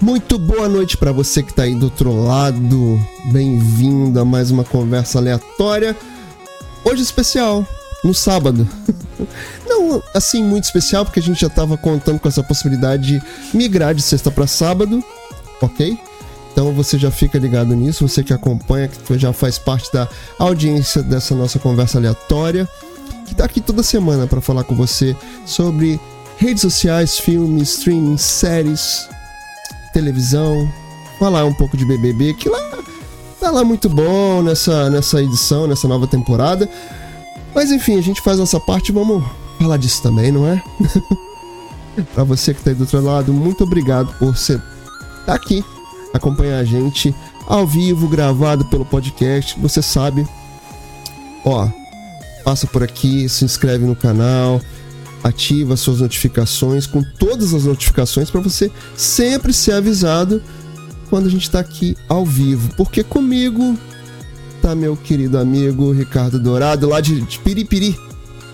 Muito boa noite para você que tá aí do outro lado. Bem-vindo a mais uma conversa aleatória. Hoje especial, no sábado. Não assim muito especial, porque a gente já tava contando com essa possibilidade de migrar de sexta para sábado, ok? Então você já fica ligado nisso, você que acompanha, que já faz parte da audiência dessa nossa conversa aleatória, que tá aqui toda semana para falar com você sobre redes sociais, filmes, streaming, séries, televisão, falar um pouco de BBB, que lá tá lá muito bom nessa, nessa edição, nessa nova temporada. Mas enfim, a gente faz nossa parte, vamos falar disso também, não é? para você que tá aí do outro lado, muito obrigado por você tá aqui, acompanhar a gente ao vivo, gravado pelo podcast. Você sabe, ó, passa por aqui, se inscreve no canal, ativa suas notificações com todas as notificações para você sempre ser avisado quando a gente está aqui ao vivo. Porque comigo tá meu querido amigo Ricardo Dourado, lá de, de Piripiri,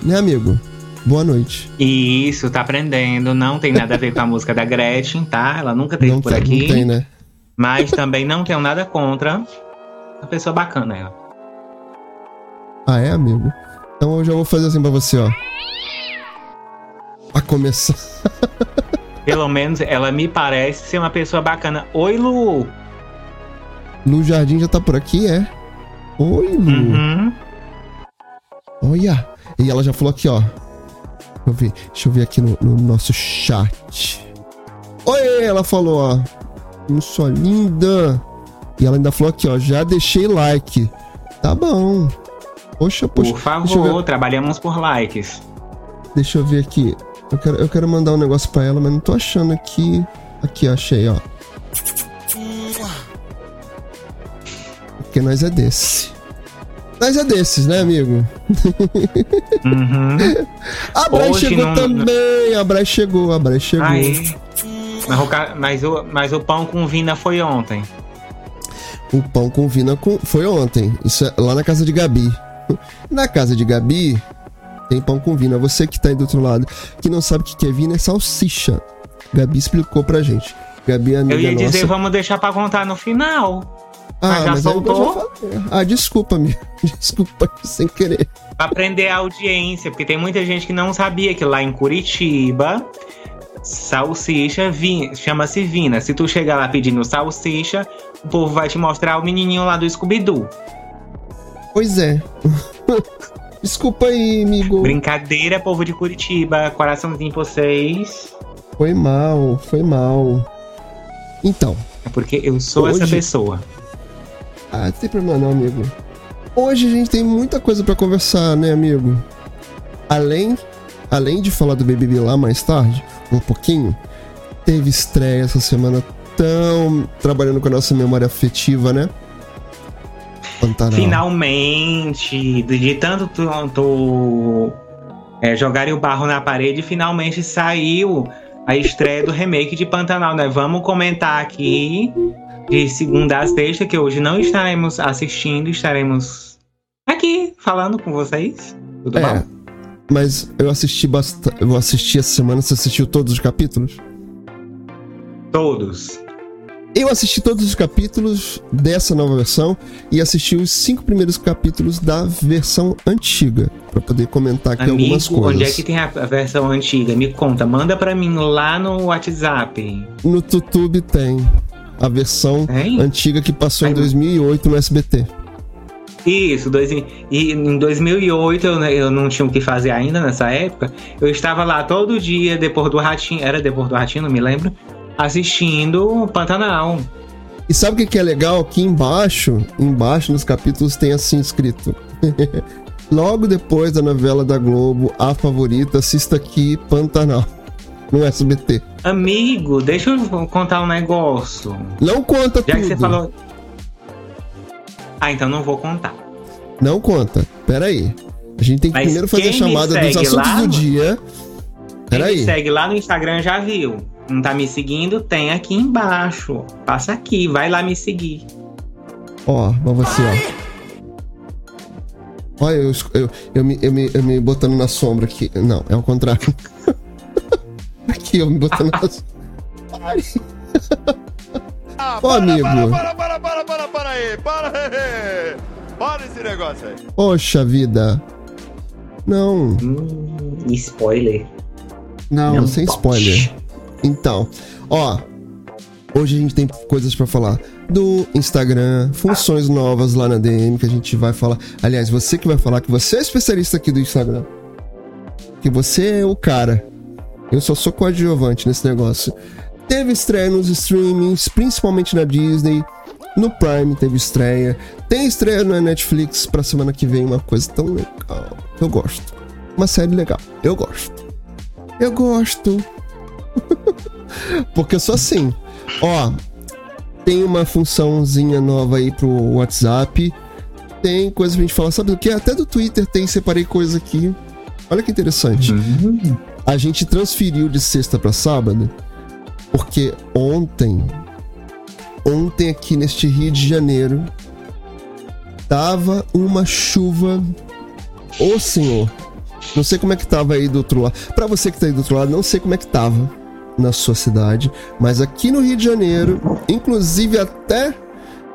né, amigo? Boa noite. Isso, tá aprendendo. Não tem nada a ver com a música da Gretchen, tá? Ela nunca teve não por aqui. Não tem, né? Mas também não tenho nada contra. Uma pessoa bacana ela. Ah, é, amigo? Então eu já vou fazer assim pra você, ó. Começar. Pelo menos ela me parece ser uma pessoa bacana. Oi, Lu! Lu Jardim já tá por aqui, é? Oi, Lu! Uhum. Olha! E ela já falou aqui, ó. Deixa eu ver, deixa eu ver aqui no, no nosso chat. Oi, ela falou, ó. Como sua linda. E ela ainda falou aqui, ó. Já deixei like. Tá bom. Poxa, poxa. Por favor, trabalhamos por likes. Deixa eu ver aqui. Eu quero, eu quero mandar um negócio pra ela, mas não tô achando aqui. Aqui, achei, ó. Porque nós é desse. Nós é desses, né, amigo? Uhum. a Braz chegou não... também. A Braz chegou, a Braz chegou. Aí. Mas o, mas, o, mas o pão com vina foi ontem. O pão com vina foi ontem. Isso é lá na casa de Gabi. Na casa de Gabi, tem pão com vina. Você que tá aí do outro lado, que não sabe o que é vina, é salsicha. Gabi explicou pra gente. Gabi é amiga Eu ia nossa. dizer, vamos deixar pra contar no final. Ah, mas já mas soltou? Já ah, desculpa, me Desculpa, sem querer. Pra aprender a audiência, porque tem muita gente que não sabia que lá em Curitiba, salsicha chama-se Vina. Se tu chegar lá pedindo salsicha, o povo vai te mostrar o menininho lá do Scooby-Doo. Pois é. Desculpa aí, amigo. Brincadeira, povo de Curitiba. Coraçãozinho pra vocês. Foi mal, foi mal. Então. É porque eu sou hoje... essa pessoa. Ah, não tem problema não, amigo. Hoje a gente tem muita coisa para conversar, né, amigo? Além, além de falar do BBB lá mais tarde, um pouquinho, teve estreia essa semana tão trabalhando com a nossa memória afetiva, né? Pantanal. Finalmente, de tanto tu, é, jogarem o barro na parede, finalmente saiu a estreia do remake de Pantanal, né? Vamos comentar aqui de segunda a sexta, que hoje não estaremos assistindo, estaremos aqui falando com vocês. Tudo é, bom? Mas eu assisti bastante. Eu assisti essa semana. Você assistiu todos os capítulos? Todos. Eu assisti todos os capítulos dessa nova versão e assisti os cinco primeiros capítulos da versão antiga para poder comentar aqui Amigo, algumas coisas. Onde é que tem a versão antiga? Me conta, manda para mim lá no WhatsApp. No YouTube tem a versão tem? antiga que passou Ai, em 2008 no SBT. Isso, dois, e em 2008 eu, eu não tinha o que fazer ainda nessa época. Eu estava lá todo dia, depois do Ratinho, era depois do Ratinho, não me lembro assistindo Pantanal. E sabe o que é legal? Aqui embaixo, embaixo nos capítulos tem assim escrito. Logo depois da novela da Globo, a favorita, assista aqui Pantanal, no SBT. Amigo, deixa eu contar um negócio. Não conta Já tudo. que você falou... Ah, então não vou contar. Não conta. Pera aí. A gente tem que Mas primeiro fazer a chamada dos assuntos do dia. Pera quem aí. me segue lá no Instagram já viu. Não tá me seguindo? Tem aqui embaixo. Passa aqui, vai lá me seguir. Ó, pra você, ó. Olha, eu, eu, eu, me, eu, me, eu me botando na sombra aqui. Não, é o contrário. aqui, eu me botando na sombra. Ah, Ô, para, amigo. Para, para, para, para, para, para aí. Para aí. Para esse negócio aí. Poxa vida. Não. Hum, spoiler. Não, Não sem pode. spoiler. Então, ó. Hoje a gente tem coisas para falar do Instagram, funções novas lá na DM que a gente vai falar. Aliás, você que vai falar que você é especialista aqui do Instagram. Que você é o cara. Eu só sou coadjuvante nesse negócio. Teve estreia nos streamings, principalmente na Disney. No Prime teve estreia. Tem estreia na Netflix pra semana que vem, uma coisa tão legal. Eu gosto. Uma série legal. Eu gosto. Eu gosto. Porque eu sou assim. Ó, tem uma funçãozinha nova aí pro WhatsApp. Tem coisa pra gente falar. Sabe o que? Até do Twitter tem, separei coisa aqui. Olha que interessante. Uhum. A gente transferiu de sexta para sábado porque ontem, ontem aqui neste Rio de Janeiro, tava uma chuva. Ô senhor, não sei como é que tava aí do outro lado. Para você que tá aí do outro lado, não sei como é que tava na sua cidade, mas aqui no Rio de Janeiro, inclusive até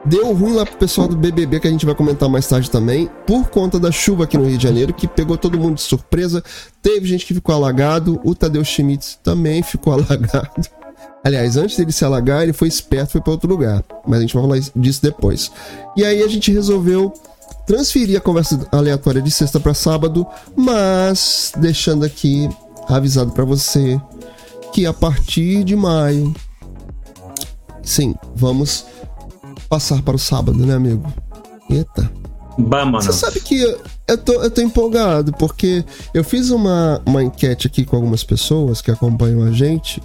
deu ruim lá pro pessoal do BBB que a gente vai comentar mais tarde também, por conta da chuva aqui no Rio de Janeiro, que pegou todo mundo de surpresa. Teve gente que ficou alagado, o Tadeu Schmitz também ficou alagado. Aliás, antes dele se alagar, ele foi esperto, foi para outro lugar. Mas a gente vai falar disso depois. E aí a gente resolveu transferir a conversa aleatória de sexta para sábado, mas deixando aqui avisado para você que a partir de maio, sim, vamos passar para o sábado, né, amigo? Eita. Vamos. Você sabe que eu tô, eu tô empolgado, porque eu fiz uma, uma enquete aqui com algumas pessoas que acompanham a gente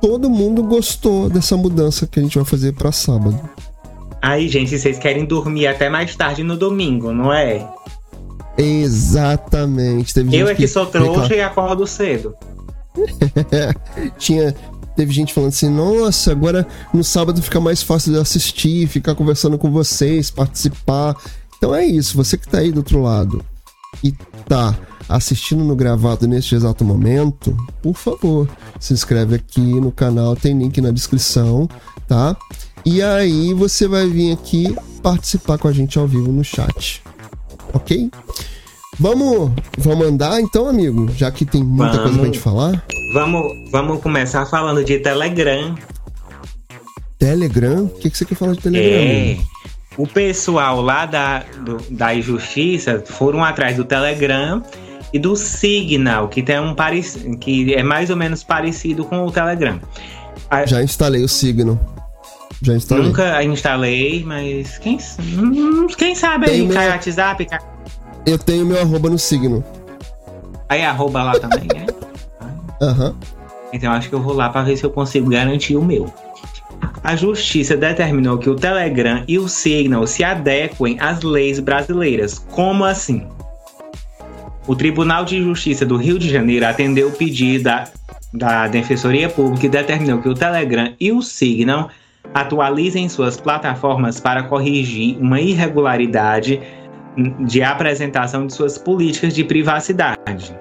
todo mundo gostou dessa mudança que a gente vai fazer para sábado. Aí, gente, vocês querem dormir até mais tarde no domingo, não é? Exatamente. Eu é que, que sou trouxa e acordo cedo. Tinha. Teve gente falando assim: nossa, agora no sábado fica mais fácil de assistir, ficar conversando com vocês, participar. Então é isso, você que tá aí do outro lado e tá assistindo no gravado neste exato momento, por favor, se inscreve aqui no canal, tem link na descrição, tá? E aí você vai vir aqui participar com a gente ao vivo no chat. OK? Vamos, vamos andar então, amigo, já que tem muita vamos, coisa pra gente falar. Vamos, vamos começar falando de Telegram. Telegram? O que, que você quer falar de Telegram? É, o pessoal lá da, do, da Justiça foram atrás do Telegram e do Signal, que tem um que é mais ou menos parecido com o Telegram. Já instalei o Signal. Já instalei. Nunca instalei, mas quem, quem sabe aí, meu... cai o WhatsApp, cai... Eu tenho meu arroba no Signal. Aí arroba lá também, né? Aham. uhum. Então acho que eu vou lá para ver se eu consigo garantir o meu. A justiça determinou que o Telegram e o Signal se adequem às leis brasileiras. Como assim? O Tribunal de Justiça do Rio de Janeiro atendeu o pedido da, da Defensoria Pública e determinou que o Telegram e o Signal atualizem suas plataformas para corrigir uma irregularidade de apresentação de suas políticas de privacidade.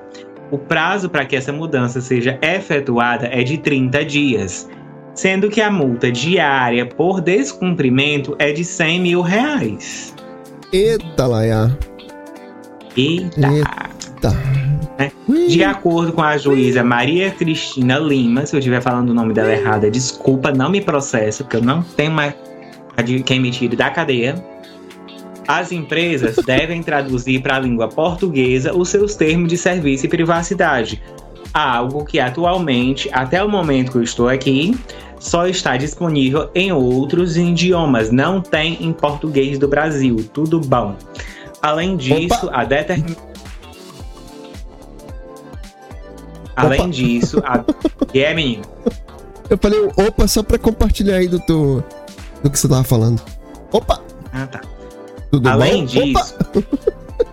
O prazo para que essa mudança seja efetuada é de 30 dias, sendo que a multa diária por descumprimento é de 100 mil reais. Eita, Laia! Eita! Eita. Né? De acordo com a juíza Maria Cristina Lima, se eu estiver falando o nome dela errado, desculpa, não me processa, porque eu não tenho mais quem me tire da cadeia. As empresas devem traduzir para a língua portuguesa os seus termos de serviço e privacidade, algo que atualmente, até o momento que eu estou aqui, só está disponível em outros idiomas, não tem em português do Brasil. Tudo bom. Além disso, Opa. a determinação. Além opa. disso, a. E é, menino? Eu falei opa só pra compartilhar aí do teu. do que você tava falando. Opa! Ah, tá. Tudo Além bom? disso.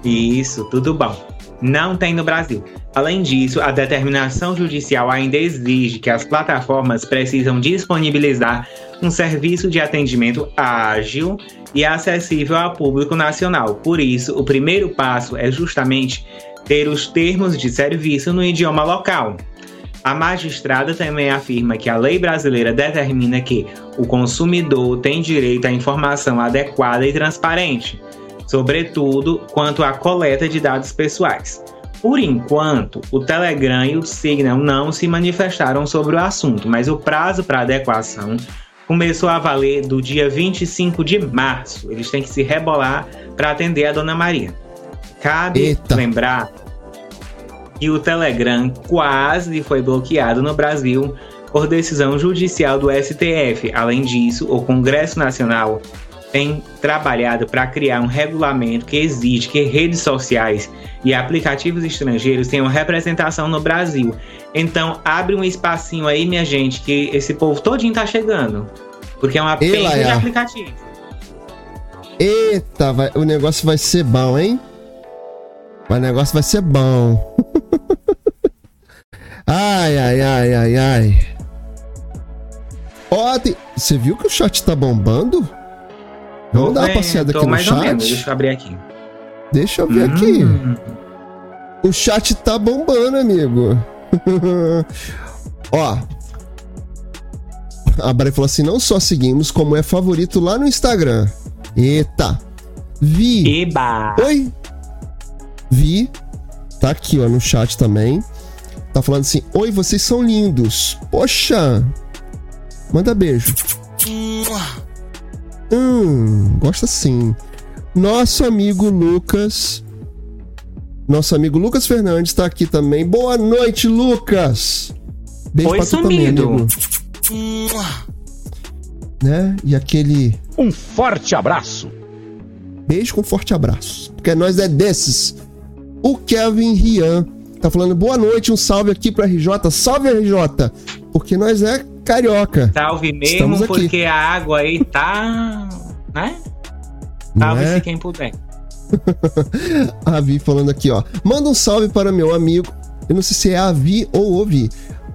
isso, tudo bom. Não tem no Brasil. Além disso, a determinação judicial ainda exige que as plataformas precisam disponibilizar um serviço de atendimento ágil e acessível ao público nacional. Por isso, o primeiro passo é justamente ter os termos de serviço no idioma local. A magistrada também afirma que a lei brasileira determina que o consumidor tem direito à informação adequada e transparente, sobretudo quanto à coleta de dados pessoais. Por enquanto, o Telegram e o Signal não se manifestaram sobre o assunto, mas o prazo para adequação começou a valer do dia 25 de março. Eles têm que se rebolar para atender a Dona Maria. Cabe Eita. lembrar que o Telegram quase foi bloqueado no Brasil por decisão judicial do STF. Além disso, o Congresso Nacional tem trabalhado para criar um regulamento que exige que redes sociais e aplicativos estrangeiros tenham representação no Brasil. Então, abre um espacinho aí, minha gente, que esse povo todinho tá chegando. Porque é uma penca de aplicativo. Eita, vai, o negócio vai ser bom, hein? O negócio vai ser bom. ai, ai, ai, ai, ai. Ó, você viu que o chat tá bombando? Vamos dar uma passeada aqui no chat. Menos, deixa eu abrir aqui. Deixa eu ver hum. aqui. O chat tá bombando, amigo. Ó. A Bray falou assim: não só seguimos, como é favorito lá no Instagram. Eita. Vi. Eba. Oi. Vi. Tá aqui, ó, no chat também. Tá falando assim: Oi, vocês são lindos. Poxa. Manda beijo. Hum, gosta sim. Nosso amigo Lucas. Nosso amigo Lucas Fernandes está aqui também. Boa noite, Lucas. Beijo Oi, pra tu também, amigo. Né? E aquele. Um forte abraço. Beijo com forte abraço. Porque nós é desses. O Kevin Rian tá falando boa noite, um salve aqui para RJ. Salve RJ. Porque nós é carioca. Salve mesmo, porque a água aí tá. né? Salve-se é? quem puder. a Vi falando aqui, ó. Manda um salve para meu amigo. Eu não sei se é a Vi ou o Vi.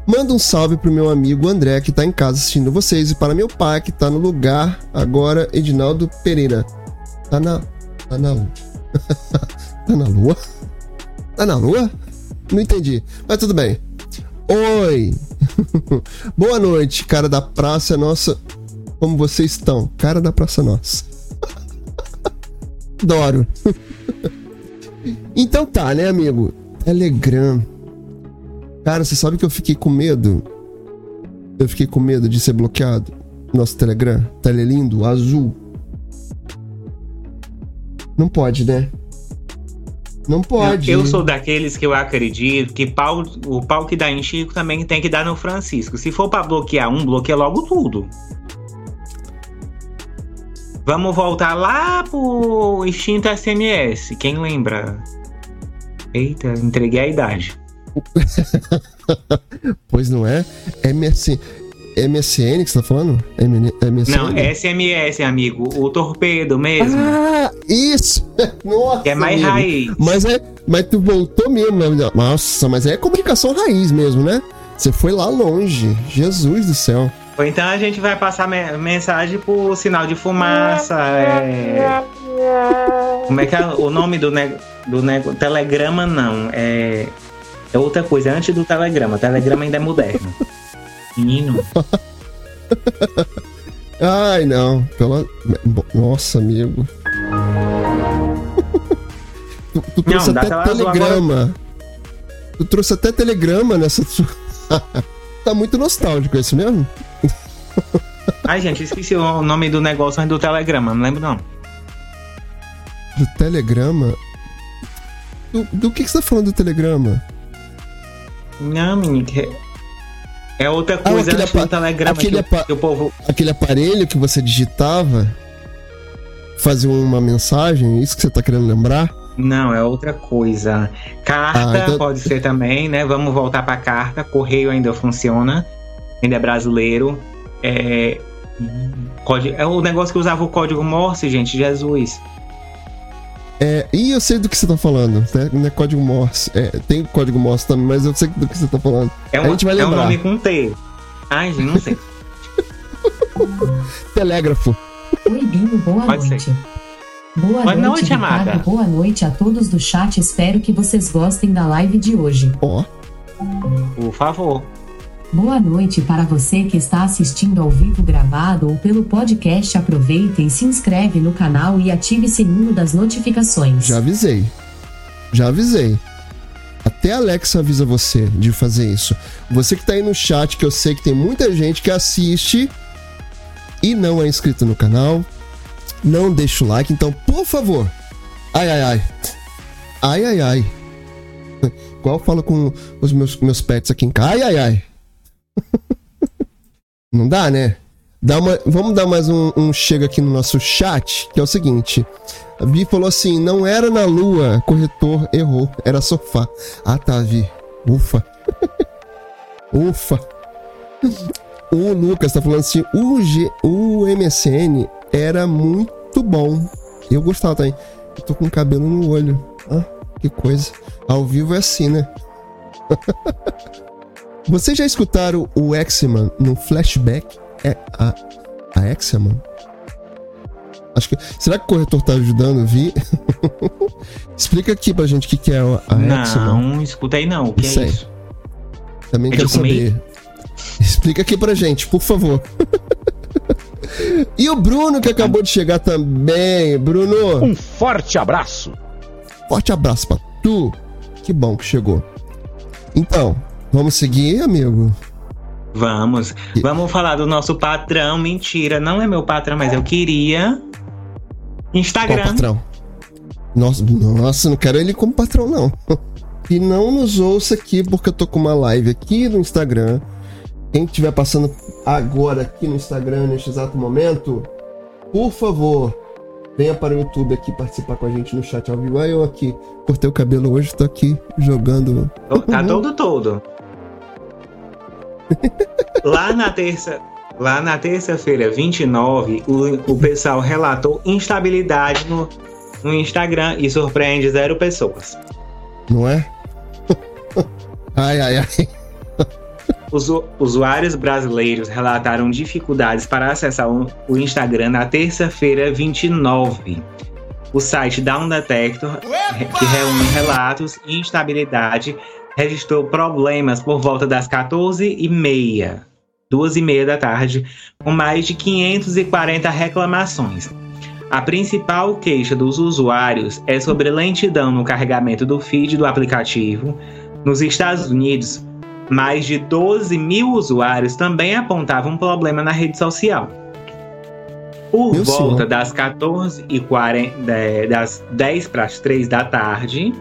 Manda um salve pro meu amigo André, que tá em casa assistindo vocês, e para meu pai, que tá no lugar agora, Edinaldo Pereira. Tá na. Tá na lua. tá na lua? Tá na lua? Não entendi. Mas tudo bem. Oi! Boa noite, cara da Praça Nossa. Como vocês estão? Cara da Praça Nossa. Adoro. então tá, né, amigo? Telegram. Cara, você sabe que eu fiquei com medo? Eu fiquei com medo de ser bloqueado. Nosso Telegram. Telelindo, azul. Não pode, né? Não pode. Eu sou daqueles que eu acredito que pau, o pau que dá em Chico também tem que dar no Francisco. Se for para bloquear um, bloqueia logo tudo. Vamos voltar lá pro extinto SMS. Quem lembra? Eita, entreguei a idade. pois não é? MS, MSN que você tá falando? M, MSN? Não, SMS, amigo. O torpedo mesmo. Ah, isso! Nossa! Que é mais amigo. raiz. Mas, é, mas tu voltou mesmo. Né? Nossa, mas é comunicação raiz mesmo, né? Você foi lá longe. Jesus do céu. Ou então a gente vai passar me mensagem por sinal de fumaça. É... Como é que é o nome do, ne do ne telegrama? Não. É... é outra coisa, antes do telegrama. O telegrama ainda é moderno. Menino. Ai, não. Pela... Nossa, amigo. tu, tu trouxe não, até telegrama. Agora... Tu trouxe até telegrama nessa. tá muito nostálgico, é isso mesmo? Ai, gente, esqueci o nome do negócio do telegrama, não lembro não. Do telegrama? Do, do que, que você tá falando do telegrama? Não, menino. É outra ah, coisa ah, antes do telegrama aquele, que, que o povo... aquele aparelho que você digitava fazia uma mensagem, é isso que você tá querendo lembrar? Não, é outra coisa. Carta ah, então... pode ser também, né? Vamos voltar para carta. Correio ainda funciona, ainda é brasileiro. É, código, é o negócio que usava o código Morse, gente, Jesus. É, e eu sei do que você tá falando, né? Não é código Morse. É, tem código Morse também, mas eu sei do que você tá falando. É um, a gente vai lembrar. É um nome com T. Ai, gente, não sei. Telégrafo. Oi, Binho, boa Pode noite. Ser. Boa, boa noite, noite amada. Boa noite a todos do chat. Espero que vocês gostem da live de hoje. Ó. Oh. Por favor. Boa noite para você que está assistindo ao vivo gravado ou pelo podcast. Aproveita e se inscreve no canal e ative o sininho das notificações. Já avisei. Já avisei. Até a Alexa avisa você de fazer isso. Você que tá aí no chat, que eu sei que tem muita gente que assiste e não é inscrito no canal, não deixa o like, então, por favor. Ai, ai, ai. Ai, ai, ai. Igual eu falo com os meus, meus pets aqui em casa. Ai, ai, ai. Não dá, né? Dá uma, vamos dar mais um, um chega aqui no nosso chat, que é o seguinte. A Vi falou assim: não era na lua, corretor errou, era sofá. Ah, tá, Vi. Ufa. Ufa. O Lucas tá falando assim: o, G, o MSN era muito bom. Eu gostava também. Eu tô com cabelo no olho. Ah, que coisa. Ao vivo é assim, né? Vocês já escutaram o X-Man no flashback? É a, a X-Man? Acho que. Será que o corretor tá ajudando, Vi? Explica aqui pra gente o que, que é a X-Man. Não, escuta aí não. O que isso é isso? Também é quero saber. Explica aqui pra gente, por favor. e o Bruno que acabou de chegar também. Bruno. Um forte abraço. Forte abraço pra tu. Que bom que chegou. Então, vamos seguir, amigo? Vamos. Vamos falar do nosso patrão. Mentira, não é meu patrão, mas eu queria. Instagram. Qual patrão? Nossa, nossa, não quero ele como patrão, não. E não nos ouça aqui, porque eu tô com uma live aqui no Instagram. Quem estiver passando agora aqui no Instagram, neste exato momento, por favor, venha para o YouTube aqui participar com a gente no chat ao vivo. Eu aqui, cortei o cabelo hoje, tô aqui jogando. Tá todo todo. Lá na terça, lá na terça-feira 29, o, o pessoal relatou instabilidade no, no Instagram e surpreende zero pessoas. Não é? ai, ai, ai. Os usuários brasileiros relataram dificuldades para acessar o Instagram na terça-feira 29. O site Down Detector, que reúne relatos e instabilidade, registrou problemas por volta das 14h30, 2h30 da tarde, com mais de 540 reclamações. A principal queixa dos usuários é sobre lentidão no carregamento do feed do aplicativo. Nos Estados Unidos, mais de 12 mil usuários também apontavam um problema na rede social. Por Meu volta senhor. das 14 e 40, das 10 para as 3 da tarde,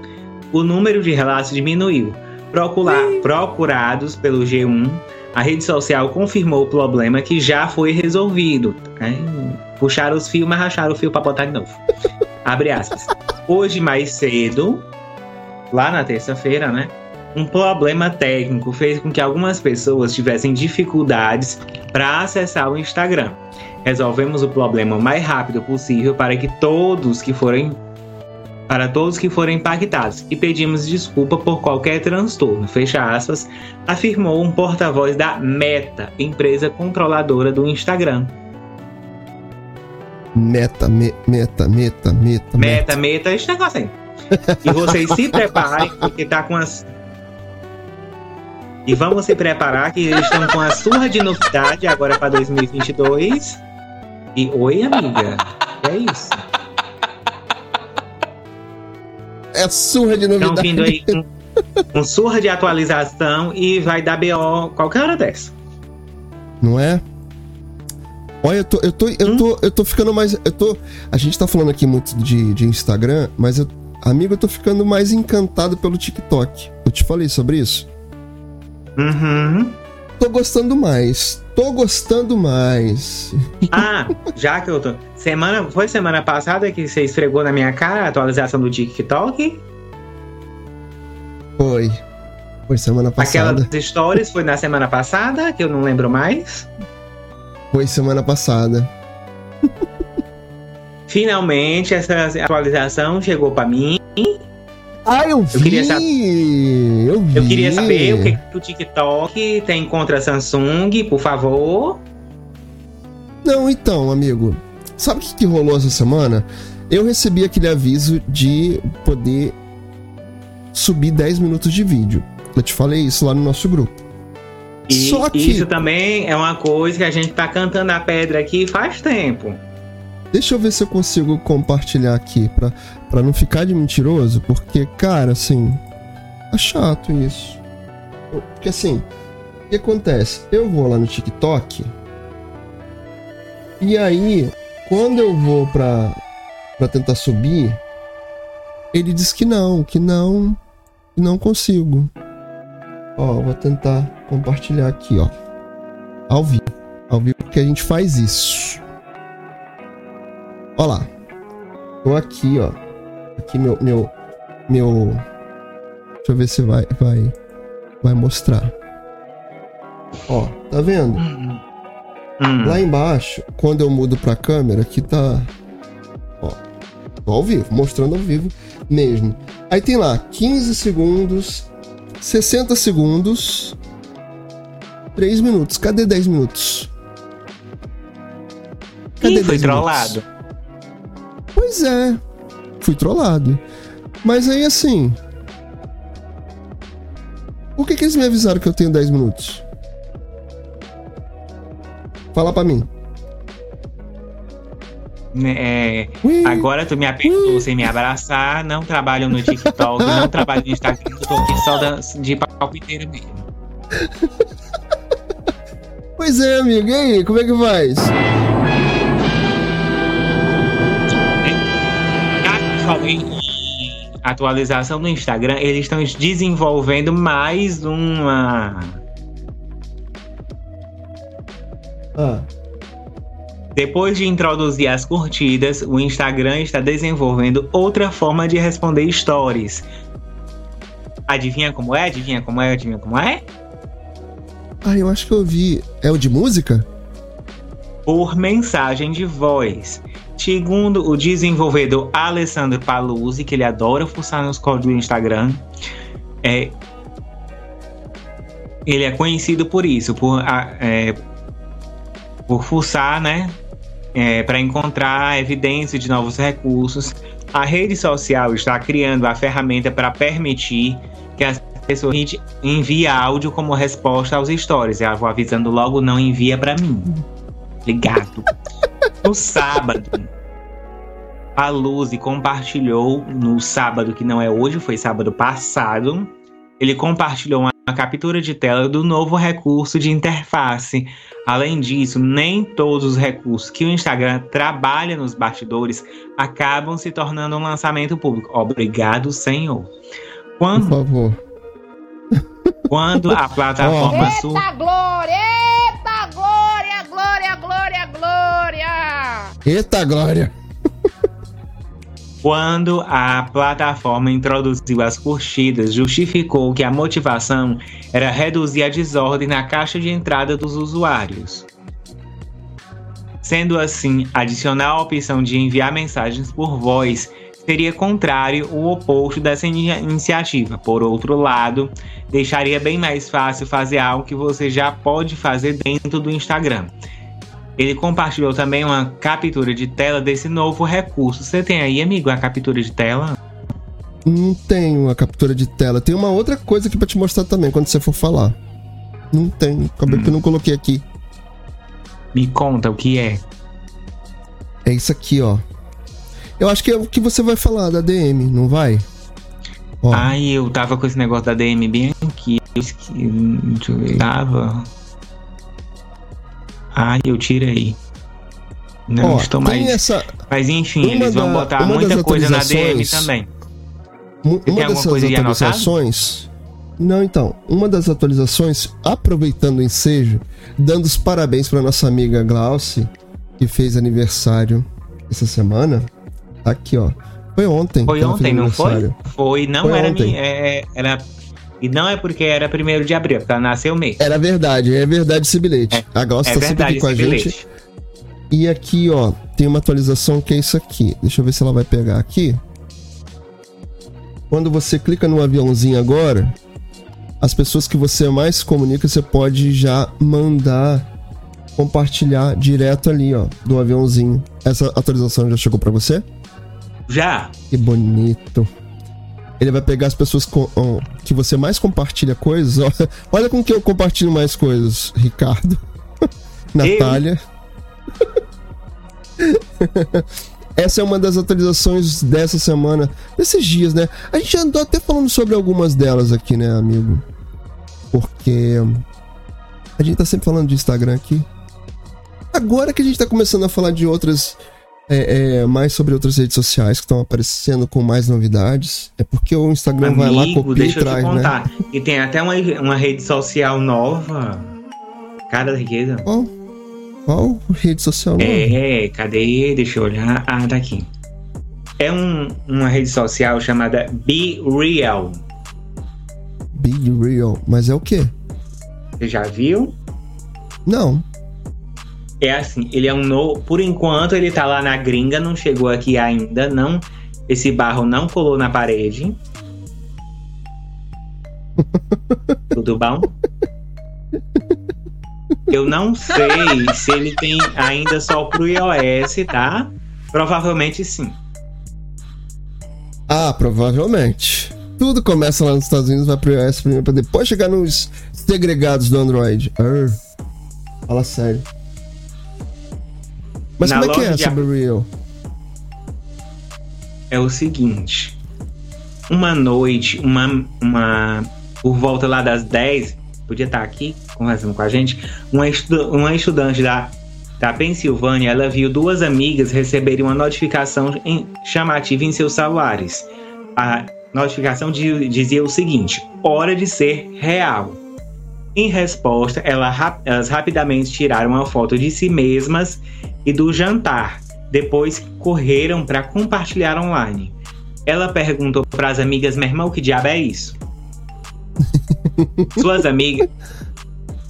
o número de relatos diminuiu. Procurar, procurados pelo G1, a rede social confirmou o problema que já foi resolvido. Né? Puxaram os fios, mas racharam o fio para botar de novo. Abre aspas. Hoje mais cedo, lá na terça-feira, né? Um problema técnico fez com que algumas pessoas tivessem dificuldades para acessar o Instagram. Resolvemos o problema o mais rápido possível para que todos que forem para todos que forem impactados e pedimos desculpa por qualquer transtorno, fecha aspas, afirmou um porta-voz da Meta, empresa controladora do Instagram. Meta, me, meta, meta, meta, meta, meta, esse negócio aí. E vocês se preparem, porque tá com as e vamos se preparar que eles estão com a surra de novidade agora para 2022. E oi, amiga. É isso. É surra de novidade. Estão vindo aí com, com surra de atualização e vai dar BO qualquer hora dessa. Não é? Olha, eu tô, eu tô, eu hum? tô, eu tô ficando mais. Eu tô. A gente tá falando aqui muito de, de Instagram, mas eu, amigo, eu tô ficando mais encantado pelo TikTok. Eu te falei sobre isso? Uhum. Tô gostando mais. Tô gostando mais. Ah, já que eu tô. Semana, foi semana passada que você esfregou na minha cara a atualização do TikTok? Foi. Foi semana passada. Aquelas stories foi na semana passada, que eu não lembro mais. Foi semana passada. Finalmente essa atualização chegou para mim ah, eu vi! Eu queria, saber, eu, vi. eu queria saber o que, que o TikTok tem contra a Samsung, por favor. Não, então, amigo. Sabe o que, que rolou essa semana? Eu recebi aquele aviso de poder subir 10 minutos de vídeo. Eu te falei isso lá no nosso grupo. E Só que... isso também é uma coisa que a gente tá cantando a pedra aqui faz tempo. Deixa eu ver se eu consigo compartilhar aqui pra, pra não ficar de mentiroso, porque, cara, assim, é chato isso. Porque assim, o que acontece? Eu vou lá no TikTok e aí, quando eu vou pra, pra tentar subir, ele diz que não, que não, que não consigo. Ó, vou tentar compartilhar aqui, ó. Ao vivo. Ao vivo porque a gente faz isso. Ó lá. Tô aqui, ó. Aqui meu meu meu Deixa eu ver se vai vai vai mostrar. Ó, tá vendo? Hum. Lá embaixo, quando eu mudo pra câmera, aqui tá ó, ao vivo, mostrando ao vivo mesmo. Aí tem lá 15 segundos, 60 segundos, 3 minutos. Cadê 10 minutos? Cadê Ih, foi trollado. Pois é, fui trollado. Mas aí assim. Por que, que eles me avisaram que eu tenho 10 minutos? Fala pra mim. Né, é, agora tu me apertou sem me abraçar, não trabalho no TikTok, não trabalho no Instagram, tô aqui só de palpiteiro mesmo. Pois é, amigo, e aí, como é que faz? Falei atualização no Instagram, eles estão desenvolvendo mais uma. Ah. Depois de introduzir as curtidas, o Instagram está desenvolvendo outra forma de responder stories. Adivinha como é? Adivinha como é? Adivinha como é? Ah, eu acho que eu vi. É o de música? Por mensagem de voz. Segundo o desenvolvedor Alessandro Paluzzi, que ele adora fuçar nos códigos do Instagram, é, ele é conhecido por isso, por, é, por fuçar, né? É, para encontrar evidência de novos recursos. A rede social está criando a ferramenta para permitir que as pessoas enviem áudio como resposta aos stories. Eu vou avisando logo, não envia para mim. Ligado. no sábado, a Luzi compartilhou no sábado, que não é hoje, foi sábado passado. Ele compartilhou uma captura de tela do novo recurso de interface Além disso, nem todos os recursos que o Instagram trabalha nos bastidores acabam se tornando um lançamento público. Obrigado, Senhor. Quando, Por favor. Quando a plataforma oh. Eita glória! Glória! Eita glória! Quando a plataforma introduziu as curtidas, justificou que a motivação era reduzir a desordem na caixa de entrada dos usuários. Sendo assim, adicionar a opção de enviar mensagens por voz seria contrário o oposto dessa iniciativa. Por outro lado, deixaria bem mais fácil fazer algo que você já pode fazer dentro do Instagram ele compartilhou também uma captura de tela desse novo recurso. Você tem aí, amigo, a captura de tela? Não tenho a captura de tela. Tem uma outra coisa aqui pra te mostrar também quando você for falar. Não tem. Acabei hum. que eu não coloquei aqui. Me conta o que é. É isso aqui, ó. Eu acho que é o que você vai falar da DM, não vai? Ó. Ai, eu tava com esse negócio da DM bem aqui. Eu. Deixa eu ver. Tava. Ah, eu tirei. Não Ó, estou mais. Essa... Mas enfim, eles vão da, botar muita coisa na DM também. Uma tem dessas atualizações. Não, então, uma das atualizações, aproveitando o ensejo, dando os parabéns para nossa amiga Glauce, que fez aniversário essa semana. Aqui, ó. Foi ontem. Foi ontem, não foi? Foi, não foi era, ontem. É, era e não é porque era primeiro de abril, porque ela nasceu mês. Era verdade, é verdade esse bilhete. É, a Glaucia é tá sempre aqui com a bilhete. gente. E aqui, ó, tem uma atualização que é isso aqui. Deixa eu ver se ela vai pegar aqui. Quando você clica no aviãozinho agora, as pessoas que você mais comunica, você pode já mandar compartilhar direto ali, ó, do aviãozinho. Essa atualização já chegou para você? Já. Que bonito. Ele vai pegar as pessoas com, que você mais compartilha coisas. Olha com que eu compartilho mais coisas, Ricardo. Natália. Essa é uma das atualizações dessa semana, desses dias, né? A gente andou até falando sobre algumas delas aqui, né, amigo? Porque a gente tá sempre falando de Instagram aqui. Agora que a gente tá começando a falar de outras. É, é, mais sobre outras redes sociais que estão aparecendo com mais novidades. É porque o Instagram Amigo, vai lá, copia deixa e traz, eu te contar. Né? E tem até uma, uma rede social nova. Cara da riqueza. Qual? Qual rede social nova? É, cadê? Deixa eu olhar. Ah, tá aqui. É um, uma rede social chamada Be Real. Be Real. Mas é o quê? Você já viu? Não. É assim, ele é um novo. Por enquanto, ele tá lá na gringa, não chegou aqui ainda, não. Esse barro não colou na parede. Tudo bom? Eu não sei se ele tem ainda só pro iOS, tá? Provavelmente sim. Ah, provavelmente. Tudo começa lá nos Estados Unidos, vai pro iOS primeiro, pra depois chegar nos segregados do Android. Arr. Fala sério. Mas Na como é que é de... É o seguinte. Uma noite, uma, uma. Por volta lá das 10, podia estar aqui conversando com a gente. Uma, uma estudante da, da Pensilvânia, ela viu duas amigas receberem uma notificação em, chamativa em seus celulares. A notificação de, dizia o seguinte: hora de ser real. Em resposta, ela, elas rapidamente tiraram uma foto de si mesmas e do jantar. Depois correram para compartilhar online. Ela perguntou para as amigas: meu irmão, que diabo é isso? Suas amigas.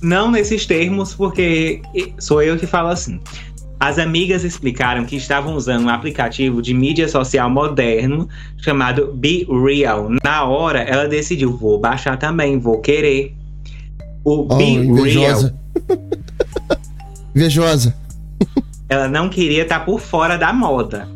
Não nesses termos, porque sou eu que falo assim. As amigas explicaram que estavam usando um aplicativo de mídia social moderno chamado Be Real. Na hora, ela decidiu: vou baixar também, vou querer. O oh, Be invejosa. Real. invejosa. ela não queria estar tá por fora da moda.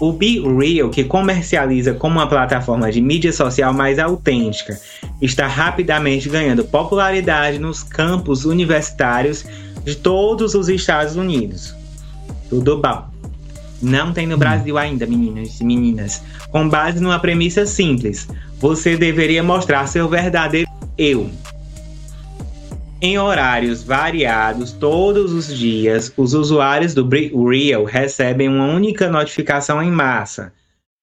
O Be Real, que comercializa como uma plataforma de mídia social mais autêntica, está rapidamente ganhando popularidade nos campos universitários de todos os Estados Unidos. Tudo bom. Não tem no Brasil ainda, meninas e meninas. Com base numa premissa simples: você deveria mostrar seu verdadeiro eu, em horários variados, todos os dias, os usuários do Real recebem uma única notificação em massa,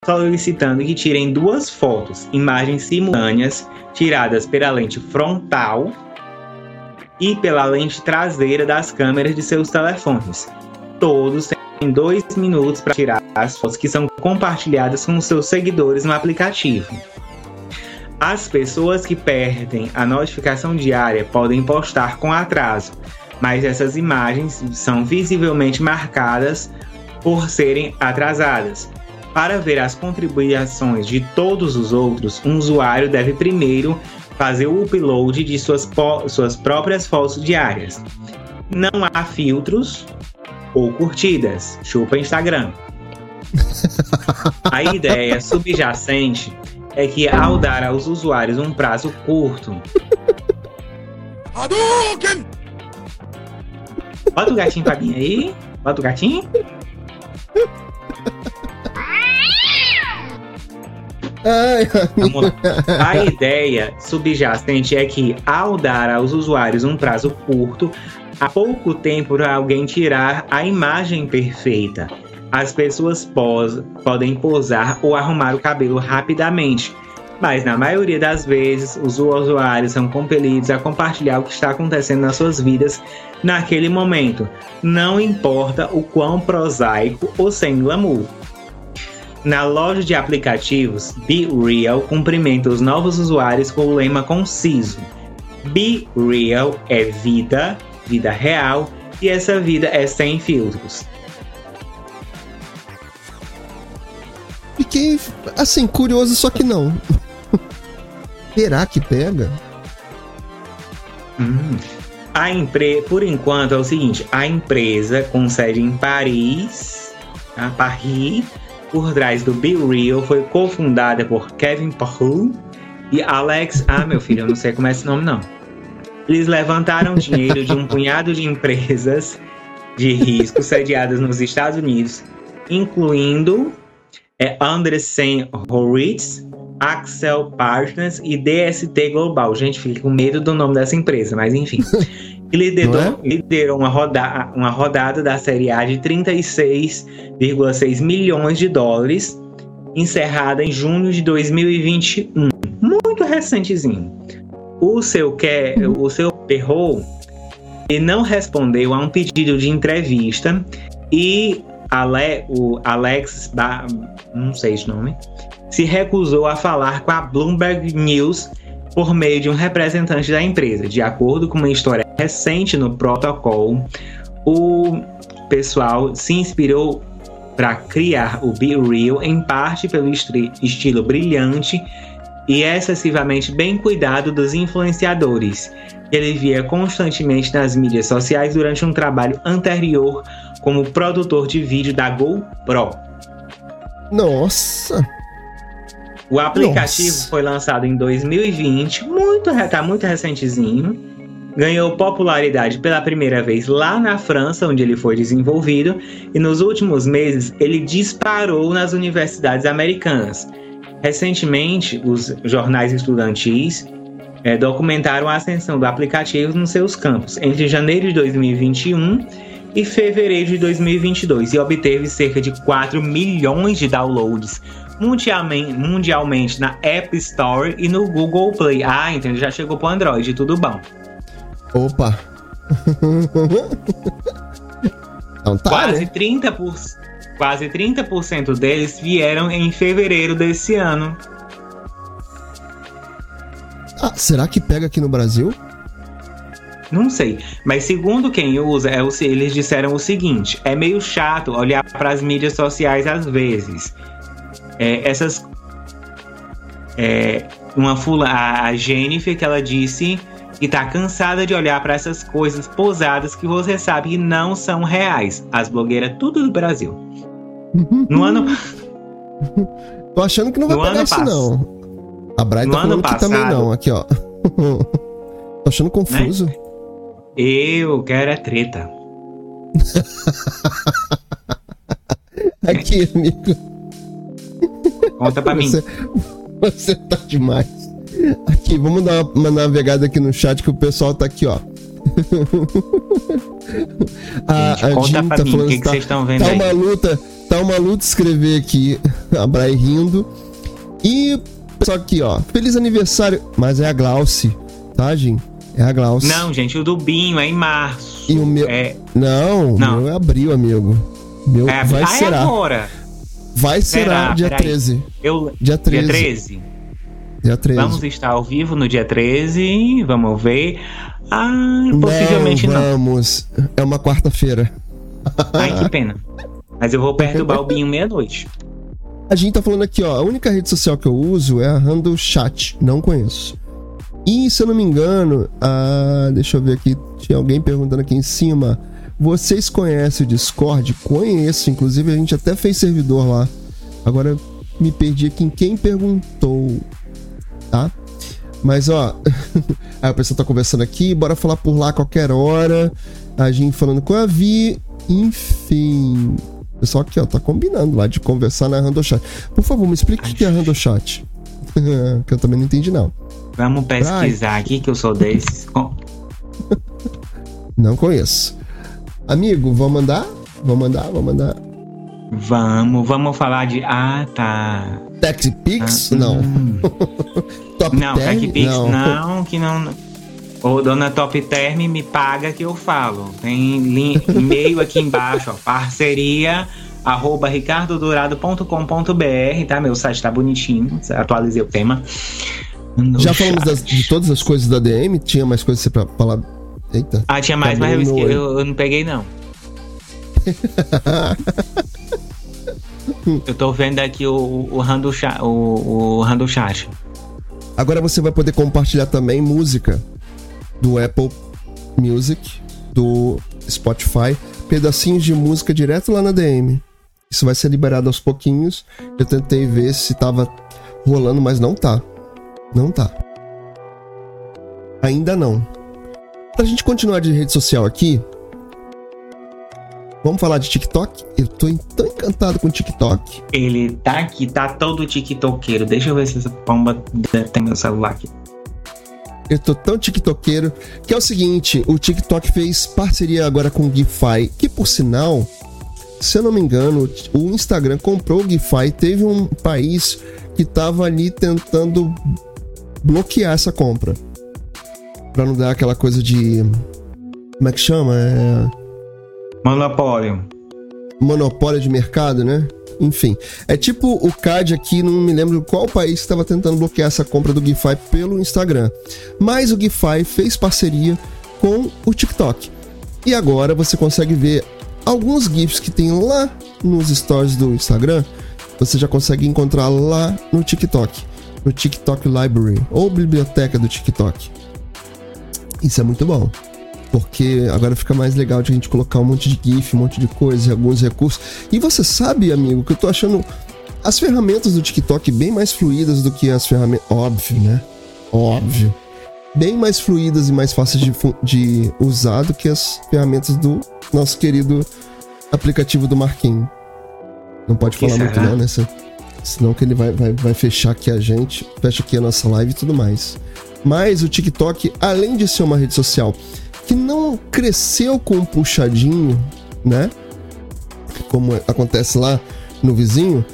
solicitando que tirem duas fotos, imagens simultâneas, tiradas pela lente frontal e pela lente traseira das câmeras de seus telefones. Todos têm dois minutos para tirar as fotos que são compartilhadas com seus seguidores no aplicativo. As pessoas que perdem a notificação diária podem postar com atraso, mas essas imagens são visivelmente marcadas por serem atrasadas. Para ver as contribuições de todos os outros, um usuário deve primeiro fazer o upload de suas, suas próprias fotos diárias. Não há filtros ou curtidas. Chupa Instagram. A ideia subjacente é que ao dar aos usuários um prazo curto. Bota o gatinho pra mim aí. Bota o gatinho. A ideia subjacente é que, ao dar aos usuários um prazo curto, há pouco tempo para alguém tirar a imagem perfeita as pessoas pos podem posar ou arrumar o cabelo rapidamente, mas na maioria das vezes os usuários são compelidos a compartilhar o que está acontecendo nas suas vidas naquele momento, não importa o quão prosaico ou sem glamour. Na loja de aplicativos, Be Real cumprimenta os novos usuários com o lema conciso: Be Real é vida, vida real, e essa vida é sem filtros. Fiquei, assim, curioso, só que não. Será que pega? Hum. A empresa, por enquanto, é o seguinte: a empresa com sede em Paris, a Paris, por trás do Be Real foi cofundada por Kevin Paul e Alex. Ah, meu filho, eu não sei como é esse nome, não. Eles levantaram dinheiro de um punhado de empresas de risco sediadas nos Estados Unidos, incluindo é, Andreessen Horowitz, Axel Partners e DST Global. Gente, fica com medo do nome dessa empresa, mas enfim. E liderou, é? liderou uma, roda, uma rodada da Série A de 36,6 milhões de dólares, encerrada em junho de 2021. Muito recentezinho. O seu, que, o seu Perrou ele não respondeu a um pedido de entrevista e Ale, o Alex, ba, não sei esse nome, se recusou a falar com a Bloomberg News por meio de um representante da empresa. De acordo com uma história recente no protocolo, o pessoal se inspirou para criar o Be Real em parte pelo estilo brilhante e excessivamente bem cuidado dos influenciadores que ele via constantemente nas mídias sociais durante um trabalho anterior como produtor de vídeo da GoPro. Nossa! O aplicativo Nossa. foi lançado em 2020, muito, tá muito recentezinho. Ganhou popularidade pela primeira vez lá na França, onde ele foi desenvolvido, e nos últimos meses ele disparou nas universidades americanas. Recentemente, os jornais estudantis é, documentaram a ascensão do aplicativo nos seus campos entre janeiro de 2021 e fevereiro de 2022 e obteve cerca de 4 milhões de downloads mundialmente, na App Store e no Google Play. Ah, entendeu? Já chegou pro Android, tudo bom. Opa! então tá, quase, né? 30%, por, quase 30% deles vieram em fevereiro desse ano. Ah, será que pega aqui no Brasil? Não sei, mas segundo quem usa, é o, eles disseram o seguinte: é meio chato olhar para as mídias sociais às vezes é, essas. É, uma fula, a Jennifer, que ela disse que tá cansada de olhar para essas coisas posadas que você sabe que não são reais. As blogueiras, tudo do Brasil. No ano. Tô achando que não vai no pegar isso, não. A Brian tá falando passado, que também não. Aqui, ó. Tô achando confuso. Né? Eu quero é treta. Aqui, amigo. Conta pra você, mim. Você tá demais. Aqui, vamos dar uma, navegada aqui no chat que o pessoal tá aqui, ó. a, Gente, a conta Jean tá mim, falando que, que tá, vocês estão vendo tá aí? uma luta, tá uma luta escrever aqui, a Bray rindo. E só aqui, ó, feliz aniversário, mas é a Glauce, tá, Jim? É a Glauce. Não, gente, o do Binho é em março. E o meu é... Não, não. meu é abril, amigo. Meu é, vai ser agora. Vai ser Será? dia 13. Eu... Dia 13. Dia 13. Dia 13. Vamos estar ao vivo no dia 13. Vamos ver. Ah, possivelmente não. Vamos. Não. É uma quarta-feira. Ai, que pena. Mas eu vou perturbar o Binho meia-noite. A gente tá falando aqui, ó. A única rede social que eu uso é a Handle Chat. Não conheço. E se eu não me engano, ah, deixa eu ver aqui. Tinha alguém perguntando aqui em cima. Vocês conhecem o Discord? Conheço, inclusive a gente até fez servidor lá. Agora me perdi aqui em quem perguntou, tá? Mas ó, aí o pessoal tá conversando aqui, bora falar por lá a qualquer hora. A gente falando com a Vi, enfim. O pessoal aqui, ó, tá combinando lá de conversar na Randochat. Por favor, me explique o que é Randochat. que eu também não entendi, não. Vamos pesquisar Ai. aqui que eu sou desses. não conheço. Amigo, vamos mandar? Vamos mandar, vamos mandar. Vamos, vamos falar de. Ah, tá. TechPix? Ah, não. Hum. Top não, TechPix não. não, que não. Ô, dona Top Term, me paga que eu falo. Tem e-mail aqui embaixo, ó. Parceria arroba ricardodorado.com.br, tá? Meu site tá bonitinho, atualizei o tema. No Já falamos das, de todas as coisas da DM? Tinha mais coisas pra falar Eita. Ah, tinha mais, mas eu, eu, eu não peguei não. eu tô vendo aqui o, o, Rando, o, o Rando Chat. Agora você vai poder compartilhar também música do Apple Music, do Spotify, pedacinhos de música direto lá na DM. Isso vai ser liberado aos pouquinhos. Eu tentei ver se tava rolando, mas não tá. Não tá. Ainda não. Pra gente continuar de rede social aqui, vamos falar de TikTok? Eu tô tão encantado com o TikTok. Ele tá aqui, tá todo tiktokeiro. Deixa eu ver se essa pomba tem meu celular aqui. Eu tô tão tiktokeiro que é o seguinte, o TikTok fez parceria agora com o GIFI, que por sinal, se eu não me engano, o Instagram comprou o GIFI, teve um país que tava ali tentando bloquear essa compra. Pra não dar aquela coisa de. Como é que chama? É. Monopólio. Monopólio de mercado, né? Enfim, é tipo o CAD aqui, não me lembro qual país estava tentando bloquear essa compra do GIFI pelo Instagram. Mas o GIFI fez parceria com o TikTok. E agora você consegue ver alguns GIFs que tem lá nos stories do Instagram, você já consegue encontrar lá no TikTok, no TikTok Library ou biblioteca do TikTok. Isso é muito bom. Porque agora fica mais legal de a gente colocar um monte de GIF, um monte de coisa, alguns recursos. E você sabe, amigo, que eu tô achando as ferramentas do TikTok bem mais fluídas do que as ferramentas. Óbvio, né? Óbvio. Bem mais fluídas e mais fáceis de, de usar do que as ferramentas do nosso querido aplicativo do Marquinhos. Não pode falar muito, não, né? Senão que ele vai, vai, vai fechar aqui a gente, fecha aqui a nossa live e tudo mais. Mas o TikTok, além de ser uma rede social que não cresceu com um puxadinho, né? Como acontece lá no vizinho,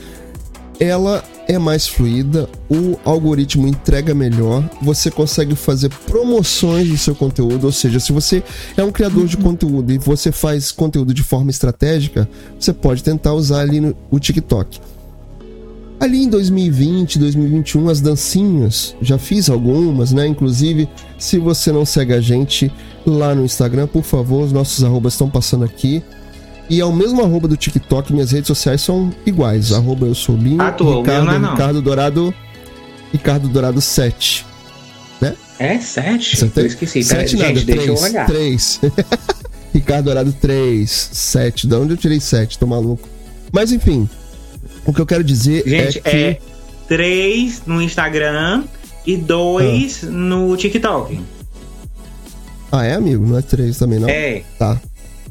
ela é mais fluida, o algoritmo entrega melhor, você consegue fazer promoções do seu conteúdo, ou seja, se você é um criador de conteúdo e você faz conteúdo de forma estratégica, você pode tentar usar ali no o TikTok. Ali em 2020, 2021, as dancinhas, já fiz algumas, né? Inclusive, se você não segue a gente lá no Instagram, por favor, os nossos arrobas estão passando aqui. E é o mesmo arroba do TikTok, minhas redes sociais são iguais. Arroba eu sou Binho, ah, tô, Ricardo, não é não. Ricardo Dourado. Ricardo Dourado 7. Né? É 7? Você tem... Eu esqueci. 7 Pera, nada, gente, 3, deixa eu olhar. 3. Ricardo Dourado 3, 7. De onde eu tirei 7? Tô maluco. Mas enfim, o que eu quero dizer Gente, é que. é 3 no Instagram e 2 Ah. no TikTok. Ah, é, amigo? Não é 3 também, não? É. Tá.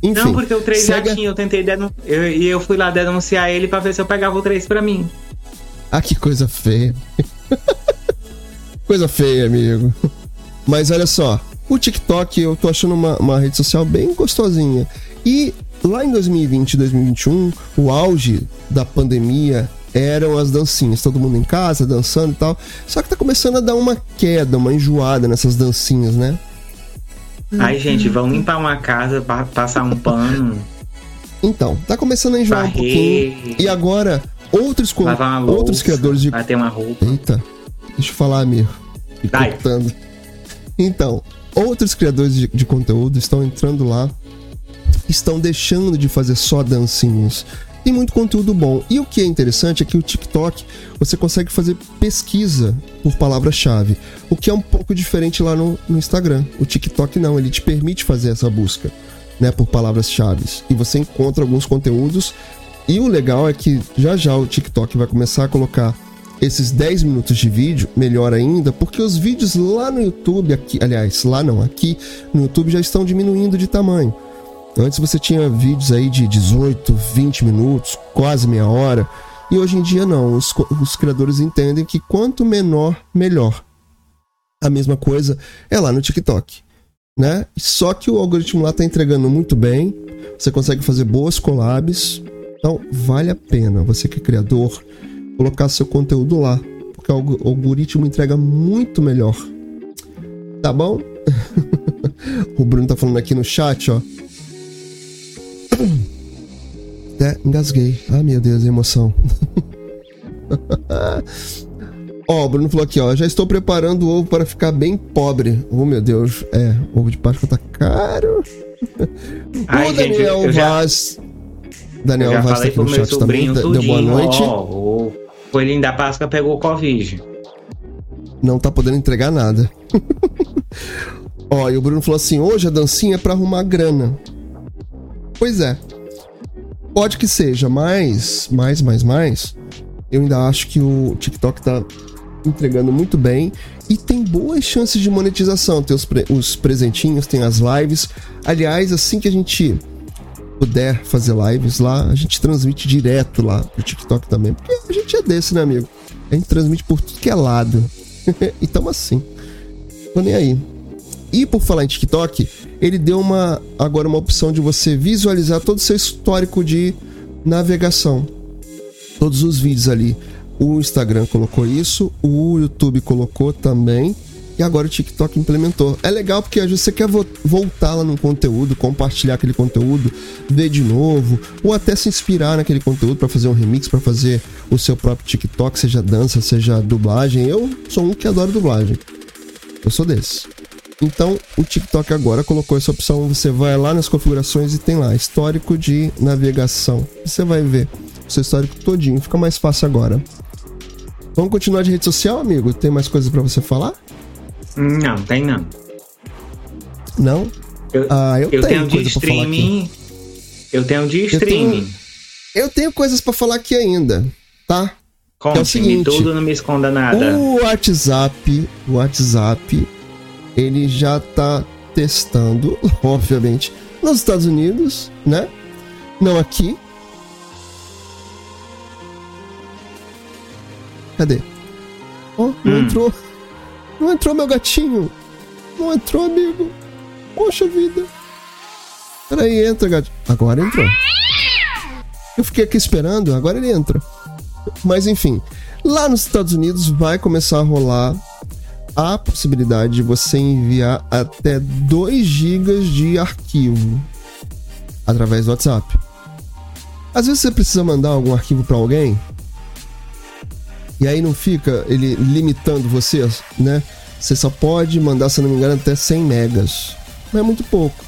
Enfim, Não, porque o 3 segue... já tinha, eu tentei denunciar. E eu, fui lá denunciar ele pra ver se eu pegava o 3 pra mim. Ah, que coisa feia. coisa feia, amigo. Mas olha só, o TikTok eu tô achando uma, uma rede social bem gostosinha. E lá em 2020 e 2021, o auge da pandemia eram as dancinhas, todo mundo em casa dançando e tal. Só que tá começando a dar uma queda, uma enjoada nessas dancinhas, né? Ai, gente, vão limpar uma casa, pa- passar um pano, Então, tá começando a enjoar um varrer, pouquinho. E agora, outros, co- uma outros louça, criadores de bater uma roupa. Eita, deixa eu falar, amigo. Vai. Então, outros criadores de, de conteúdo estão entrando lá, estão deixando de fazer só dancinhos. Tem muito conteúdo bom. E o que é interessante é que o TikTok você consegue fazer pesquisa por palavra-chave, o que é um pouco diferente lá no, no Instagram. O TikTok não, ele te permite fazer essa busca, né, por palavras-chave. E você encontra alguns conteúdos. E o legal é que já já o TikTok vai começar a colocar esses 10 minutos de vídeo, melhor ainda, porque os vídeos lá no YouTube, aqui, aliás, lá não, aqui no YouTube já estão diminuindo de tamanho. Antes você tinha vídeos aí de 18, 20 minutos, quase meia hora, e hoje em dia não. Os, os criadores entendem que quanto menor, melhor. A mesma coisa é lá no TikTok, né? Só que o algoritmo lá tá entregando muito bem, você consegue fazer boas collabs, então vale a pena você que é criador colocar seu conteúdo lá, porque o algoritmo entrega muito melhor. Tá bom? o Bruno tá falando aqui no chat, ó. Até engasguei. Ah, meu Deus, emoção. Ó, o Bruno falou aqui, ó. Já estou preparando o ovo para ficar bem pobre. Oh, meu Deus. É, ovo de Páscoa tá caro. Ai, o gente, Daniel já- Vaz. Eu Daniel já Vaz tá aqui no chat também. sobrinho Deu tudinho, boa noite. ó, o coelhinho da Páscoa pegou Covid. não tá podendo entregar nada. Ó, e o Bruno falou assim: hoje a dancinha é pra arrumar grana. Pois é. Pode que seja, mas, mais, mais, mais, eu ainda acho que o TikTok tá entregando muito bem e tem boas chances de monetização. Tem os, pre os presentinhos, tem as lives. Aliás, assim que a gente puder fazer lives lá, a gente transmite direto lá pro TikTok também. Porque a gente é desse, né, amigo? A gente transmite por tudo que é lado. e tamo assim. Tô nem aí. E por falar em TikTok, ele deu uma agora uma opção de você visualizar todo o seu histórico de navegação. Todos os vídeos ali. O Instagram colocou isso, o YouTube colocou também. E agora o TikTok implementou. É legal porque às vezes você quer vo voltar lá no conteúdo, compartilhar aquele conteúdo, ver de novo, ou até se inspirar naquele conteúdo para fazer um remix, para fazer o seu próprio TikTok, seja dança, seja dublagem. Eu sou um que adora dublagem. Eu sou desse. Então, o TikTok agora colocou essa opção. Você vai lá nas configurações e tem lá histórico de navegação. Você vai ver o seu histórico todinho. Fica mais fácil agora. Vamos continuar de rede social, amigo? Tem mais coisas para você falar? Não, tem não. Não? Eu, ah, eu, eu tenho, tenho de streaming. Eu tenho de streaming. Eu tenho, eu tenho coisas para falar aqui ainda, tá? Conte, é o seguinte, tudo, não me esconda nada. O WhatsApp, o WhatsApp ele já está testando, obviamente, nos Estados Unidos, né? Não aqui. Cadê? Oh, não hum. entrou. Não entrou meu gatinho. Não entrou, amigo. Poxa vida. Peraí, entra, gatinho. Agora entrou. Eu fiquei aqui esperando, agora ele entra. Mas enfim, lá nos Estados Unidos vai começar a rolar a possibilidade de você enviar até 2 GB de arquivo através do WhatsApp. Às vezes você precisa mandar algum arquivo para alguém e aí não fica ele limitando você, né? Você só pode mandar, se não me engano, até 100 megas. Não é muito pouco.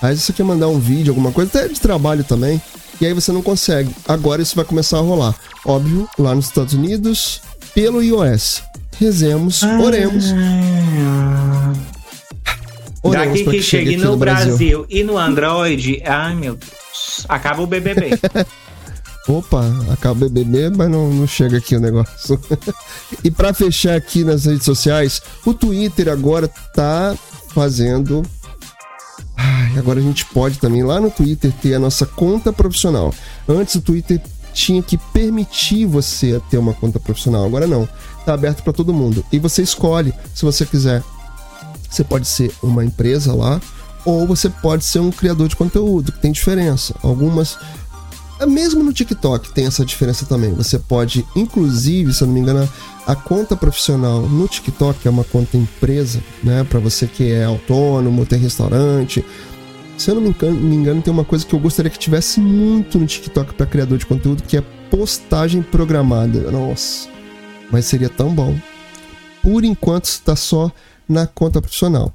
Aí você quer mandar um vídeo, alguma coisa, até de trabalho também, e aí você não consegue. Agora isso vai começar a rolar. Óbvio, lá nos Estados Unidos, pelo iOS rezemos, oremos. oremos Daqui que, chegue no, no Brasil. Brasil. e no Android, ai meu Deus, acaba o BBB. Opa, acaba o BBB, mas não, não chega aqui o negócio. e para fechar aqui nas redes sociais, o Twitter agora tá fazendo. Ai, agora a gente pode também lá no Twitter ter a nossa conta profissional. Antes o Twitter tinha que permitir você ter uma conta profissional, agora não está aberto para todo mundo. E você escolhe se você quiser. Você pode ser uma empresa lá, ou você pode ser um criador de conteúdo, que tem diferença. Algumas. É, mesmo no TikTok tem essa diferença também. Você pode, inclusive, se eu não me engano, a conta profissional no TikTok é uma conta empresa, né? Para você que é autônomo, tem restaurante. Se eu não me engano, me engano, tem uma coisa que eu gostaria que tivesse muito no TikTok para criador de conteúdo, que é postagem programada. Nossa mas seria tão bom. Por enquanto está só na conta profissional.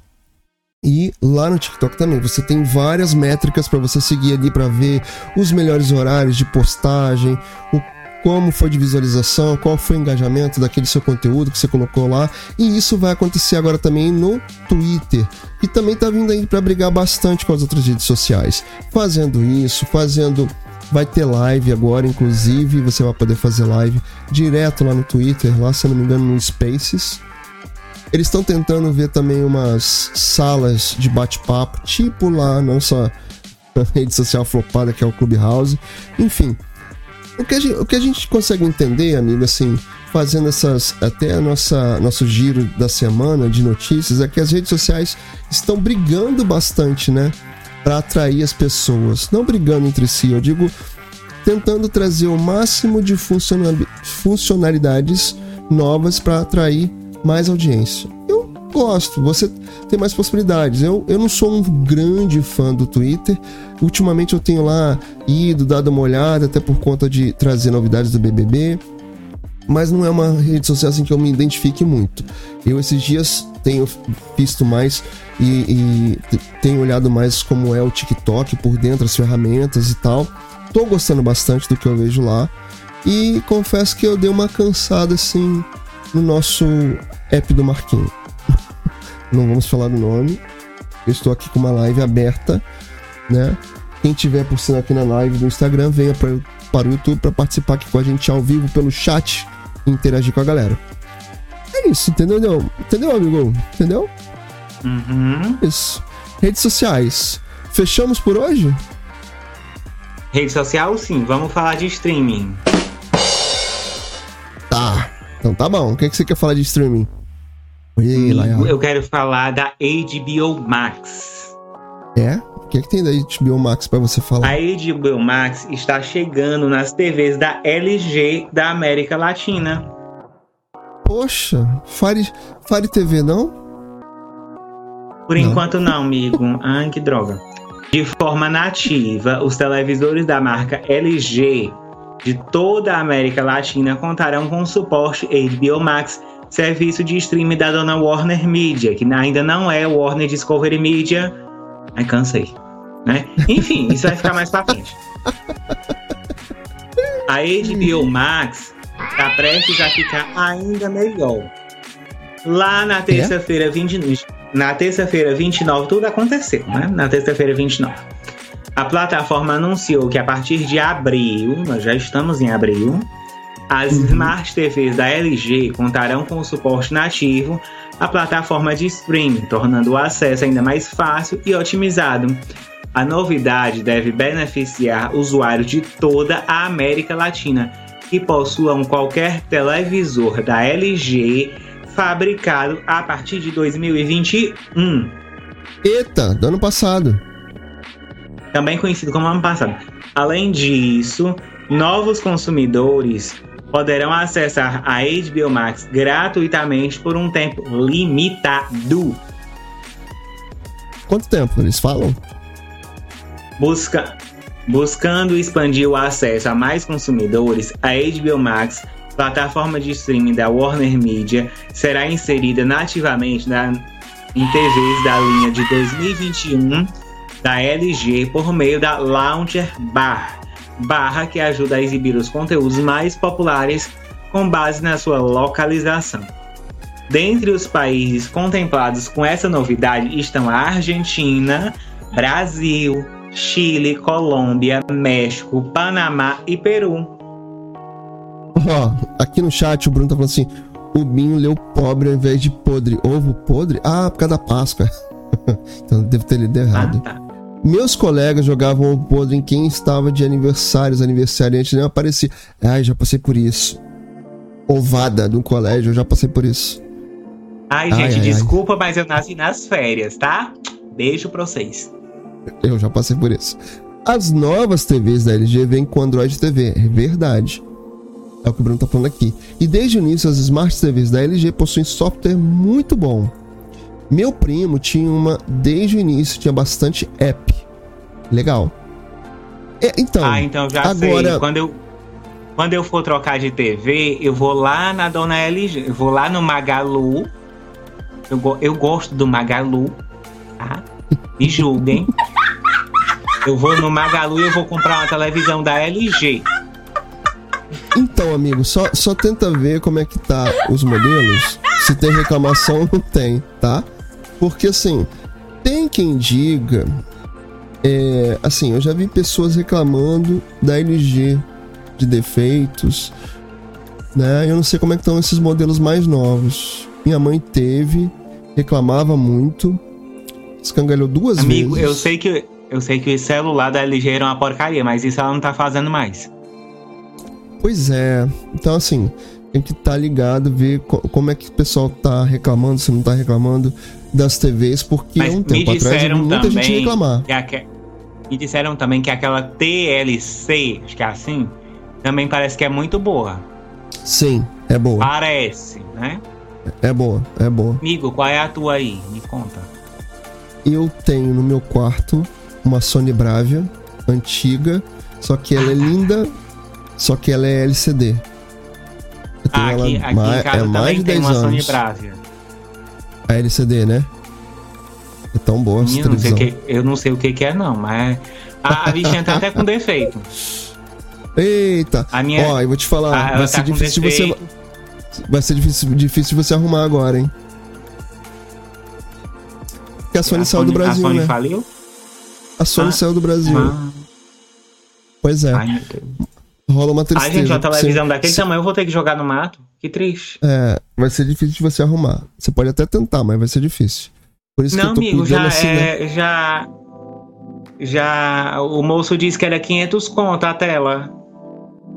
E lá no TikTok também, você tem várias métricas para você seguir ali para ver os melhores horários de postagem, o como foi de visualização, qual foi o engajamento daquele seu conteúdo que você colocou lá. E isso vai acontecer agora também no Twitter, que também está vindo aí para brigar bastante com as outras redes sociais. Fazendo isso, fazendo Vai ter live agora, inclusive, você vai poder fazer live direto lá no Twitter, lá, se não me engano, no Spaces. Eles estão tentando ver também umas salas de bate-papo, tipo lá, não só na rede social flopada que é o Clubhouse. Enfim, o que, a gente, o que a gente consegue entender, amigo, assim, fazendo essas até a nossa nosso giro da semana de notícias é que as redes sociais estão brigando bastante, né? Para atrair as pessoas, não brigando entre si, eu digo tentando trazer o máximo de funcionalidades novas para atrair mais audiência. Eu gosto, você tem mais possibilidades. Eu, eu não sou um grande fã do Twitter. Ultimamente eu tenho lá ido, dado uma olhada, até por conta de trazer novidades do BBB. Mas não é uma rede social assim que eu me identifique muito. Eu esses dias tenho visto mais e, e tenho olhado mais como é o TikTok por dentro, as ferramentas e tal. Tô gostando bastante do que eu vejo lá. E confesso que eu dei uma cansada assim no nosso app do Marquinho. Não vamos falar do nome. Eu estou aqui com uma live aberta, né? Quem tiver por sinal aqui na live do Instagram, venha pra, para o YouTube para participar aqui com a gente ao vivo pelo chat interagir com a galera. É isso, entendeu? Entendeu, amigo? Entendeu? Uhum. Isso. Redes sociais. Fechamos por hoje? Rede social, sim. Vamos falar de streaming. Tá. Então tá bom. O que, é que você quer falar de streaming? Oi, Amigo, eu quero falar da HBO Max. É? O que, é que tem da HBO Max para você falar? A HBO Max está chegando nas TVs da LG da América Latina. Poxa, Fire, Fire TV não? Por não. enquanto não, amigo. ah, que droga. De forma nativa, os televisores da marca LG de toda a América Latina contarão com o suporte HBO Max, serviço de streaming da dona Warner Media, que ainda não é Warner Discovery Media. Ai, cansei. Né? Enfim, isso vai ficar mais pra frente. A HBO Max está prestes a ficar ainda melhor. Lá na terça-feira, 20, na terça-feira 29, tudo aconteceu, né? Na terça-feira 29. A plataforma anunciou que a partir de abril, nós já estamos em abril, as uhum. Smart TVs da LG contarão com o suporte nativo à plataforma de streaming, tornando o acesso ainda mais fácil e otimizado. A novidade deve beneficiar usuários de toda a América Latina que possuam qualquer televisor da LG fabricado a partir de 2021. Eita, do ano passado. Também conhecido como ano passado. Além disso, novos consumidores poderão acessar a HBO Max gratuitamente por um tempo limitado. Quanto tempo eles falam? Busca, buscando expandir o acesso a mais consumidores, a HBO Max plataforma de streaming da Warner Media, será inserida nativamente na, em TVs da linha de 2021 da LG por meio da Launcher Bar, barra que ajuda a exibir os conteúdos mais populares com base na sua localização. Dentre os países contemplados com essa novidade estão a Argentina, Brasil, Chile, Colômbia, México, Panamá e Peru. Ó, aqui no chat o Bruno tá falando assim: o Binho leu pobre ao invés de podre. Ovo podre? Ah, por causa da Páscoa. então deve ter lido errado. Ah, tá. Meus colegas jogavam ovo podre em quem estava de aniversários, aniversariantes nem aparecia. Ai, já passei por isso. Ovada do colégio, eu já passei por isso. Ai, ai gente, ai, desculpa, ai. mas eu nasci nas férias, tá? Beijo pra vocês. Eu já passei por isso. As novas TVs da LG vêm com Android TV, é verdade. É o que o Bruno tá falando aqui. E desde o início, as Smart TVs da LG possuem software muito bom. Meu primo tinha uma desde o início, tinha bastante app. Legal. É, então, ah, então já agora... sei. Quando eu, quando eu for trocar de TV, eu vou lá na dona LG, eu vou lá no Magalu. Eu, eu gosto do Magalu, tá? Me julguem. Eu vou no Magalu e eu vou comprar uma televisão da LG. Então, amigo, só, só tenta ver como é que tá os modelos. Se tem reclamação ou não tem, tá? Porque assim, tem quem diga. É, assim, eu já vi pessoas reclamando da LG de defeitos, né? Eu não sei como é que estão esses modelos mais novos. Minha mãe teve, reclamava muito, escangalhou duas Amigo, vezes. eu sei que eu sei que o celular da LG era uma porcaria, mas isso ela não tá fazendo mais. Pois é. Então, assim, tem que estar tá ligado, ver co como é que o pessoal tá reclamando, se não tá reclamando das TVs, porque Mas um tempo atrás muita gente reclamar. Que me disseram também que aquela TLC, acho que é assim, também parece que é muito boa. Sim, é boa. Parece, né? É boa, é boa. Amigo, qual é a tua aí? Me conta. Eu tenho no meu quarto uma Sony Bravia antiga, só que ela é linda só que ela é LCD. Ah, aqui, aqui mais, em casa é mais de 10 anos. Sony Bravia. A LCD, né? É tão boa essa eu não, sei que, eu não sei o que, que é, não, mas. A, a bichinha tá até com defeito. Eita! A minha, Ó, eu vou te falar, vai ser tá difícil de você. Vai ser difícil, difícil de você arrumar agora, hein? Porque a Sony a saiu do Brasil, a Sony né? faliu? A Sony ah, saiu do Brasil. Ah. Pois é. Ai, Rola uma tristeza. Ai, gente, uma televisão você... daquele se... tamanho eu vou ter que jogar no mato. Que triste. É, vai ser difícil de você arrumar. Você pode até tentar, mas vai ser difícil. Por isso Não, que eu tô amigo, já, assim, é, né? já. Já. O moço disse que era 500 conto a tela.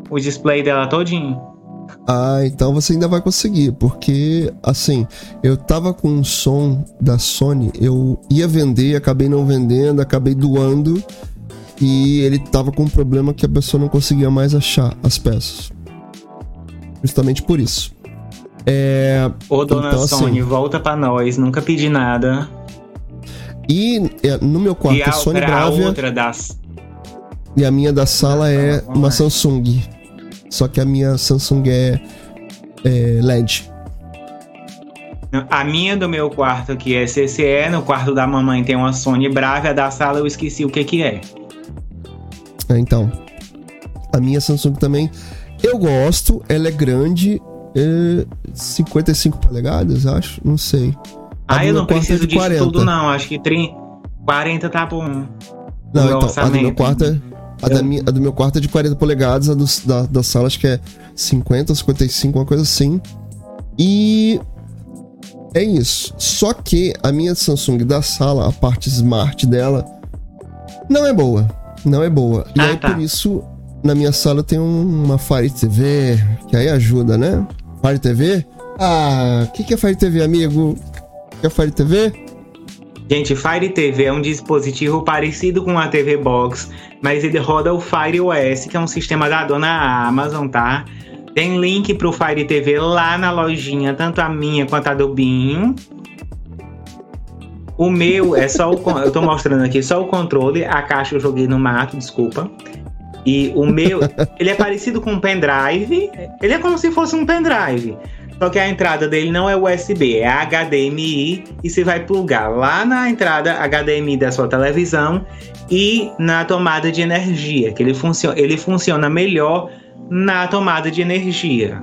O display dela todinho. Ah, então você ainda vai conseguir, porque assim, eu tava com um som da Sony, eu ia vender, acabei não vendendo, acabei doando e ele tava com um problema que a pessoa não conseguia mais achar as peças. Justamente por isso. É, Ô, dona então, assim, Sony, assim, volta para nós, nunca pedi nada. E é, no meu quarto, e a, a Sony Bravia. outra das... E a minha da sala é uma Samsung. Só que a minha Samsung é, é LED. A minha do meu quarto aqui é CCE, no quarto da mamãe tem uma Sony Bravia, a da sala eu esqueci o que que é. é. Então, a minha Samsung também eu gosto, ela é grande, é 55 polegadas, acho, não sei. A ah, eu não é preciso é disso tudo não, acho que 30, 40 tá bom. Não, então, orçamento. a do meu quarto é a, da minha, a do meu quarto é de 40 polegadas, a do, da, da sala acho que é 50, 55, uma coisa assim. E é isso. Só que a minha Samsung da sala, a parte smart dela, não é boa. Não é boa. E ah, aí tá. por isso, na minha sala tem uma Fire TV, que aí ajuda, né? Fire TV? Ah, o que, que é Fire TV, amigo? O que é Fire TV? Gente, Fire TV é um dispositivo parecido com a TV Box, mas ele roda o Fire OS, que é um sistema da dona Amazon, tá? Tem link pro Fire TV lá na lojinha, tanto a minha quanto a do Binho. O meu é só o. Eu tô mostrando aqui só o controle, a caixa eu joguei no mato, desculpa. E o meu, ele é parecido com um pendrive. Ele é como se fosse um pendrive. Só que a entrada dele não é USB, é HDMI e você vai plugar lá na entrada HDMI da sua televisão e na tomada de energia, que ele funciona, ele funciona melhor na tomada de energia.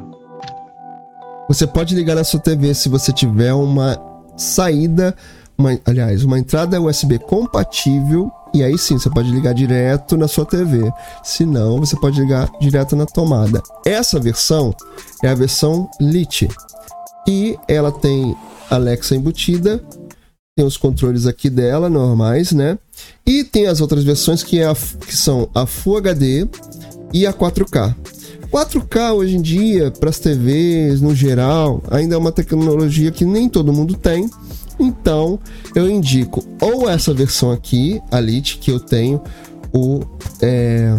Você pode ligar na sua TV se você tiver uma saída, uma, aliás, uma entrada USB compatível e aí sim você pode ligar direto na sua TV. Se não, você pode ligar direto na tomada. Essa versão é a versão Lite. E ela tem Alexa embutida, tem os controles aqui dela normais, né? E tem as outras versões que, é a, que são a Full HD e a 4K. 4K hoje em dia, para as TVs no geral, ainda é uma tecnologia que nem todo mundo tem. Então, eu indico ou essa versão aqui, a Lite, que eu tenho, o. É...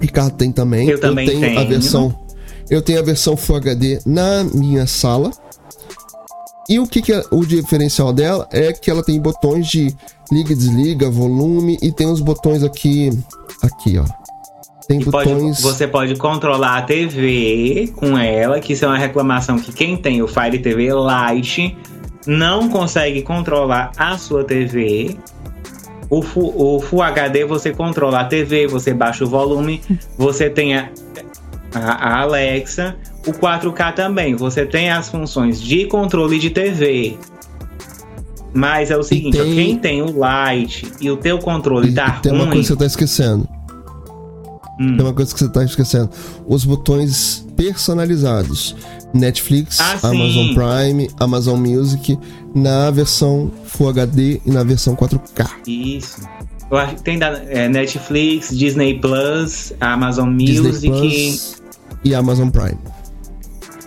Ricardo tem também. Eu também eu tenho, tenho. A versão, eu tenho a versão Full HD na minha sala. E o que, que é o diferencial dela é que ela tem botões de liga e desliga, volume e tem uns botões aqui, aqui ó. Tem e botões. Pode, você pode controlar a TV com ela, que isso é uma reclamação que quem tem o Fire TV Lite não consegue controlar a sua TV. O Full, o Full HD você controla a TV, você baixa o volume, você tem a, a, Alexa. O 4K também, você tem as funções de controle de TV. Mas é o seguinte, tem... quem tem o Lite e o teu controle e, tá tem ruim... Tem uma coisa que você tá esquecendo. Hum. Tem uma coisa que você tá esquecendo. Os botões personalizados. Netflix, ah, Amazon Prime, Amazon Music, na versão Full HD e na versão 4K. Isso. Eu acho que tem da é, Netflix, Disney Plus, Amazon Music Plus e Amazon Prime.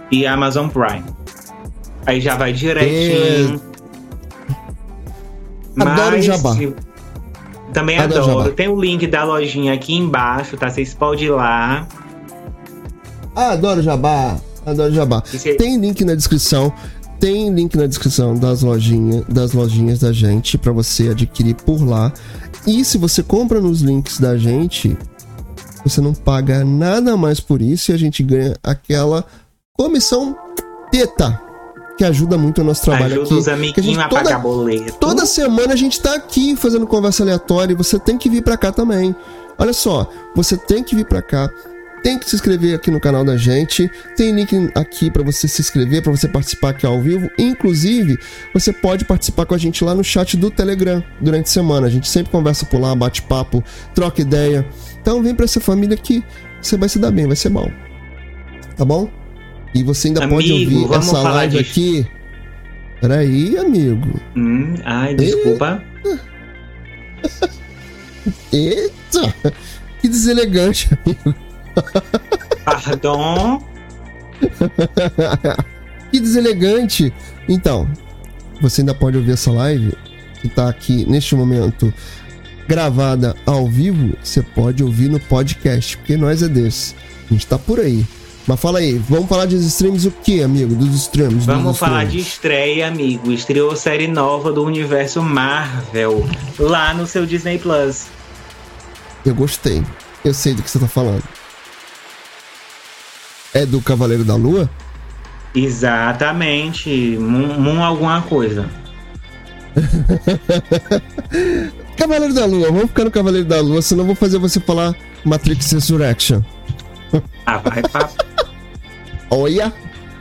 E Amazon Prime. Aí já vai direitinho. É... Adoro Jabá. Também adoro. adoro. Tem o link da lojinha aqui embaixo, tá? Vocês podem ir lá. Ah, adoro Jabá. Adoro Jabá. Tem link na descrição. Tem link na descrição das lojinhas, das lojinhas da gente para você adquirir por lá. E se você compra nos links da gente, você não paga nada mais por isso e a gente ganha aquela comissão teta que ajuda muito o nosso trabalho ajuda aqui. os amiguinhos a pagar boleto. Toda semana a gente tá aqui fazendo conversa aleatória e você tem que vir para cá também. Olha só, você tem que vir para cá tem que se inscrever aqui no canal da gente. Tem link aqui para você se inscrever, para você participar aqui ao vivo. Inclusive, você pode participar com a gente lá no chat do Telegram durante a semana. A gente sempre conversa por lá, bate papo, troca ideia. Então vem para essa família que você vai se dar bem, vai ser bom. Tá bom? E você ainda Amigo, pode ouvir essa live disso. aqui. Peraí, amigo. Hum, ai, desculpa. Eita! Que deselegante, amigo. Pardon. que deselegante. Então, você ainda pode ouvir essa live que tá aqui neste momento gravada ao vivo. Você pode ouvir no podcast, porque nós é desse. A gente tá por aí. Mas fala aí, vamos falar dos streams o que, amigo? Dos streams. Vamos dos falar de streams. estreia, amigo. Estreou série nova do universo Marvel lá no seu Disney Plus. Eu gostei. Eu sei do que você tá falando. É do Cavaleiro da Lua? Exatamente. Moon, Moon alguma coisa. Cavaleiro da Lua, vamos ficar no Cavaleiro da Lua, senão vou fazer você falar Matrix Resurrection. Ah, vai pra... Olha,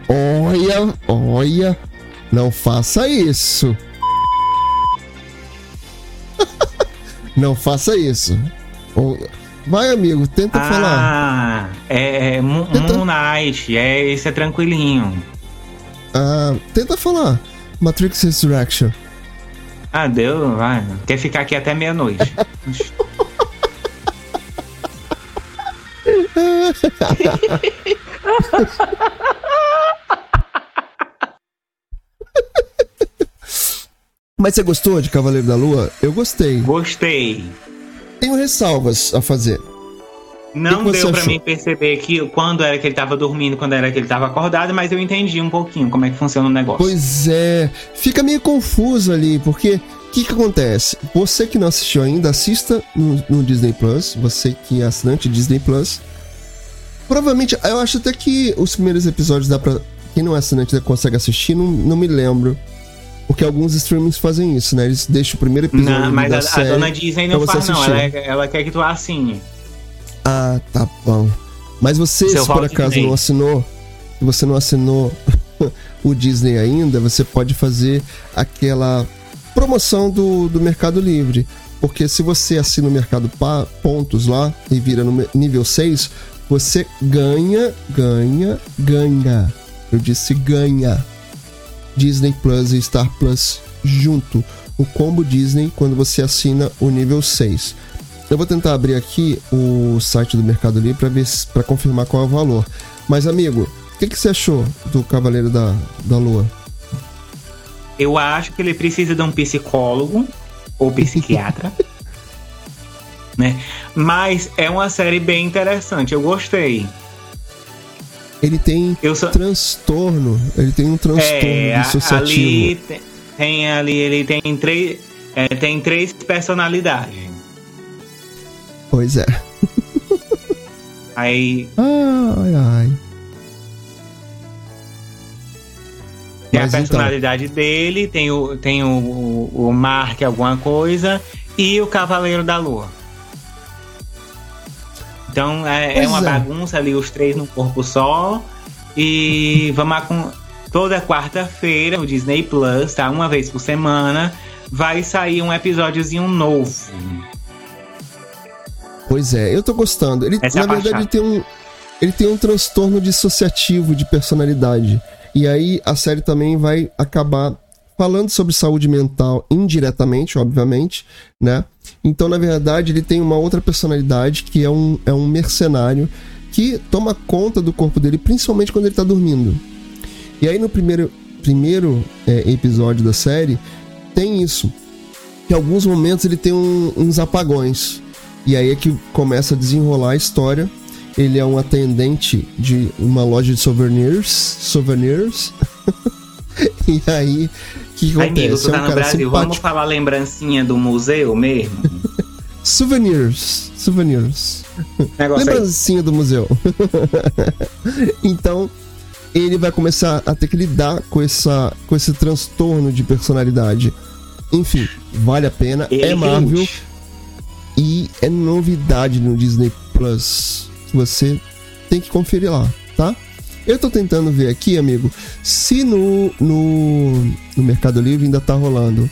olha, olha. Não faça isso. Não faça isso. Vai, amigo, tenta falar. Ah, é, é Moon Knight. É, esse é tranquilinho. Ah, tenta falar. Matrix Resurrection. Ah, deu, vai. Quer ficar aqui até meia-noite. Mas você gostou de Cavaleiro da Lua? Eu gostei. Gostei. Tenho ressalvas a fazer. Não deu pra achou? mim perceber que quando era que ele tava dormindo, quando era que ele tava acordado, mas eu entendi um pouquinho como é que funciona o negócio. Pois é, fica meio confuso ali, porque o que, que acontece? Você que não assistiu ainda, assista no, no Disney Plus. Você que é assinante Disney Plus. Provavelmente, eu acho até que os primeiros episódios dá pra. Quem não é assinante ainda consegue assistir, não, não me lembro. Porque alguns streamings fazem isso, né? Eles deixam o primeiro episódio Não, mas da a, a série dona Disney não faz, não. Ela, é- ela quer que tu assine. Ah, tá bom. Mas você, Seu se por acaso Disney. não assinou, se você não assinou o Disney ainda, você pode fazer aquela promoção do, do Mercado Livre. Porque se você assina o Mercado Pa- Pontos lá e vira no nível 6, você ganha, ganha, ganha. Eu disse ganha. Disney Plus e Star Plus junto. O combo Disney quando você assina o nível 6. Eu vou tentar abrir aqui o site do Mercado Livre para ver para confirmar qual é o valor. Mas amigo, o que, que você achou do Cavaleiro da, da Lua? Eu acho que ele precisa de um psicólogo ou psiquiatra. né? Mas é uma série bem interessante. Eu gostei. Ele tem sou. transtorno, ele tem um transtorno É, dissociativo. ali tem, tem ali ele tem três é, tem três personalidades. Pois é. Aí Ai, ai. tem Mas a então. personalidade dele, tem o tem o, o, o Mark alguma coisa e o Cavaleiro da Lua. Então é, é uma é. bagunça ali os três num corpo só e vamos com toda quarta-feira no Disney Plus, tá? Uma vez por semana vai sair um episódiozinho novo. Pois é, eu tô gostando. Ele, Essa é na a verdade, ele tem um. Ele tem um transtorno dissociativo de personalidade. E aí a série também vai acabar falando sobre saúde mental indiretamente, obviamente, né? Então, na verdade, ele tem uma outra personalidade que é um, é um mercenário que toma conta do corpo dele, principalmente quando ele tá dormindo. E aí no primeiro, primeiro é, episódio da série tem isso. Que em alguns momentos ele tem um- uns apagões. E aí é que começa a desenrolar a história. Ele é um atendente de uma loja de souvenirs. Souvenirs. e aí, que Ai, amigo, acontece? tu É tá um no cara Brasil, vamos simpático. falar lembrancinha do museu mesmo? Souvenirs. Souvenirs. Negócio aí. Lembrancinha do museu. então, ele vai começar a ter que lidar com, essa, com esse transtorno de personalidade. Enfim, vale a pena. Ele é Marvel e é novidade no Disney Plus. Você tem que conferir lá, tá? Eu tô tentando ver aqui, amigo, se no, no, no Mercado Livre ainda tá rolando.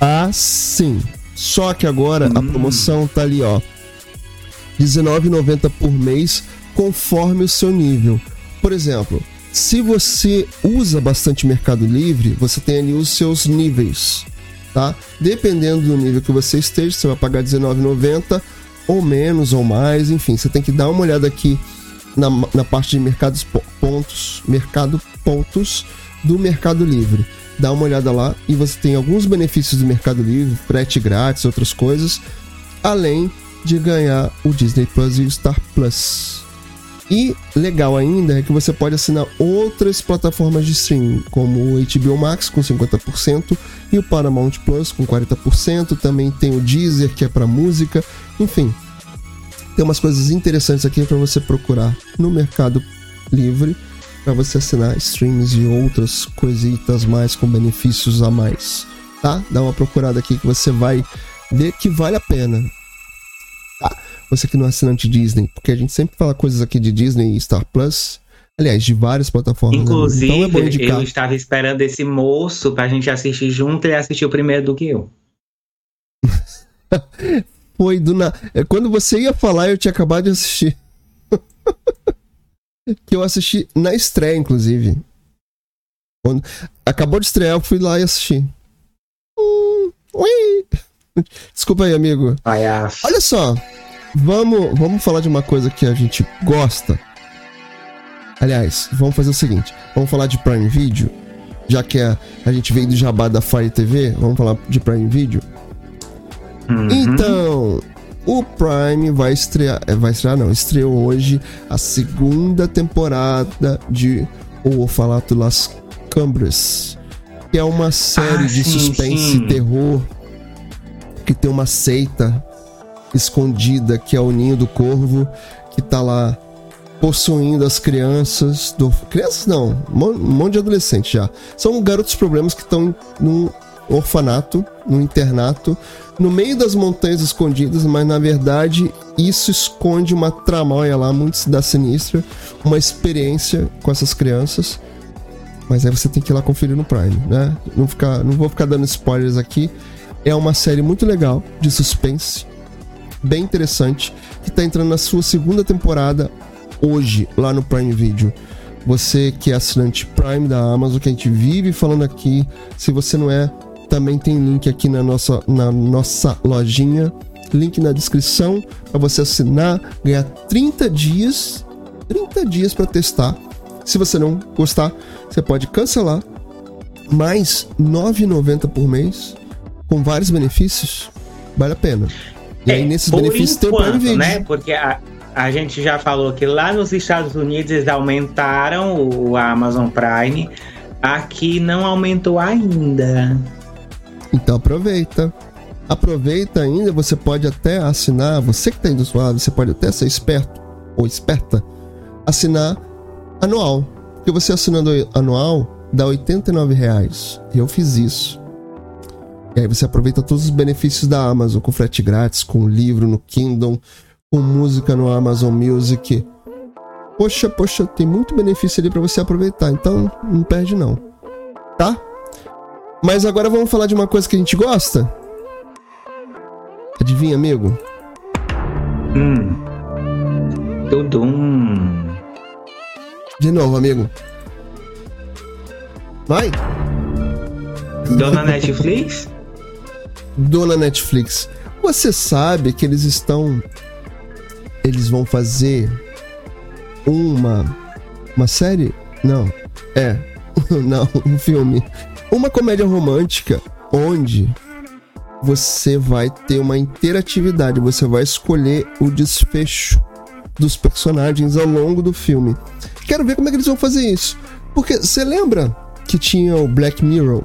Ah, sim. Só que agora hum. a promoção tá ali, ó. R$19,90 por mês, conforme o seu nível. Por exemplo, se você usa bastante Mercado Livre, você tem ali os seus níveis, tá? Dependendo do nível que você esteja, você vai pagar R$19,90 ou menos ou mais, enfim, você tem que dar uma olhada aqui na, na parte de mercados pontos, mercado pontos do Mercado Livre. Dá uma olhada lá e você tem alguns benefícios do Mercado Livre, frete grátis, outras coisas, além de ganhar o Disney Plus e o Star Plus. E legal ainda é que você pode assinar outras plataformas de streaming, como o HBO Max com 50% e o Paramount Plus com 40%. Também tem o Deezer, que é para música. Enfim, tem umas coisas interessantes aqui para você procurar no Mercado Livre para você assinar streams e outras coisitas mais com benefícios a mais, tá? Dá uma procurada aqui que você vai ver que vale a pena. Tá? Você que não é assinante Disney, porque a gente sempre fala coisas aqui de Disney e Star Plus, aliás, de várias plataformas. Inclusive, né? então é eu estava esperando esse moço pra gente assistir junto e ele assistiu primeiro do que eu. Foi do na... É, quando você ia falar, eu tinha acabado de assistir. que eu assisti na estreia, inclusive. Quando acabou de estrear, eu fui lá e assisti. Hum, Desculpa aí, amigo. Olha só, vamos, vamos falar de uma coisa que a gente gosta. Aliás, vamos fazer o seguinte: vamos falar de Prime Video, já que a, a gente veio do jabá da Fire TV, vamos falar de Prime Video. Uhum. Então, o Prime vai estrear, é, vai estrear não, estreou hoje a segunda temporada de O Orfanato Las Cambres, que é uma série ah, de sim, suspense sim. terror que tem uma seita escondida que é o Ninho do Corvo, que tá lá possuindo as crianças do crianças não, um monte de adolescentes já. São garotos problemas que estão num orfanato, num internato no meio das montanhas escondidas, mas na verdade isso esconde uma tramóia lá muito da sinistra, uma experiência com essas crianças. Mas aí você tem que ir lá conferir no Prime, né? Não, ficar, não vou ficar dando spoilers aqui. É uma série muito legal de suspense, bem interessante, que está entrando na sua segunda temporada hoje lá no Prime Video. Você que é assinante Prime da Amazon, que a gente vive falando aqui, se você não é, também tem link aqui na nossa, na nossa lojinha, link na descrição para você assinar, ganhar 30 dias, 30 dias para testar. Se você não gostar, você pode cancelar. Mais 9,90 por mês, com vários benefícios, vale a pena. E é, aí nesses benefícios enquanto, tem o Prime né? Porque a, a gente já falou que lá nos Estados Unidos eles aumentaram o Amazon Prime. Aqui não aumentou ainda. Então aproveita. Aproveita ainda, você pode até assinar, você que está indo suave, você pode até ser esperto ou esperta, assinar anual. Porque você assinando anual dá 89 reais. E eu fiz isso. E aí você aproveita todos os benefícios da Amazon, com frete grátis, com livro no Kindle, com música no Amazon Music. Poxa, poxa, tem muito benefício ali para você aproveitar, então não perde não. Tá? Mas agora vamos falar de uma coisa que a gente gosta? Adivinha, amigo? Hum. Tudum. De novo, amigo. Vai. Dona Netflix? Dona Netflix. Você sabe que eles estão. Eles vão fazer uma. Uma série? Não. É. Não, um filme uma comédia romântica onde você vai ter uma interatividade, você vai escolher o desfecho dos personagens ao longo do filme. Quero ver como é que eles vão fazer isso. Porque você lembra que tinha o Black Mirror,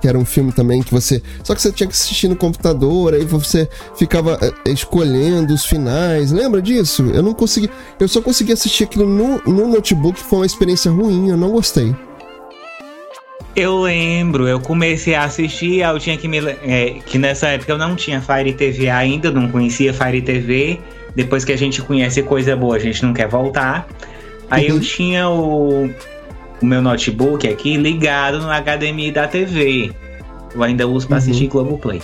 que era um filme também que você. Só que você tinha que assistir no computador, aí você ficava é, escolhendo os finais. Lembra disso? Eu não consegui. Eu só consegui assistir aquilo no, no notebook, foi uma experiência ruim, eu não gostei. Eu lembro, eu comecei a assistir, eu tinha que me. É, que nessa época eu não tinha Fire TV ainda, não conhecia Fire TV. depois que a gente conhece coisa boa, a gente não quer voltar. Aí uhum. eu tinha o, o meu notebook aqui ligado no HDMI da TV. Eu ainda uso para uhum. assistir Globoplay.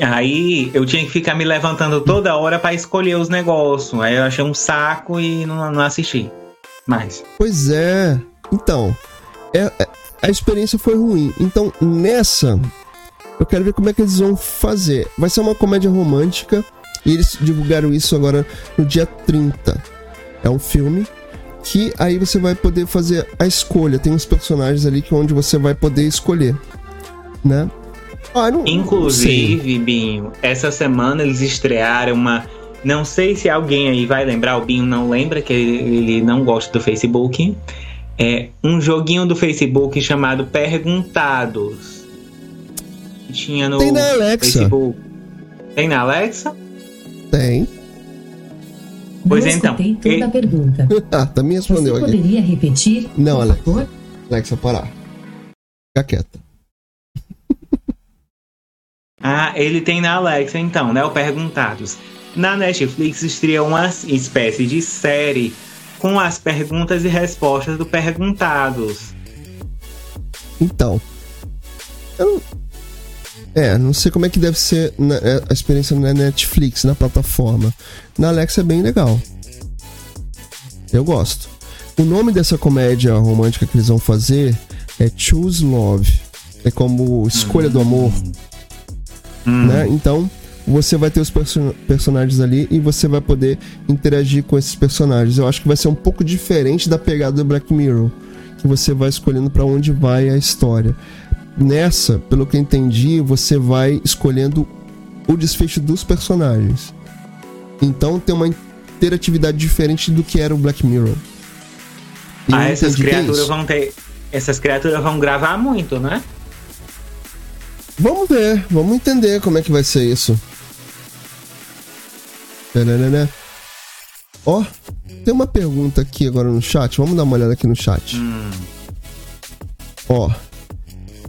Aí eu tinha que ficar me levantando toda hora para escolher os negócios. Aí eu achei um saco e não, não assisti mais. Pois é. Então, é, é, a experiência foi ruim. Então, nessa, eu quero ver como é que eles vão fazer. Vai ser uma comédia romântica. E eles divulgaram isso agora no dia 30. É um filme que aí você vai poder fazer a escolha. Tem uns personagens ali que é onde você vai poder escolher, né? Ah, não, Inclusive, não Binho, essa semana eles estrearam uma. Não sei se alguém aí vai lembrar, o Binho não lembra, que ele, ele não gosta do Facebook. É um joguinho do Facebook chamado Perguntados. Tinha no Tem na Alexa. Facebook. Tem na Alexa? Tem. Pois não então. toda e... a pergunta. ah, também respondeu Você poderia repetir? Não, Alexa. Alexa, parar. Fica quieta. Ah, ele tem na Alexa então, né? O Perguntados. Na Netflix estreia uma espécie de série com as perguntas e respostas do Perguntados. Então. Eu. É, não sei como é que deve ser é, a experiência na Netflix, na plataforma. Na Alexa é bem legal. Eu gosto. O nome dessa comédia romântica que eles vão fazer é Choose Love. É como escolha do amor. Hum. Né? Então, você vai ter os person personagens ali e você vai poder interagir com esses personagens. Eu acho que vai ser um pouco diferente da pegada do Black Mirror, que você vai escolhendo para onde vai a história. Nessa, pelo que eu entendi, você vai escolhendo o desfecho dos personagens. Então tem uma interatividade diferente do que era o Black Mirror. E ah, essas é criaturas é vão ter. Essas criaturas vão gravar muito, né? Vamos ver, vamos entender como é que vai ser isso. Ó, oh, tem uma pergunta aqui agora no chat. Vamos dar uma olhada aqui no chat. Hum. Ó, oh,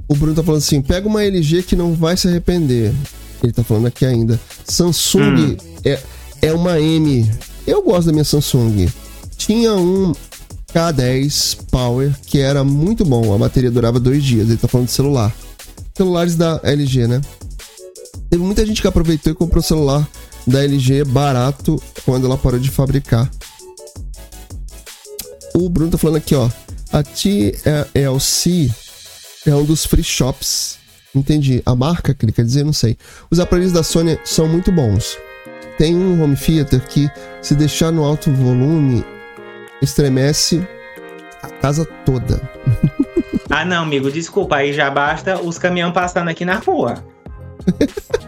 o Bruno tá falando assim: pega uma LG que não vai se arrepender. Ele tá falando aqui ainda. Samsung hum. é, é uma M. Eu gosto da minha Samsung. Tinha um K10 Power que era muito bom. A bateria durava dois dias. Ele tá falando de celular celulares da LG, né? Teve muita gente que aproveitou e comprou celular da LG barato quando ela parou de fabricar. O Bruno tá falando aqui, ó. A TLC é um dos free shops. Entendi. A marca que ele quer dizer, não sei. Os aparelhos da Sony são muito bons. Tem um home theater que, se deixar no alto volume, estremece a casa toda. Ah, não, amigo, desculpa. Aí já basta os caminhão passando aqui na rua.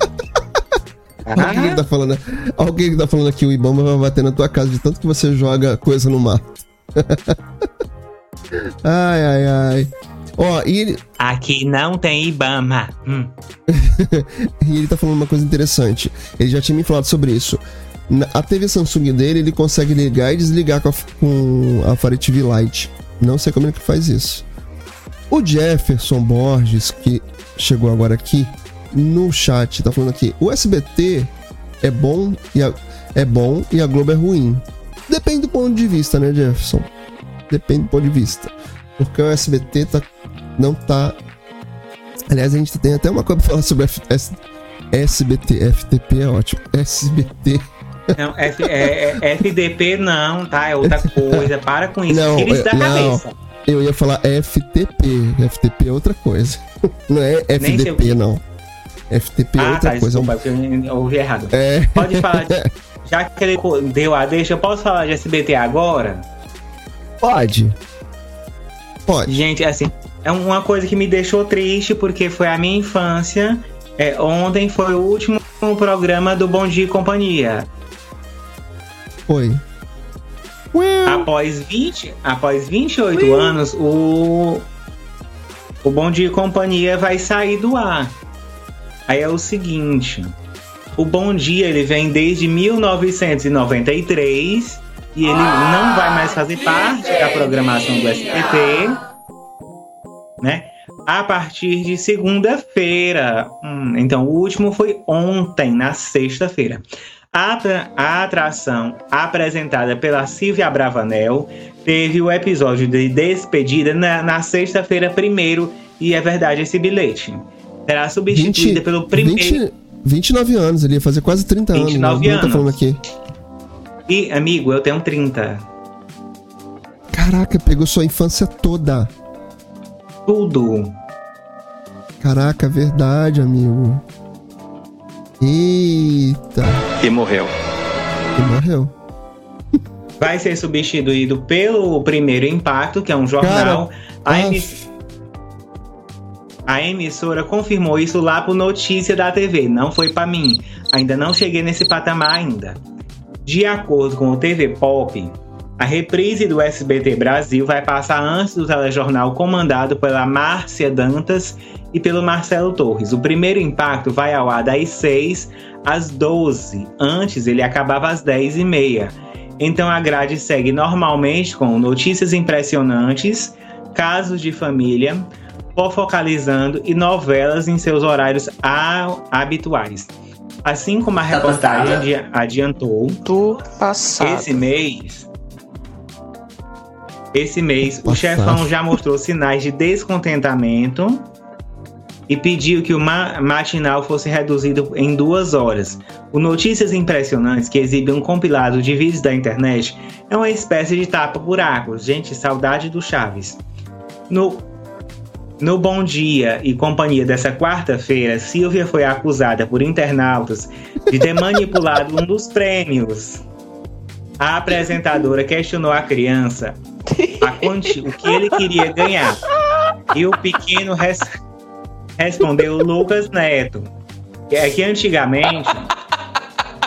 Alguém tá falando, alguém tá falando aqui, o Ibama vai bater na tua casa de tanto que você joga coisa no mar. ai, ai, ai. Ó, e ele... Aqui não tem Ibama. Hum. e ele tá falando uma coisa interessante. Ele já tinha me falado sobre isso. A TV Samsung dele, ele consegue ligar e desligar com a, com a Fire TV Lite. Não sei como é que faz isso. O Jefferson Borges, que chegou agora aqui no chat, tá falando aqui: o SBT é bom e a, é bom e a Globo é ruim. Depende do ponto de vista, né, Jefferson? Depende do ponto de vista. Porque o SBT tá, não tá. Aliás, a gente tem até uma coisa pra falar sobre F, S, SBT. FTP é ótimo. SBT. Não, F, é, é, FDP não, tá? É outra coisa. Para com isso. Não, Tira isso da não. cabeça. Eu ia falar FTP. FTP é outra coisa. Não é FDP, não. FTP é ah, outra tá, coisa. Desculpa, eu ouvi errado. É. Pode falar. De... Já que ele deu a deixa, eu posso falar de SBT agora? Pode. Pode. Gente, assim, é uma coisa que me deixou triste porque foi a minha infância. É, ontem foi o último programa do Bom Dia e Companhia. Foi. Após 20, após 28 anos, o o Bom Dia e Companhia vai sair do ar. Aí é o seguinte, o Bom Dia ele vem desde 1993 e ele não vai mais fazer parte da programação do SBT, né? A partir de segunda-feira. Hum, então, o último foi ontem, na sexta-feira. A, a atração apresentada pela Silvia Bravanel teve o episódio de despedida na, na sexta-feira primeiro e é verdade esse bilhete. Será substituída 20 pelo primeiro 20 29 anos, ele ia fazer quase 30 anos. 29 né? Alguém Tá anos. falando aqui. e amigo, eu tenho 30. Caraca, pegou sua infância toda. Tudo. Caraca, verdade, amigo. Eita, E morreu. e morreu. Vai ser substituído pelo primeiro impacto, que é um jornal. a, Ah, emiss- a emissora confirmou isso lá pro Notícia da TV, não foi pra mim. Ainda não cheguei nesse patamar ainda. De acordo com o TV Pop, a reprise do SBT Brasil vai passar antes do telejornal comandado pela Márcia Dantas e pelo Marcelo Torres. O primeiro impacto vai ao ar das 6 às 12. Antes ele acabava às 10 e meia. Então a grade segue normalmente com notícias impressionantes, casos de família, focalizando e novelas em seus horários a- habituais. Assim como a Tá reportagem passada. adi- adiantou, Do passado. esse mês. Esse mês, o chefão já mostrou sinais de descontentamento e pediu que o ma- matinal fosse reduzido em duas horas. O Notícias Impressionantes, que exibe um compilado de vídeos da internet, é uma espécie de tapa-buracos. Gente, saudade do Chaves. No, no Bom Dia e Companhia dessa quarta-feira, Silvia foi acusada por internautas de ter manipulado um dos prêmios. A apresentadora questionou a criança a quanti- o que ele queria ganhar. E o pequeno res- respondeu Lucas Neto. É que antigamente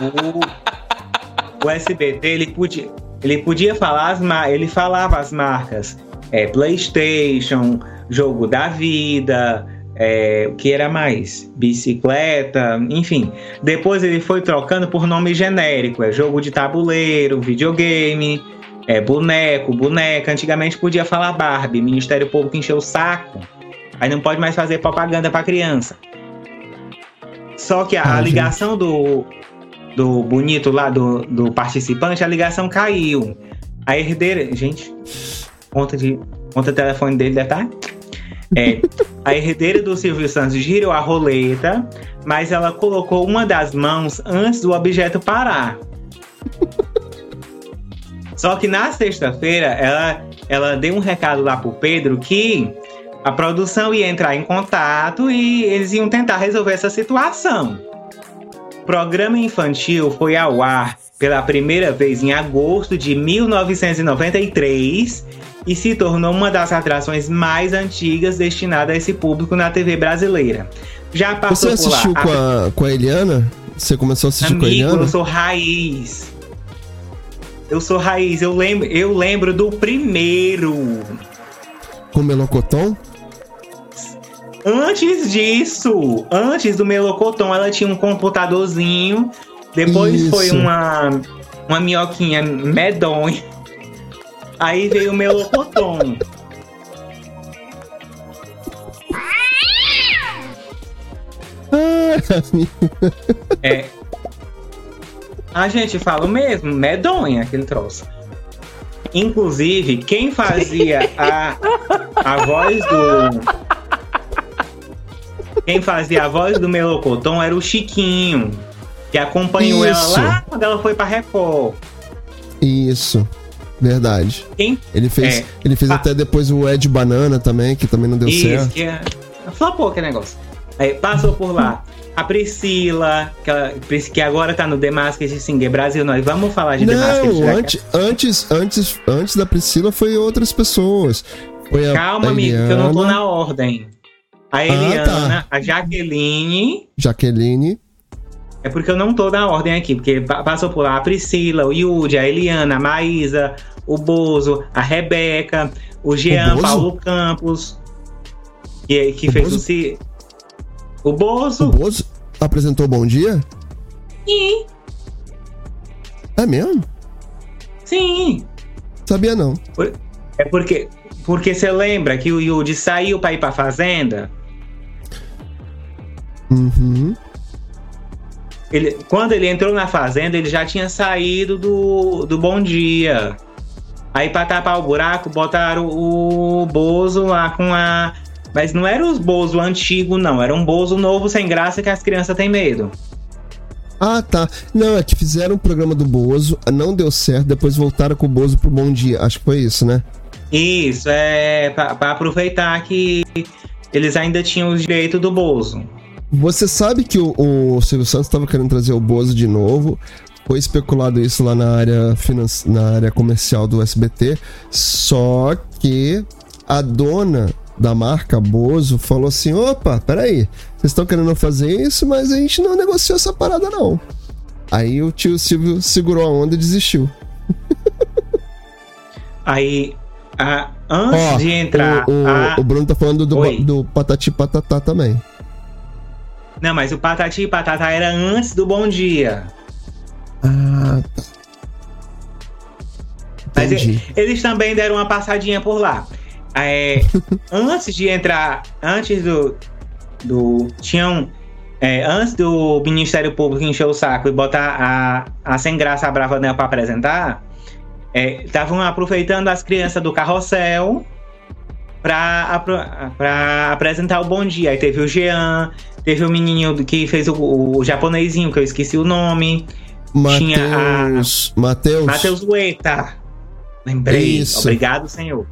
o, o SBT ele podia, ele podia falar as ele falava as marcas é, PlayStation, jogo da vida, é, o que era mais? Bicicleta, enfim. Depois ele foi trocando por nome genérico, é jogo de tabuleiro, videogame, é boneco, boneca. Antigamente podia falar Barbie, Ministério Público encheu o saco. Aí não pode mais fazer propaganda para criança. Só que a, Ah, a gente. ligação do, do bonito lá, do, do participante, a ligação caiu. A herdeira. Gente, conta de. Conta telefone dele deve estar. É, a herdeira do Silvio Santos girou a roleta, mas ela colocou uma das mãos antes do objeto parar. Só que na sexta-feira ela, ela deu um recado lá pro Pedro que a produção ia entrar em contato e eles iam tentar resolver essa situação. O programa infantil foi ao ar pela primeira vez em agosto de 1993 e se tornou uma das atrações mais antigas destinadas a esse público na TV brasileira. Já Você passou por lá. assistiu com a, com a Eliana? Você começou a assistir com a Amigo, Eliana? eu sou raiz. Eu sou raiz, eu lembro, eu lembro do primeiro. Com o Melocoton? Antes disso, antes do Melocoton, ela tinha um computadorzinho. Depois Isso. foi uma, uma minhoquinha medonha. Aí veio o Melocoton. Ah. É. A gente fala o mesmo, medonha aquele troço. Inclusive, quem fazia a, a voz do. Quem fazia a voz do Melocoton era o Chiquinho, que acompanhou ela Isso. lá quando ela foi pra Record. Isso. Verdade. Quem? Ele fez, É. ele fez Ah. até depois o Ed Banana também, que também não deu Isso, certo. que é. Flopou aquele negócio. Aí passou por lá. A Priscila, que, ela- que agora tá no The Masked Singer Brasil. Nós vamos falar de The Masked Não, que- antes, antes, antes, antes da Priscila foi outras pessoas. Foi Calma, a amigo, que eu não tô na ordem. A tá. Eliana, a Jaqueline. Jaqueline. É porque eu não tô na ordem aqui, porque pa- passou por lá a Priscila, o Yudi, a Eliana, a Maísa, o Bozo, a Rebeca, o Jean Bozo? Paulo Campos, que, que O fez Bozo? o ci- O O Bozo. Bozo apresentou Bom Dia? Sim, É mesmo? sim. Sabia não. É porque porque você lembra que o Yudi saiu pra ir pra fazenda? Uhum. Ele, quando ele entrou na fazenda, ele já tinha saído do, do Bom Dia. Aí pra tapar o buraco, botaram o Bozo lá com a. Mas não era os Bozo antigo, não. Era um Bozo novo sem graça que as crianças têm medo. Ah, tá. Não, é que fizeram o programa do Bozo, não deu certo, depois voltaram com o Bozo pro Bom Dia. Acho que foi isso, né? Isso, é pra, pra aproveitar que eles ainda tinham os direitos do Bozo. Você sabe que o, o Silvio Santos estava querendo trazer o Bozo de novo. Foi especulado isso lá na área, finance, na área comercial do SBT. Só que a dona da marca Bozo falou assim: opa, peraí, vocês estão querendo fazer isso, mas a gente não negociou essa parada, não. Aí o tio Silvio segurou a onda e desistiu. Aí, a, antes Ó, de entrar. O, o, a- o Bruno tá falando do, Oi. do Patati Patatá também. Não, mas o Patati e Patata era antes do Bom Dia. Ah. Mas Entendi. e- eles também deram uma passadinha por lá. É, antes de entrar, antes do. do tinham. é, antes do Ministério Público encher o saco e botar a, a Sem Graça a Brava Nel pra apresentar, estavam aproveitando as crianças do carrossel pra, apro- pra apresentar o Bom Dia. Aí teve o Jean, teve o menininho do- que fez o, o japonesinho, que eu esqueci o nome. tinha a- Matheus. Matheus. Matheus Ueta. Lembrei. Isso. Obrigado, senhor.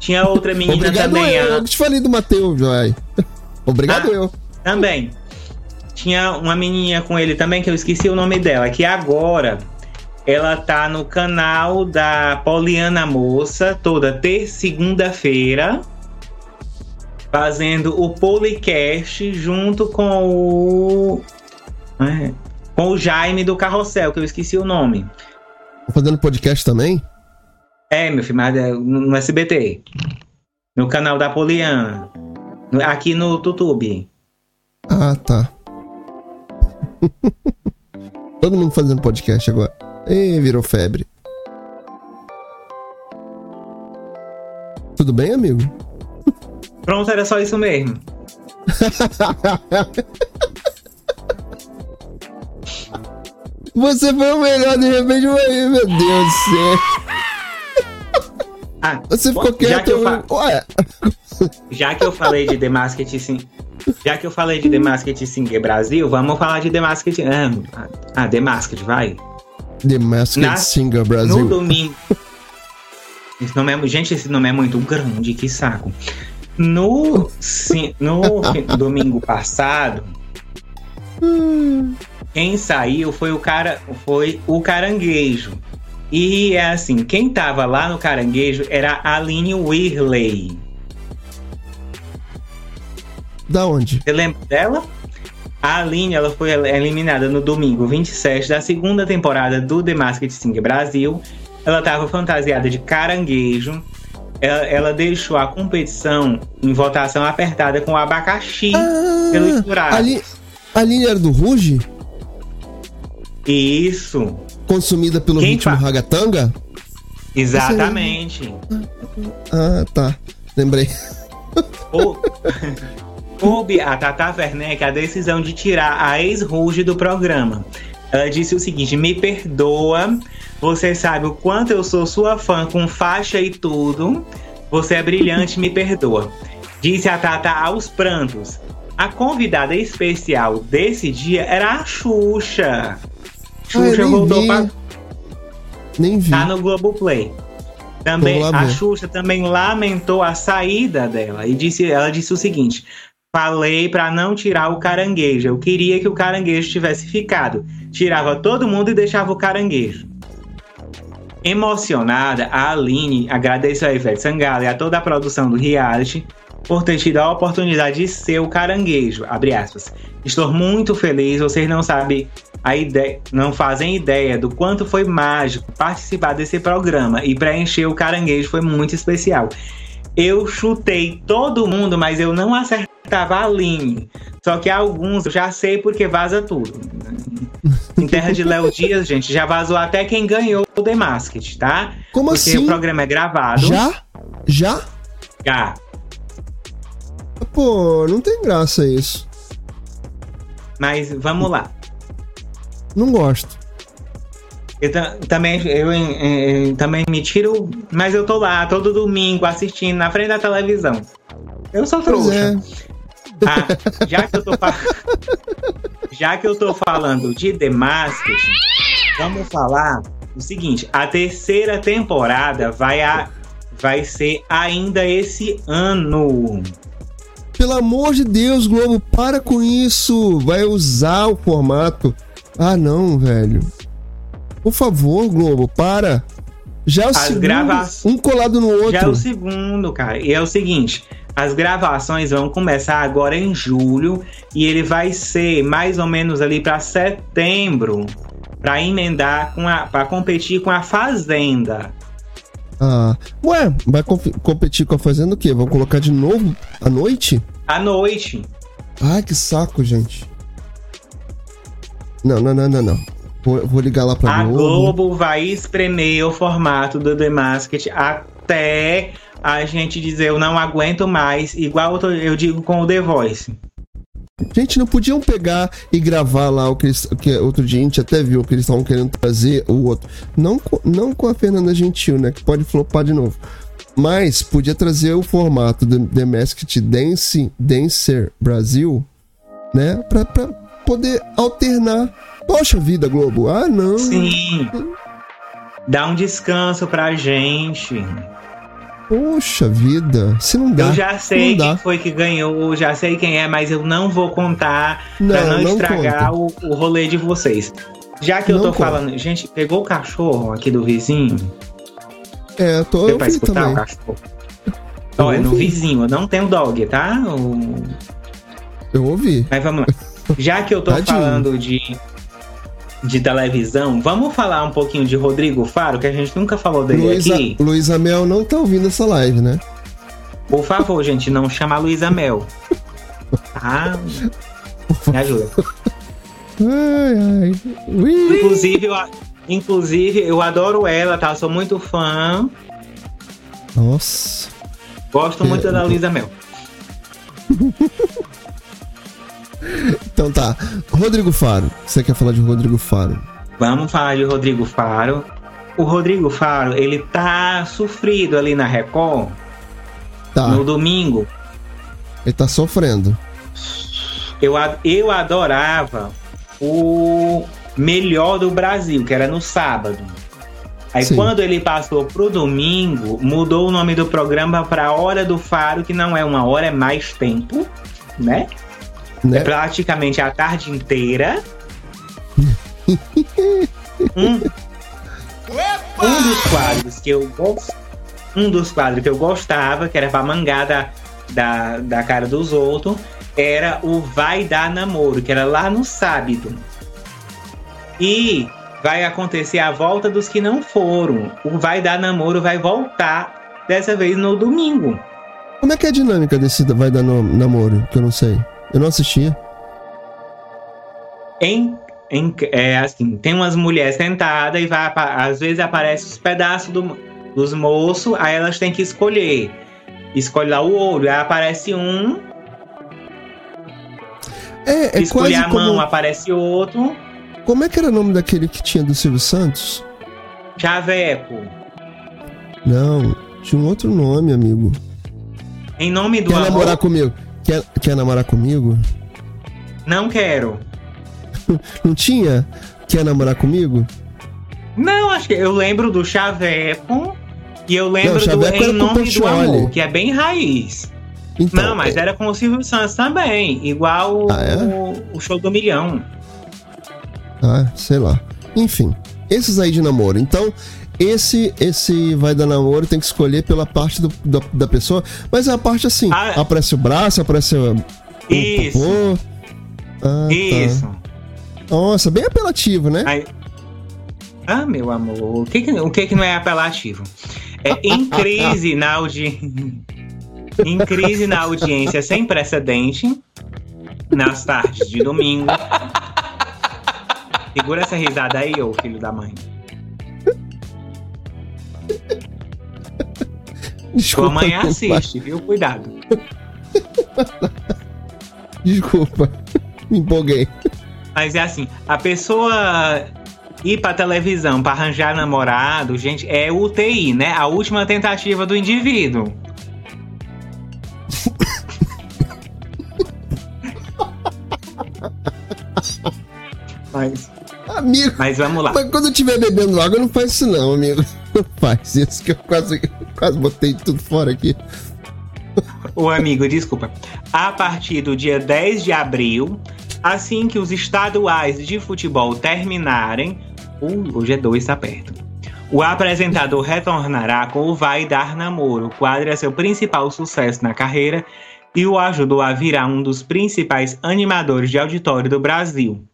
Tinha outra menina Obrigado também. eu. a- Eu te falei do Matheus, Joai. Obrigado Ah. eu. Também. Tinha uma menininha com ele também, que eu esqueci o nome dela, que agora ela tá no canal da Poliana Moça, toda terça segunda-feira, fazendo o Policast junto com o. é, com o Jaime do Carrossel, que eu esqueci o nome. Tá fazendo podcast também? É, meu filho, mas é no SBT. No canal da Poliana. Aqui no YouTube. Ah, tá. Todo mundo fazendo podcast agora. Ih, virou febre. Tudo bem, amigo? Pronto, era só isso mesmo. Você foi o melhor, de repente, aí, meu Deus do céu. Ah, Você ficou já quieto. que eu, fa- Ué, já que eu falei de The Masked Singer. Já que eu falei de The Masked Singer Brasil, vamos falar de The Masked. Ah, ah The Masked, vai. The Masked Na- Singer No Brasil. domingo. Esse nome é, gente, esse nome é muito grande, que saco. No, sim, no domingo passado, quem saiu foi o cara, foi o caranguejo. E é assim, quem tava lá no caranguejo era a Aline Whirley. Da onde? Você lembra dela? A Aline ela foi eliminada no domingo 27 da segunda temporada do The Masked Singer Brasil. Ela estava fantasiada de caranguejo. Ela, ela deixou a competição em votação apertada com abacaxi pelos jurados. Ali, a linha era do Ruge? Isso, Consumida pelo Quem ritmo fa- ragatanga? exatamente. Ah, tá. Lembrei. Ou- Coube a Tata Werneck a decisão de tirar a ex-Ruge do programa. Ela disse o seguinte: me perdoa, você sabe o quanto eu sou sua fã com faixa e tudo. Você é brilhante, me perdoa. Disse a Tata aos prantos. A convidada especial desse dia era a Xuxa. Xuxa nem voltou vi. para Nem vi. Tá no Globoplay. Também, a. Xuxa também lamentou a saída dela e disse, ela disse o seguinte: falei pra não tirar o caranguejo. Eu queria que o caranguejo tivesse ficado. Tirava todo mundo e deixava o caranguejo. Emocionada, a Aline agradeceu a Ivete Sangalo e a toda a produção do reality por ter tido a oportunidade de ser o caranguejo. Estou muito feliz, vocês não sabem a ideia, não fazem ideia do quanto foi mágico participar desse programa e preencher o caranguejo foi muito especial. Eu chutei todo mundo, mas eu não acertava a Aline. Só que alguns eu já sei porque vaza tudo. Em terra de Léo Dias, gente, já vazou até quem ganhou o The Masked, tá? Como Porque assim? o programa é gravado. Já? Já? Já. Pô, não tem graça isso. Mas vamos lá. Não gosto. Eu também, eu, eu, também me tiro, mas eu tô lá todo domingo assistindo na frente da televisão. Eu sou trouxa. É. Ah, já que eu tô já que eu tô falando de The Masked, vamos falar o seguinte: a terceira temporada vai a vai ser ainda esse ano. Pelo amor de Deus, Globo, para com isso. Vai usar o formato. Ah, não, velho. Por favor, Globo, para. Já é o as segundo, grava... um colado no outro. Já é o segundo, cara. E é o seguinte, as gravações vão começar agora em julho e ele vai ser mais ou menos ali para setembro, para emendar com a para competir com a Fazenda. Ah, ué, vai competir com a Fazenda o quê? Vão colocar de novo à noite? À noite. Ai, que saco, gente. Não, não, não, não, não. Vou, vou ligar lá pra a Globo. A Globo vai espremer o formato do The Masked até a gente dizer eu não aguento mais, igual eu digo com o The Voice. Gente, não podiam pegar e gravar lá o que, eles, que outro dia a gente até viu que eles estavam querendo trazer o outro. Não, não com a Fernanda Gentil, né? Que pode flopar de novo. Mas podia trazer o formato do The Masked Dance, Dancer Brasil, né? Pra, pra poder alternar Poxa vida, Globo. Ah, não. Sim. Dá um descanso pra gente. Poxa vida, se não dá. Eu já sei quem foi que ganhou, já sei quem é, mas eu não vou contar não, pra não, não estragar o, o, rolê de vocês. Já que eu não tô conta. falando, gente, pegou o cachorro aqui do vizinho? É, eu tô Deu pra escutar também. o cachorro. Olha, no vizinho, não tem dog, tá? O... Eu ouvi. Mas vamos lá. Já que eu tô Tadinho. falando de de televisão, vamos falar um pouquinho de Rodrigo Faro, que a gente nunca falou dele aqui. Luísa Mel não tá ouvindo essa live, né? Por favor, gente, não chama Luísa Mel. Ah, me ajuda. Ai, ai. Inclusive, eu, inclusive, eu adoro ela, tá? sou muito fã. Nossa. Gosto muito é, da Luísa Mel. Então tá. Rodrigo Faro. Você quer falar de Rodrigo Faro? Vamos falar de Rodrigo Faro. O Rodrigo Faro, ele tá sofrido ali na Record. Tá. No domingo. Ele tá sofrendo. Eu, eu adorava o melhor do Brasil, que era no sábado. Aí Sim. quando ele passou pro domingo, mudou o nome do programa para Hora do Faro, que não é uma hora, é mais tempo, né? Né? É praticamente a tarde inteira. um, um dos quadros que eu um dos quadros que eu gostava, que era pra mangar da, da, da cara dos outros, era o Vai Dar Namoro, que era lá no sábado. E vai acontecer a volta dos que não foram. O Vai Dar Namoro vai voltar, dessa vez no domingo. Como é que é a dinâmica desse Vai Dar Namoro? Que eu não sei. Eu não assistia. Em, em, é assim, tem umas mulheres sentadas e vai, às vezes aparece os pedaços do, dos moços, aí elas têm que escolher. Escolhe lá o olho, aí aparece um. É, é Escolher a mão, como... aparece outro. Como é que era o nome daquele que tinha do Silvio Santos? Chaveco. Não, tinha um outro nome, amigo. Em nome do Quer amor. namorar comigo? Quer, quer namorar comigo? Não quero. Não tinha? Quer namorar comigo? Não, acho que eu lembro do Chaveco e eu lembro Não, do Em Nome do Amor, que é bem raiz. Então, não, mas é... era com o Silvio Santos também, igual ah, é? o, o, show do milhão. Ah, sei lá. Enfim, esses aí de namoro. Então, esse esse vai dar namoro tem que escolher pela parte do, da, da pessoa, mas é a parte assim, ah, aparece o braço, aparece o, isso. o ah, tá. Isso. Tá. Nossa, bem apelativo, né? Aí... Ah, meu amor, o que, que o que, que não é apelativo? É em crise na audiência. em crise na audiência sem precedente nas tardes de domingo. Segura essa risada aí, ô filho da mãe. Desculpa, Sua mãe assiste, viu? Cuidado. Desculpa, me empolguei. Mas é assim, a pessoa ir pra televisão pra arranjar namorado, gente, é UTI, né? A última tentativa do indivíduo. Mas, Amigo, mas vamos lá. mas quando eu estiver bebendo água, não faz isso não, amigo. Não faz isso, que eu quase, quase botei tudo fora aqui. O amigo, desculpa. A partir do dia 10 de abril, assim que os estaduais de futebol terminarem, uh, o G2 está perto. O apresentador retornará com o Vai Dar Namoro. O quadro é seu principal sucesso na carreira e o ajudou a virar um dos principais animadores de auditório do Brasil.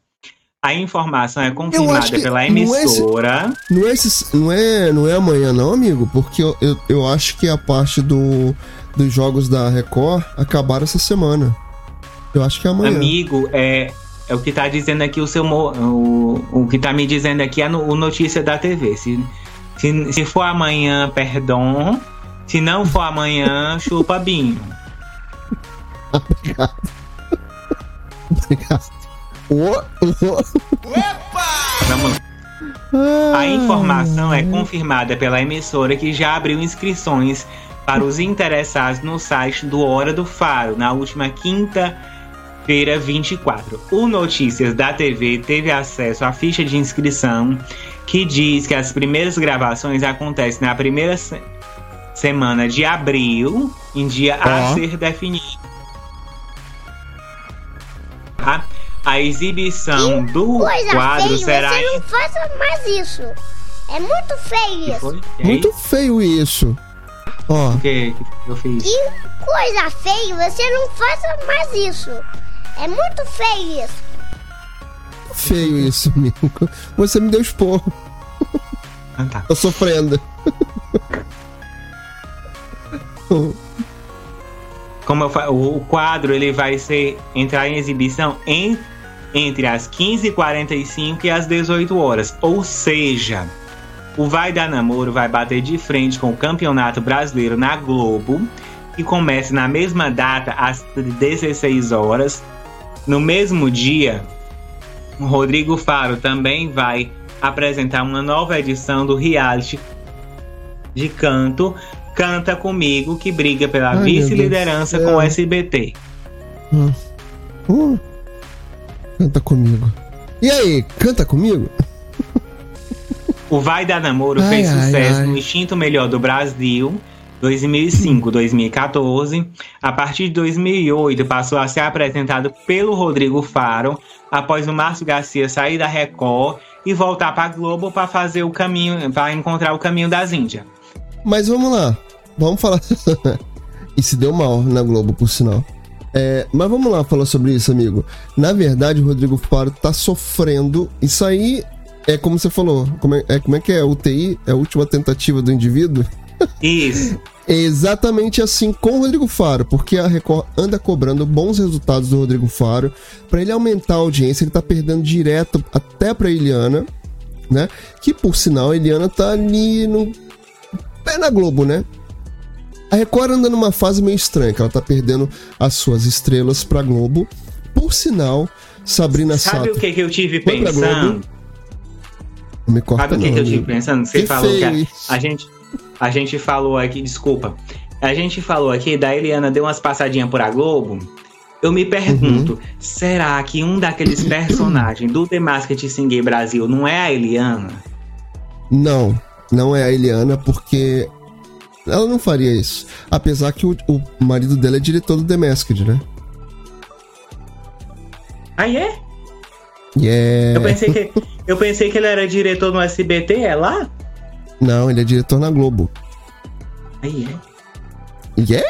A informação é confirmada pela é emissora. Não é, esse- não é, não é amanhã não, amigo? Porque eu, eu, eu acho que a parte do, dos jogos da Record acabaram essa semana. Eu acho que é amanhã. Amigo, é, é o que tá dizendo aqui o seu. O, o que tá me dizendo aqui é no, o notícia da TV. Se, se, se for amanhã, perdão. Se não for amanhã, chupa binho. Obrigado. Obrigado. Ô. Vamos lá. A informação é confirmada pela emissora que já abriu inscrições para os interessados no site do Hora do Faro na última quinta-feira 24. O Notícias da TV teve acesso à ficha de inscrição que diz que as primeiras gravações acontecem na primeira se- semana de abril, em dia a ser definido. A, a exibição do Coisa quadro feia, será você não faça mais isso. É muito feio isso. Muito feio isso. Ó, O que eu fiz? Que coisa feia, você não faça mais isso. É muito feio isso. feio isso, amigo. Você me deu esporro. Ah, tá. Tô sofrendo. Como eu fa- o o quadro ele vai ser entrar em exibição em, entre as 15h45 e as 18 horas. Ou seja, o Vai Dar Namoro vai bater de frente com o Campeonato Brasileiro na Globo, que começa na mesma data, às 16 horas. No mesmo dia, o Rodrigo Faro também vai apresentar uma nova edição do reality de canto Canta Comigo, que briga pela vice-liderança com o. SBT. Uh, canta comigo. E aí, canta comigo? O Vai Dar Namoro Ai, fez ai, sucesso ai. no Instinto Melhor do Brasil, 2005, 2014. A partir de 2008, passou a ser apresentado pelo Rodrigo Faro, após o Márcio Garcia sair da Record e voltar para Globo para fazer o caminho, para encontrar o caminho das Índias. Mas vamos lá. Vamos falar. e se deu mal na Globo, por sinal. É, mas vamos lá falar sobre isso, amigo. Na verdade, o Rodrigo Faro tá sofrendo. Isso aí é como você falou. Como é, é- como é que é? UTI? É a última tentativa do indivíduo? Isso. É exatamente assim com o Rodrigo Faro, porque a Record anda cobrando bons resultados do Rodrigo Faro. Pra ele aumentar a audiência, ele tá perdendo direto até pra Eliana, né? Que por sinal, a Eliana tá ali no pé na Globo, né? A Record anda numa fase meio estranha, que ela tá perdendo as suas estrelas pra Globo. Por sinal, Sabrina Sabe Sato. o que, que eu tive pensando? Não me corta Sabe o que, não, que eu tive pensando? Você Que falou que a, a gente, a gente falou aqui, desculpa. A gente falou aqui da Eliana deu umas passadinhas por a Globo. Eu me pergunto, Uhum. será que um daqueles personagens do The Masked Singer Brasil não é a Eliana? Não, não é a Eliana, porque ela não faria isso. Apesar que o, o marido dela é diretor do The Masked, né? Aí é? Yeah. Eu pensei que eu pensei que ele era diretor no SBT, é lá? Não, ele é diretor na Globo. Aí é. Yeah?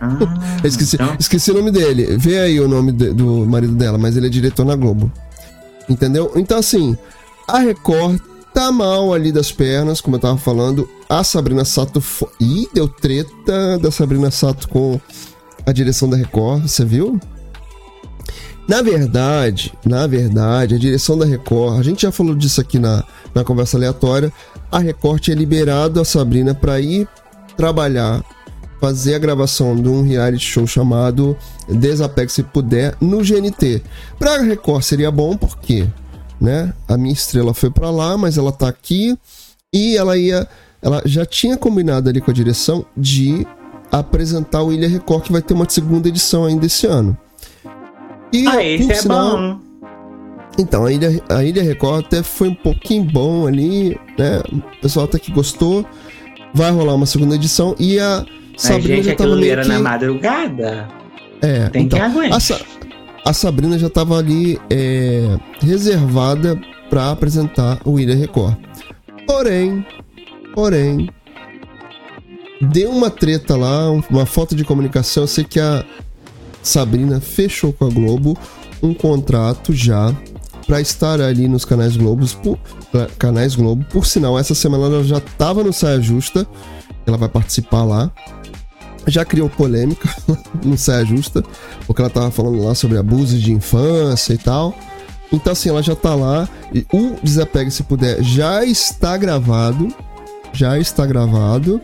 Ah, Eu esqueci, então- esqueci o nome dele. Vê aí o nome de- do marido dela, mas ele é diretor na Globo. Entendeu? Então, assim, a Record tá mal ali das pernas, como eu tava falando. A Sabrina Sato. Fo... Ih, deu treta da Sabrina Sato com a direção da Record, você viu? Na verdade, na verdade, a direção da Record, a gente já falou disso aqui na, na conversa aleatória. A Record tinha liberado a Sabrina para ir trabalhar fazer a gravação de um reality show chamado Desapegue se puder no GNT. Pra Record seria bom porque, né? A minha estrela foi para lá, mas ela tá aqui e ela ia ela já tinha combinado ali com a direção de apresentar o Ilha Record que vai ter uma segunda edição ainda esse ano. E ah, esse é sinal, bom. Então, a Ilha, a Ilha Record até foi um pouquinho bom ali, né? O pessoal até que gostou. Vai rolar uma segunda edição e a Sabrina gente, já tava meio era que... na madrugada. É, Tem então, que aguentar. A, Sa a, Sabrina já tava ali é, reservada para apresentar o Ilha Record. Porém, porém, deu uma treta lá, uma falta de comunicação. Eu sei que a Sabrina fechou com a Globo um contrato já para estar ali nos canais Globos, por, canais Globo. Por sinal, essa semana ela já estava no Saia Justa, ela vai participar lá. Já criou polêmica no Saia Justa, porque ela estava falando lá sobre abusos de infância e tal. Então, assim, ela já tá lá. E o Desapegue Se Puder já está gravado. Já está gravado.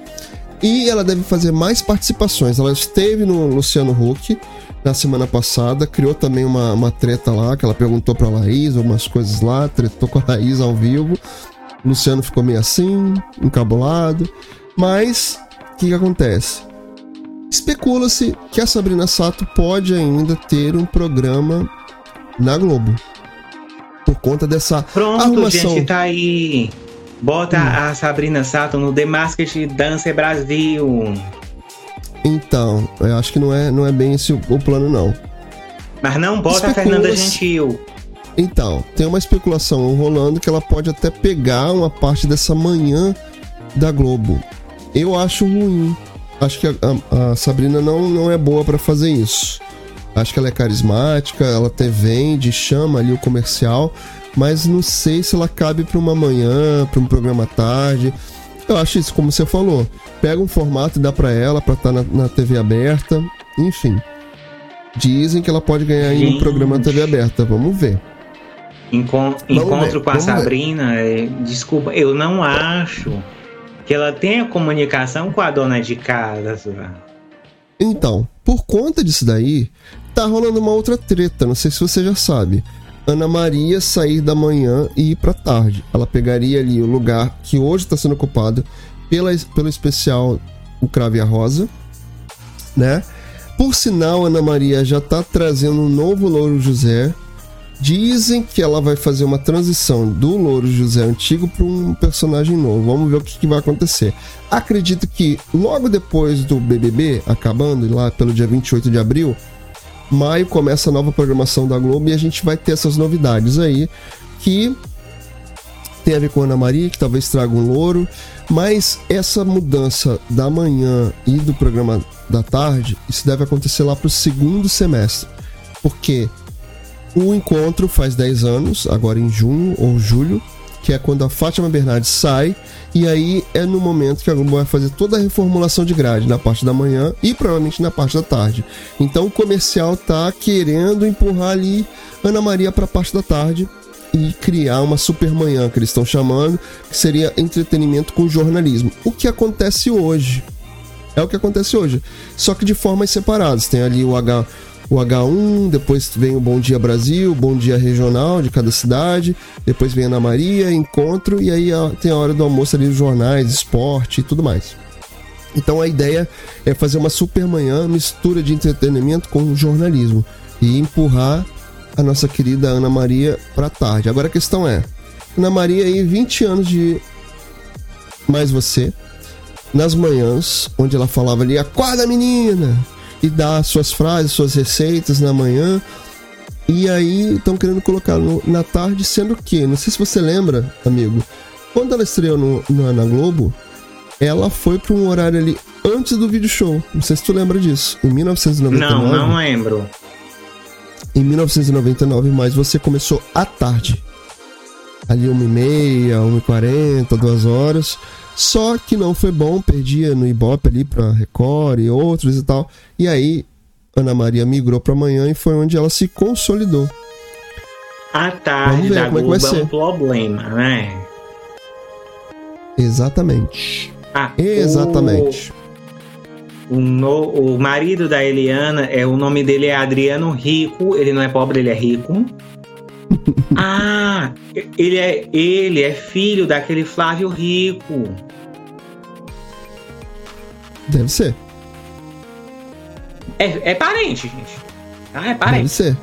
E ela deve fazer mais participações. Ela esteve no Luciano Huck na semana passada, criou também uma, uma treta lá, que ela perguntou pra Laís algumas coisas lá, tretou com a Laís ao vivo. O Luciano ficou meio assim, encabulado. Mas, o que, que acontece? Especula-se que a Sabrina Sato pode ainda ter um programa na Globo. Por conta dessa Pronto, arrumação. gente, tá aí. Bota hum. a Sabrina Sato no The Masked Dancer Brasil. Então, eu acho que não é, não é bem esse o, o plano, não. Mas não bota a Fernanda Gentil. Então, tem uma especulação rolando que ela pode até pegar uma parte dessa manhã da Globo. Eu acho ruim. Acho que a, a, a Sabrina não, não é boa para fazer isso. Acho que ela é carismática, ela até vende, chama ali o comercial, mas não sei se ela cabe para uma manhã, para um programa à tarde. Eu acho isso, como você falou. Pega um formato e dá para ela, para estar tá na, na, TV aberta. Enfim. Dizem que ela pode ganhar em um programa na TV aberta. Vamos ver. Encon encontro ver, com a Sabrina, é, desculpa, eu não acho que ela tenha comunicação com a dona de casa. Então, por conta disso daí, tá rolando uma outra treta, não sei se você já sabe. Ana Maria sair da manhã e ir para tarde. Ela pegaria ali o lugar que hoje está sendo ocupado pela, pelo especial O Crave a Rosa, né? Por sinal, Ana Maria já está trazendo um novo Louro José. Dizem que ela vai fazer uma transição do Louro José antigo para um personagem novo. Vamos ver o que, que, vai acontecer. Acredito que logo depois do BBB, acabando lá pelo dia 28 de abril, maio começa a nova programação da Globo e a gente vai ter essas novidades aí que tem a ver com Ana Maria, que talvez traga um louro, mas essa mudança da manhã e do programa da tarde, isso deve acontecer lá para o segundo semestre, porque o encontro faz 10 anos, agora em junho ou julho, que é quando a Fátima Bernardes sai e aí é no momento que a Globo vai fazer toda a reformulação de grade na parte da manhã e provavelmente na parte da tarde. Então o comercial tá querendo empurrar ali Ana Maria para a parte da tarde e criar uma super manhã que eles estão chamando, que seria entretenimento com jornalismo. O que acontece hoje? É o que acontece hoje, só que de formas separadas. Tem ali o H o H1, depois vem o Bom Dia Brasil, Bom Dia Regional de cada cidade, depois vem Ana Maria, Encontro, e aí tem a hora do almoço ali dos jornais, esporte e tudo mais. Então a ideia é fazer uma super manhã, mistura de entretenimento com jornalismo e empurrar a nossa querida Ana Maria para tarde. Agora a questão é, Ana Maria aí 20 anos de mais você nas manhãs, onde ela falava ali acorda menina, e dar suas frases, suas receitas na manhã. E aí estão querendo colocar no, na tarde, sendo que, não sei se você lembra, amigo, quando ela estreou no, no, na Globo, ela foi para um horário ali antes do vídeo show. Não sei se tu lembra disso. Em 1999. Não, não lembro. Em 1999, mas você começou à tarde. Ali 1h30, 1h40, 2 horas. Só que não foi bom, perdia no Ibope ali pra Record e outros e tal. E aí, Ana Maria migrou pra manhã e foi onde ela se consolidou. A tarde da como é, que vai ser. é um problema, né? Exatamente. Ah, Exatamente. o, no, o marido da Eliana, é, o nome dele é Adriano Rico. Ele não é pobre, ele é rico. ah, ele é, ele é filho daquele Flávio Rico. Deve ser. É, é parente, gente. Ah, é parente. Deve ser.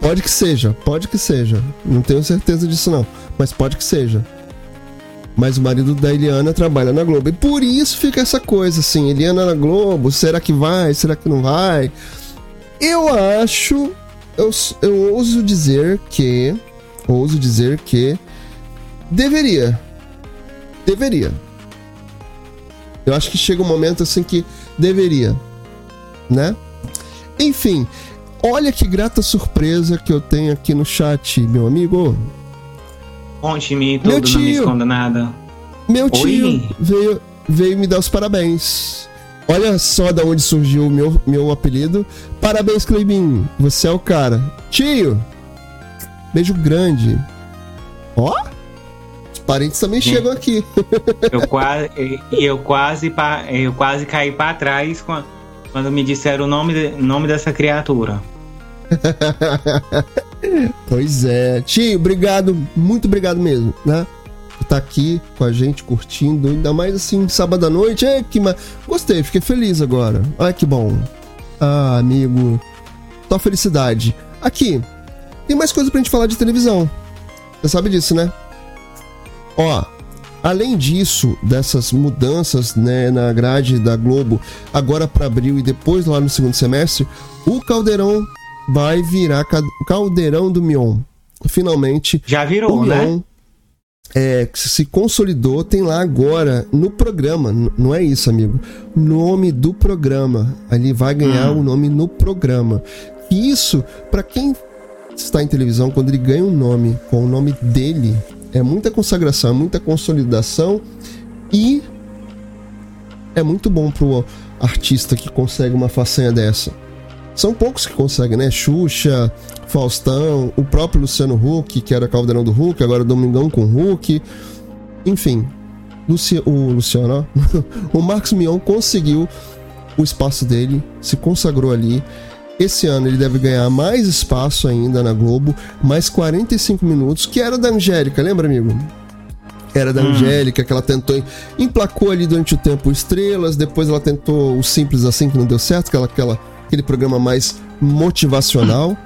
Pode que seja, pode que seja. Não tenho certeza disso não, mas pode que seja. Mas o marido da Eliana trabalha na Globo. E por isso fica essa coisa assim, Eliana na Globo, será que vai? Será que não vai? Eu acho, eu, eu ouso dizer que, ouso dizer que deveria. Deveria. Eu acho que chega um momento assim que deveria, né? Enfim, olha que grata surpresa que eu tenho aqui no chat, meu amigo. Conte-me tudo, tio, não me esconda nada. Meu tio veio, veio me dar os parabéns. Olha só da onde surgiu o meu, meu apelido. Parabéns, Cleibin. Você é o cara. Tio! Beijo grande. Ó! Os parentes também Sim. chegam aqui. Eu quase, eu quase, eu quase caí para trás quando me disseram o nome, nome dessa criatura. pois é. Tio, obrigado, muito obrigado mesmo, né? Tá aqui com a gente, curtindo, ainda mais assim, sábado à noite. É, que ma... Gostei, fiquei feliz agora. Ai, que bom. Ah, amigo. Só felicidade. Aqui, tem mais coisa pra gente falar de televisão. Você sabe disso, né? Ó, além disso, dessas mudanças né, na grade da Globo, agora para abril e depois lá no segundo semestre, o Caldeirão vai virar Caldeirão do Mion. Finalmente. Já virou, né? É, se consolidou, tem lá agora no programa, não é isso, amigo? Nome do programa. Ali vai ganhar hum. o nome no programa. E isso, para quem está em televisão, quando ele ganha um nome com o nome dele, é muita consagração, é muita consolidação e é muito bom pro artista que consegue uma façanha dessa. São poucos que conseguem, né? Xuxa, Faustão, o próprio Luciano Huck, que era Caldeirão do Huck, agora Domingão com Huck. Enfim, Luci o Luciano, o Marcos Mion conseguiu o espaço dele, se consagrou ali. Esse ano ele deve ganhar mais espaço ainda na Globo, mais 45 minutos, que era da Angélica, lembra, amigo? Era da hum. Angélica, que ela tentou, emplacou ali durante o tempo estrelas, depois ela tentou o Simples Assim, que não deu certo, aquela, aquela aquele programa mais motivacional.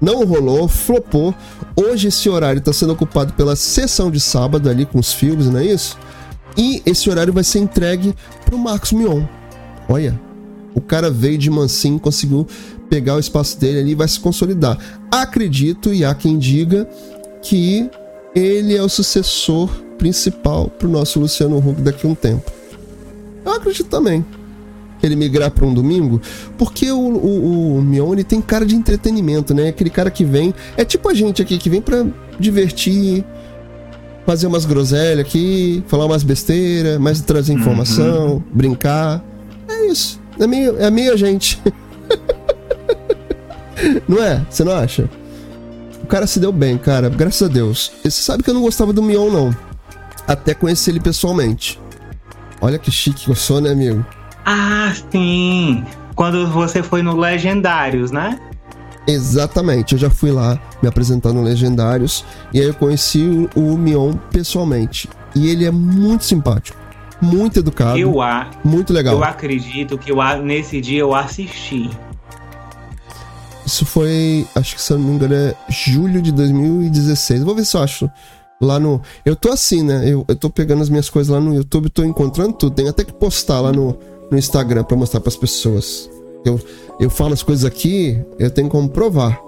Não rolou, flopou. Hoje esse horário está sendo ocupado pela sessão de sábado ali com os filmes, não é isso? E esse horário vai ser entregue pro Marcos Mion. Olha, o cara veio de mansinho, conseguiu pegar o espaço dele ali e vai se consolidar. Acredito, e há quem diga, que ele é o sucessor principal pro nosso Luciano Huck daqui a um tempo. Eu acredito também ele migrar para um domingo, porque o, o, o Mione tem cara de entretenimento, né? Aquele cara que vem, é tipo a gente aqui que vem para divertir, fazer umas groselhas aqui, falar umas besteiras, mas trazer informação, uhum. brincar. É isso. É meio, é meio a gente. não é? Você não acha? O cara se deu bem, cara, graças a Deus. E você sabe que eu não gostava do Mion, não. Até conhecer ele pessoalmente. Olha que chique que eu sou, né, amigo? Ah, sim! Quando você foi no Legendários, né? Exatamente, eu já fui lá me apresentar no Legendários e aí eu conheci o, o Mion pessoalmente. E ele é muito simpático, muito educado, eu muito legal. Eu acredito que eu, nesse dia eu assisti. Isso foi, acho que se eu não me engano, é julho de 2016. Vou ver se eu acho lá no. Eu tô assim, né? Eu, eu tô pegando as minhas coisas lá no YouTube, tô encontrando tudo. Tem até que postar lá no, no Instagram para mostrar para as pessoas. Eu, eu falo as coisas aqui, eu tenho como provar.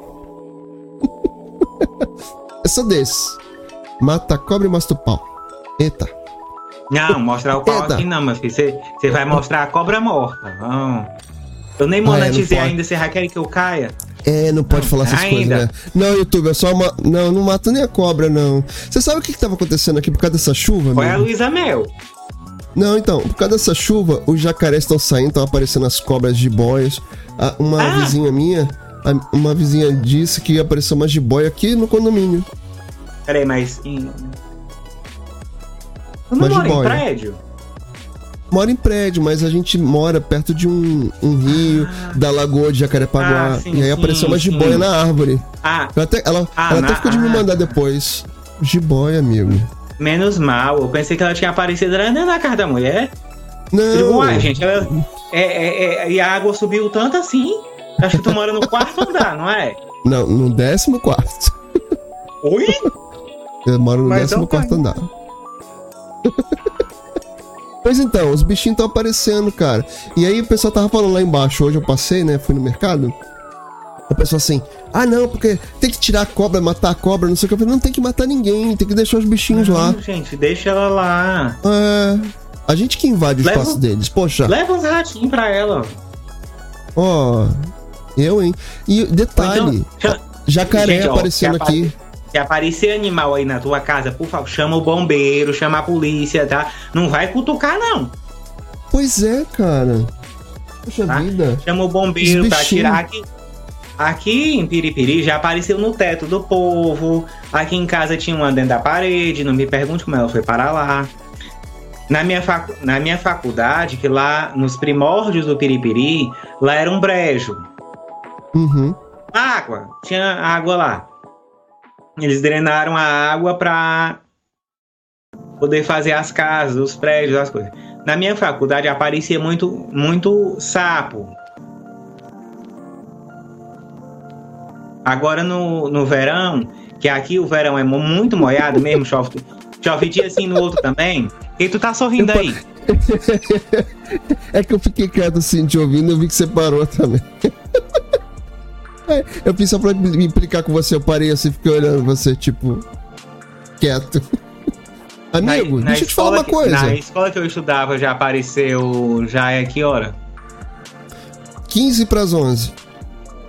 sou desse. Mata cobra e mostra o pau. Eita. Não, mostrar o pau Eita. aqui não, meu filho. Você vai mostrar a cobra morta. Não. Eu nem monetizei ah, é, ainda, você querer que eu caia? É, não pode não, falar essas ainda. coisas, né? Não, YouTube, é só uma. Não, não mata nem a cobra, não. Você sabe o que, que tava acontecendo aqui por causa dessa chuva, Foi a Luísa Mel. Não, então, por causa dessa chuva, os jacarés estão saindo, estão aparecendo as cobras de boias. Uma ah. vizinha minha, uma vizinha disse que apareceu uma jiboia aqui no condomínio. Peraí, mas. Em... Eu não uma moro em prédio? Mora em prédio, mas a gente mora perto de um, um rio, ah. da lagoa de Jacarepaguá. Ah, sim, e aí sim, apareceu uma jiboia sim. na árvore. Ah. Ela até, ela, ah, ela até ficou de me mandar depois. Jiboia, amigo. Menos mal, eu pensei que ela tinha aparecido dentro da casa da mulher. Não. Digo, uai, gente, ela, é, é, é, e a água subiu tanto assim. Acho que tu mora no quarto andar, não é? Não, no décimo quarto. Oi? Eu moro no Mas décimo quarto andar. Pois então, os bichinhos estão aparecendo, cara. E aí o pessoal tava falando lá embaixo, hoje eu passei, né? Fui no mercado. O pessoal assim, ah não, porque tem que tirar a cobra, matar a cobra, não sei o que. Eu falei, não tem que matar ninguém, tem que deixar os bichinhos não, lá. Gente, deixa ela lá. É. A gente que invade o leva, espaço deles, poxa. Leva os ratinhos pra ela. Ó, oh, eu, hein? E detalhe, então, jacaré gente, aparecendo ó, aqui. Se aparecer animal aí na tua casa, por favor, chama o bombeiro, chama a polícia, tá? Não vai cutucar, não. Pois é, cara. Poxa tá? vida. Chama o bombeiro pra tirar aqui. Aqui em Piripiri já apareceu no teto do povo. Aqui em casa tinha uma dentro da parede. Não me pergunte como ela foi para lá. Na minha, facu na minha faculdade, que lá nos primórdios do Piripiri, lá era um brejo. Uhum. Água. Tinha água lá. Eles drenaram a água para poder fazer as casas, os prédios, as coisas. Na minha faculdade aparecia muito, muito sapo. Agora no, no verão, que aqui o verão é muito molhado mesmo, chove, chove dia assim no outro também. E tu tá sorrindo aí? é que eu fiquei quieto assim, te ouvindo, eu vi que você parou também. Eu fiz só pra me implicar com você, eu parei assim, fiquei olhando você, tipo, quieto. Amigo, na, na deixa eu te falar uma coisa. na escola que eu estudava já apareceu. Já é que hora? 15 para as 11.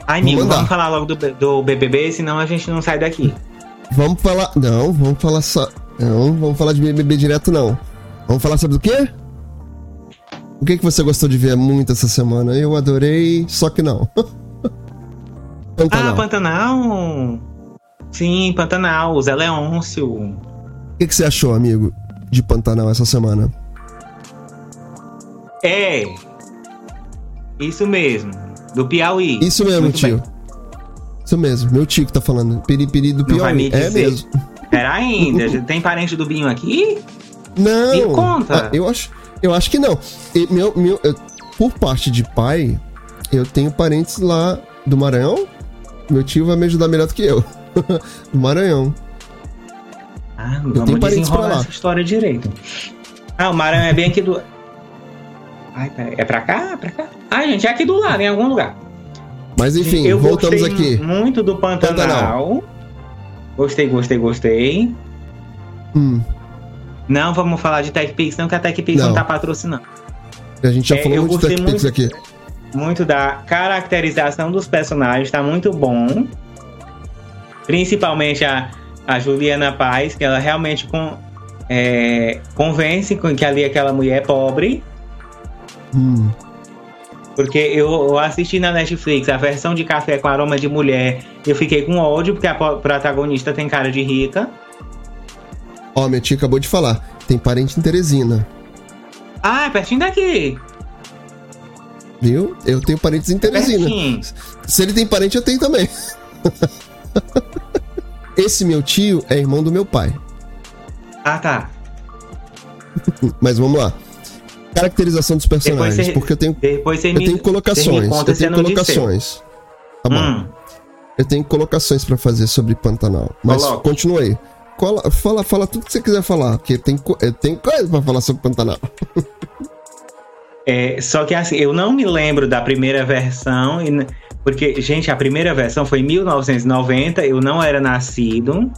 Ai, amigo, vamos, vamos falar logo do, do BBB, senão a gente não sai daqui. Vamos falar. Não, vamos falar só. Não, vamos falar de BBB direto, não. Vamos falar sobre o quê? O que, que você gostou de ver muito essa semana? Eu adorei, só que não. Pantanal. Ah, Pantanal! Sim, Pantanal, Zé Leôncio. O que, que você achou, amigo, de Pantanal essa semana? É. Isso mesmo. Do Piauí. Isso mesmo, Muito tio. Bem. Isso mesmo, meu tio que tá falando. Piripiri do Piauí. É mesmo. Pera ainda, tem parente do Binho aqui? Não. Me conta. Ah, eu acho, eu acho que não. meu, meu, eu, por parte de pai, eu tenho parentes lá do Maranhão meu tio vai me ajudar melhor do que eu. do Maranhão. Ah, eu vamos desenrolar essa história direito. Ah, o Maranhão é bem aqui do. Ai, peraí. É pra cá? É pra cá? Ah, gente, é aqui do lado, em algum lugar. Mas enfim, eu voltamos aqui. Muito do Pantanal. Pantanal. Gostei, gostei, gostei. Hum. Não vamos falar de TechPix, não, que a TechPix não. não tá patrocinando. A gente já é, falou muito de TechPix aqui muito da caracterização dos personagens, tá muito bom. Principalmente a, a Juliana Paz, que ela realmente com, é, convence que ali aquela mulher é pobre. Hum. Porque eu, eu, assisti na Netflix a versão de Café com Aroma de Mulher. Eu fiquei com ódio, porque a protagonista tem cara de rica. Ó, oh, minha tia acabou de falar. Tem parente em Teresina. Ah, é pertinho daqui. Viu? Eu tenho parentes em Teresina. Se ele tem parente, eu tenho também. Esse meu tio é irmão do meu pai. Ah, tá. Mas vamos lá. Caracterização dos personagens, porque eu tenho, depois eu me, tenho colocações. eu tenho colocações. Tá bom. Hum. Eu tenho colocações para fazer sobre Pantanal. Mas Coloque. continue aí. fala, fala tudo que você quiser falar, porque tem, tem coisa pra falar sobre Pantanal. É, só que assim, eu não me lembro da primeira versão, porque, gente, a primeira versão foi em 1990, eu não era nascido.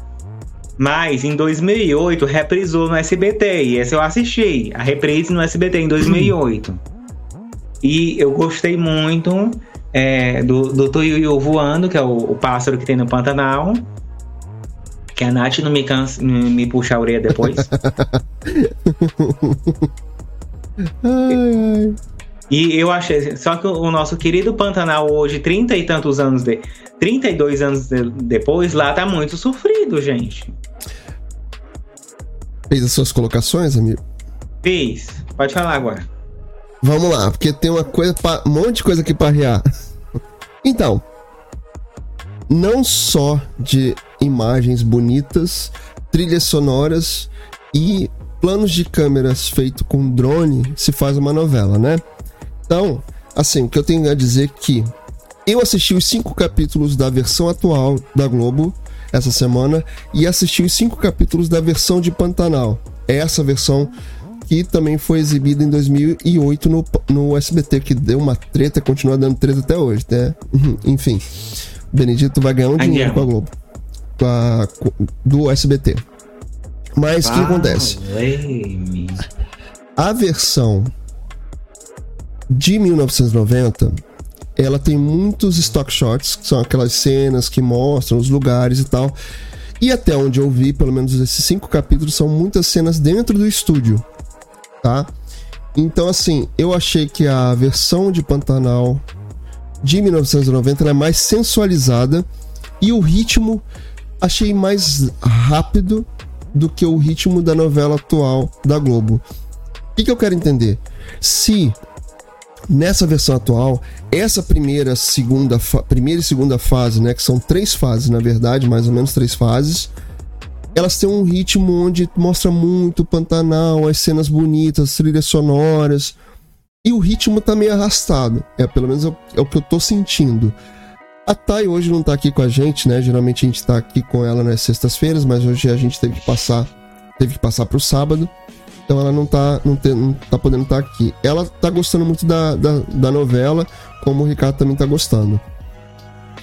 Mas em 2008 reprisou no SBT, e essa eu assisti, a reprise no SBT em 2008. e eu gostei muito é, do, do Tuiuiu voando, que é o, o, pássaro que tem no Pantanal. Que a Nath não me, cansa, me puxa a orelha depois. Ai, ai. E eu achei. Só que o nosso querido Pantanal hoje, 30 e tantos anos de. 32 anos de, depois, lá tá muito sofrido, gente. Fez as suas colocações, amigo? Fiz. Pode falar agora. Vamos lá, porque tem uma coisa, pra, um monte de coisa aqui para riar. Então, não só de imagens bonitas, trilhas sonoras e planos de câmeras feito com drone se faz uma novela, né? Então, assim, o que eu tenho a dizer é que eu assisti os cinco capítulos da versão atual da Globo essa semana e assisti os cinco capítulos da versão de Pantanal. Essa versão que também foi exibida em 2008 no, no SBT, que deu uma treta, continua dando treta até hoje, né? Enfim, Benedito vai ganhar um dinheiro com a Globo, a, do SBT. Mas o que acontece? A versão de 1990 ela tem muitos stock shots, que são aquelas cenas que mostram os lugares e tal. E até onde eu vi, pelo menos esses cinco capítulos, são muitas cenas dentro do estúdio, tá? Então, assim, eu achei que a versão de Pantanal de 1990 é mais sensualizada e o ritmo achei mais rápido do que o ritmo da novela atual da Globo. O que, que eu quero entender? Se nessa versão atual, essa primeira, segunda, primeira e segunda fase, né, que são três fases na verdade, mais ou menos três fases, elas têm um ritmo onde mostra muito o Pantanal, as cenas bonitas, as trilhas sonoras, e o ritmo tá meio arrastado. É, pelo menos é, é o que eu tô sentindo. A Thay hoje não tá aqui com a gente, né? Geralmente a gente tá aqui com ela nas sextas-feiras, mas hoje a gente teve que passar, teve que passar pro sábado. Então ela não tá, não, te, não tá podendo estar tá aqui. Ela tá gostando muito da, da, da, novela, como o Ricardo também tá gostando.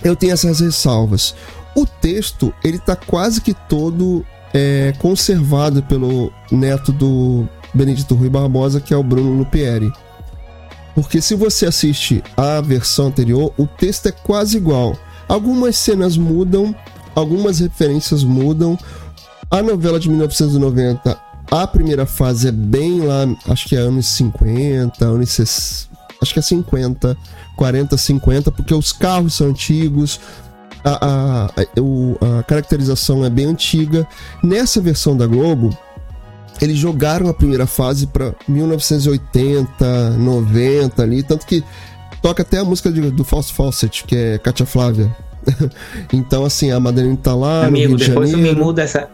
Eu tenho essas ressalvas. O texto, ele tá quase que todo é, conservado pelo neto do Benedito Rui Barbosa, que é o Bruno Lupieri. Porque se você assiste a versão anterior, o texto é quase igual. Algumas cenas mudam, algumas referências mudam. A novela de 1990 a primeira fase é bem lá, acho que é anos 50, anos acho que é 50, 40, 50, porque os carros são antigos, a, a, a, a caracterização é bem antiga. Nessa versão da Globo, eles jogaram a primeira fase para 1980, 90 ali, tanto que toca até a música de, do False Fawcett, que é Katia Flávia. então, assim, a Madeleine tá lá. Amigo, depois tu me muda essa.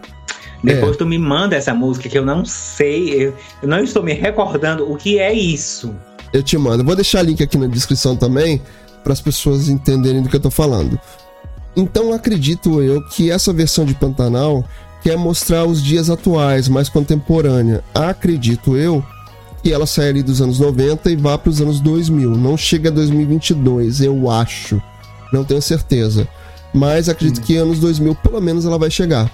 Depois é. tu me manda essa música que eu não sei, eu, eu não estou me recordando o que é isso. Eu te mando. Vou deixar link aqui na descrição também para as pessoas entenderem do que eu tô falando. Então acredito eu que essa versão de Pantanal quer mostrar os dias atuais, mais contemporânea. Acredito eu que ela sai ali dos anos 90 e vá para os anos 2000. Não chega a 2022, eu acho. Não tenho certeza. Mas acredito hum. que anos 2000 pelo menos ela vai chegar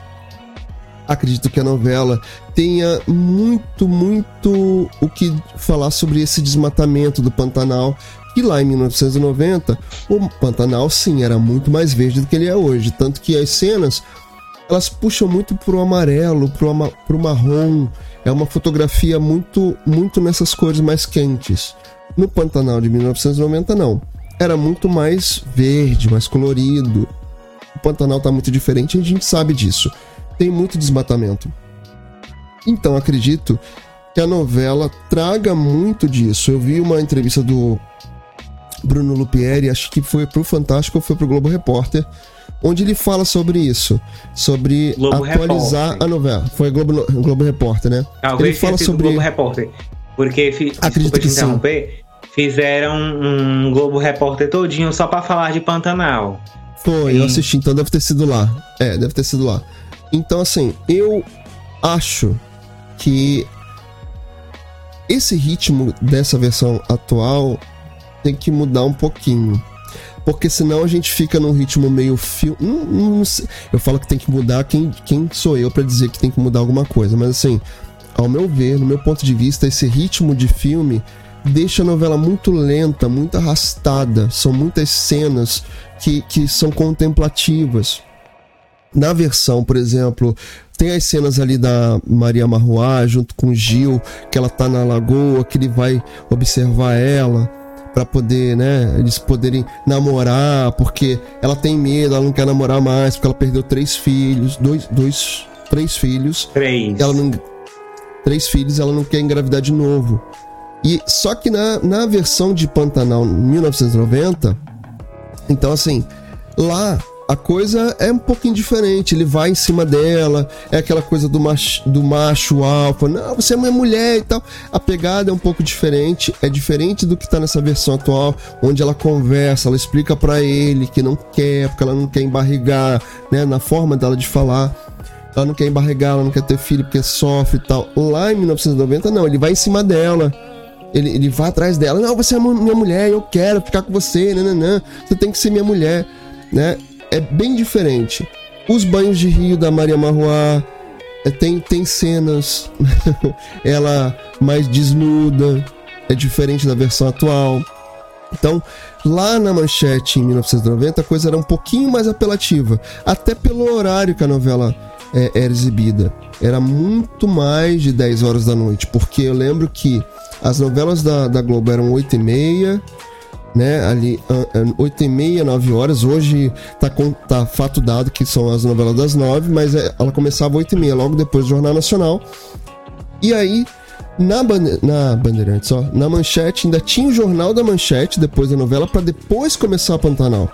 acredito que a novela tenha muito, muito o que falar sobre esse desmatamento do Pantanal. Que lá em 1990, o Pantanal sim era muito mais verde do que ele é hoje. Tanto que as cenas elas puxam muito pro amarelo, pro, ama pro marrom. É uma fotografia muito, muito nessas cores mais quentes. No Pantanal de 1990, não. Era muito mais verde, mais colorido. O Pantanal tá muito diferente a gente sabe disso tem muito desmatamento. Então acredito que a novela traga muito disso. Eu vi uma entrevista do Bruno Lupieri, acho que foi pro Fantástico ou foi pro Globo Repórter, onde ele fala sobre isso, sobre Globo atualizar Repórter. a novela. Foi Globo, Globo Repórter, né? Talvez ele fala sobre Globo Repórter, porque acredito que interromper, sim. fizeram um Globo Repórter todinho só para falar de Pantanal. Foi, eu assisti, então deve ter sido lá. É, deve ter sido lá. Então, assim, eu acho que esse ritmo dessa versão atual tem que mudar um pouquinho. Porque senão a gente fica num ritmo meio fio. Não, não eu falo que tem que mudar. Quem, quem sou eu para dizer que tem que mudar alguma coisa? Mas assim, ao meu ver, no meu ponto de vista, esse ritmo de filme deixa a novela muito lenta, muito arrastada. São muitas cenas que, que são contemplativas. Na versão, por exemplo, tem as cenas ali da Maria Marroá junto com Gil, que ela tá na lagoa, que ele vai observar ela para poder, né, eles poderem namorar, porque ela tem medo, ela não quer namorar mais, porque ela perdeu três filhos, dois, dois três filhos. Três. Ela não, três filhos, ela não quer engravidar de novo. E só que na, na versão de Pantanal 1990, então assim, lá a coisa é um pouquinho diferente. Ele vai em cima dela, é aquela coisa do macho, do macho alfa, não, você é minha mulher e tal. A pegada é um pouco diferente, é diferente do que tá nessa versão atual, onde ela conversa, ela explica para ele que não quer, porque ela não quer embarrigar, né, na forma dela de falar. Ela não quer embarrigar, ela não quer ter filho porque sofre e tal. Lá em 1990, não, ele vai em cima dela. Ele, ele vai atrás dela. Não, você é minha mulher, eu quero ficar com você, nananã. Você tem que ser minha mulher, né? É bem diferente. Os banhos de rio da Maria Marroá é, tem, tem cenas, ela mais desnuda, é diferente da versão atual. Então, lá na manchete em 1990, a coisa era um pouquinho mais apelativa, até pelo horário que a novela é, era exibida. Era muito mais de 10 horas da noite, porque eu lembro que as novelas da, da Globo eram 8 e meia, né? Ali, 8 e meia, 9 horas. Hoje tá, com, tá fato dado que são as novelas das 9, mas é, ela começava 8 e meia, logo depois do Jornal Nacional. E aí, na, bande na Bandeirantes, ó, na Manchete, ainda tinha o Jornal da Manchete depois da novela, para depois começar a Pantanal.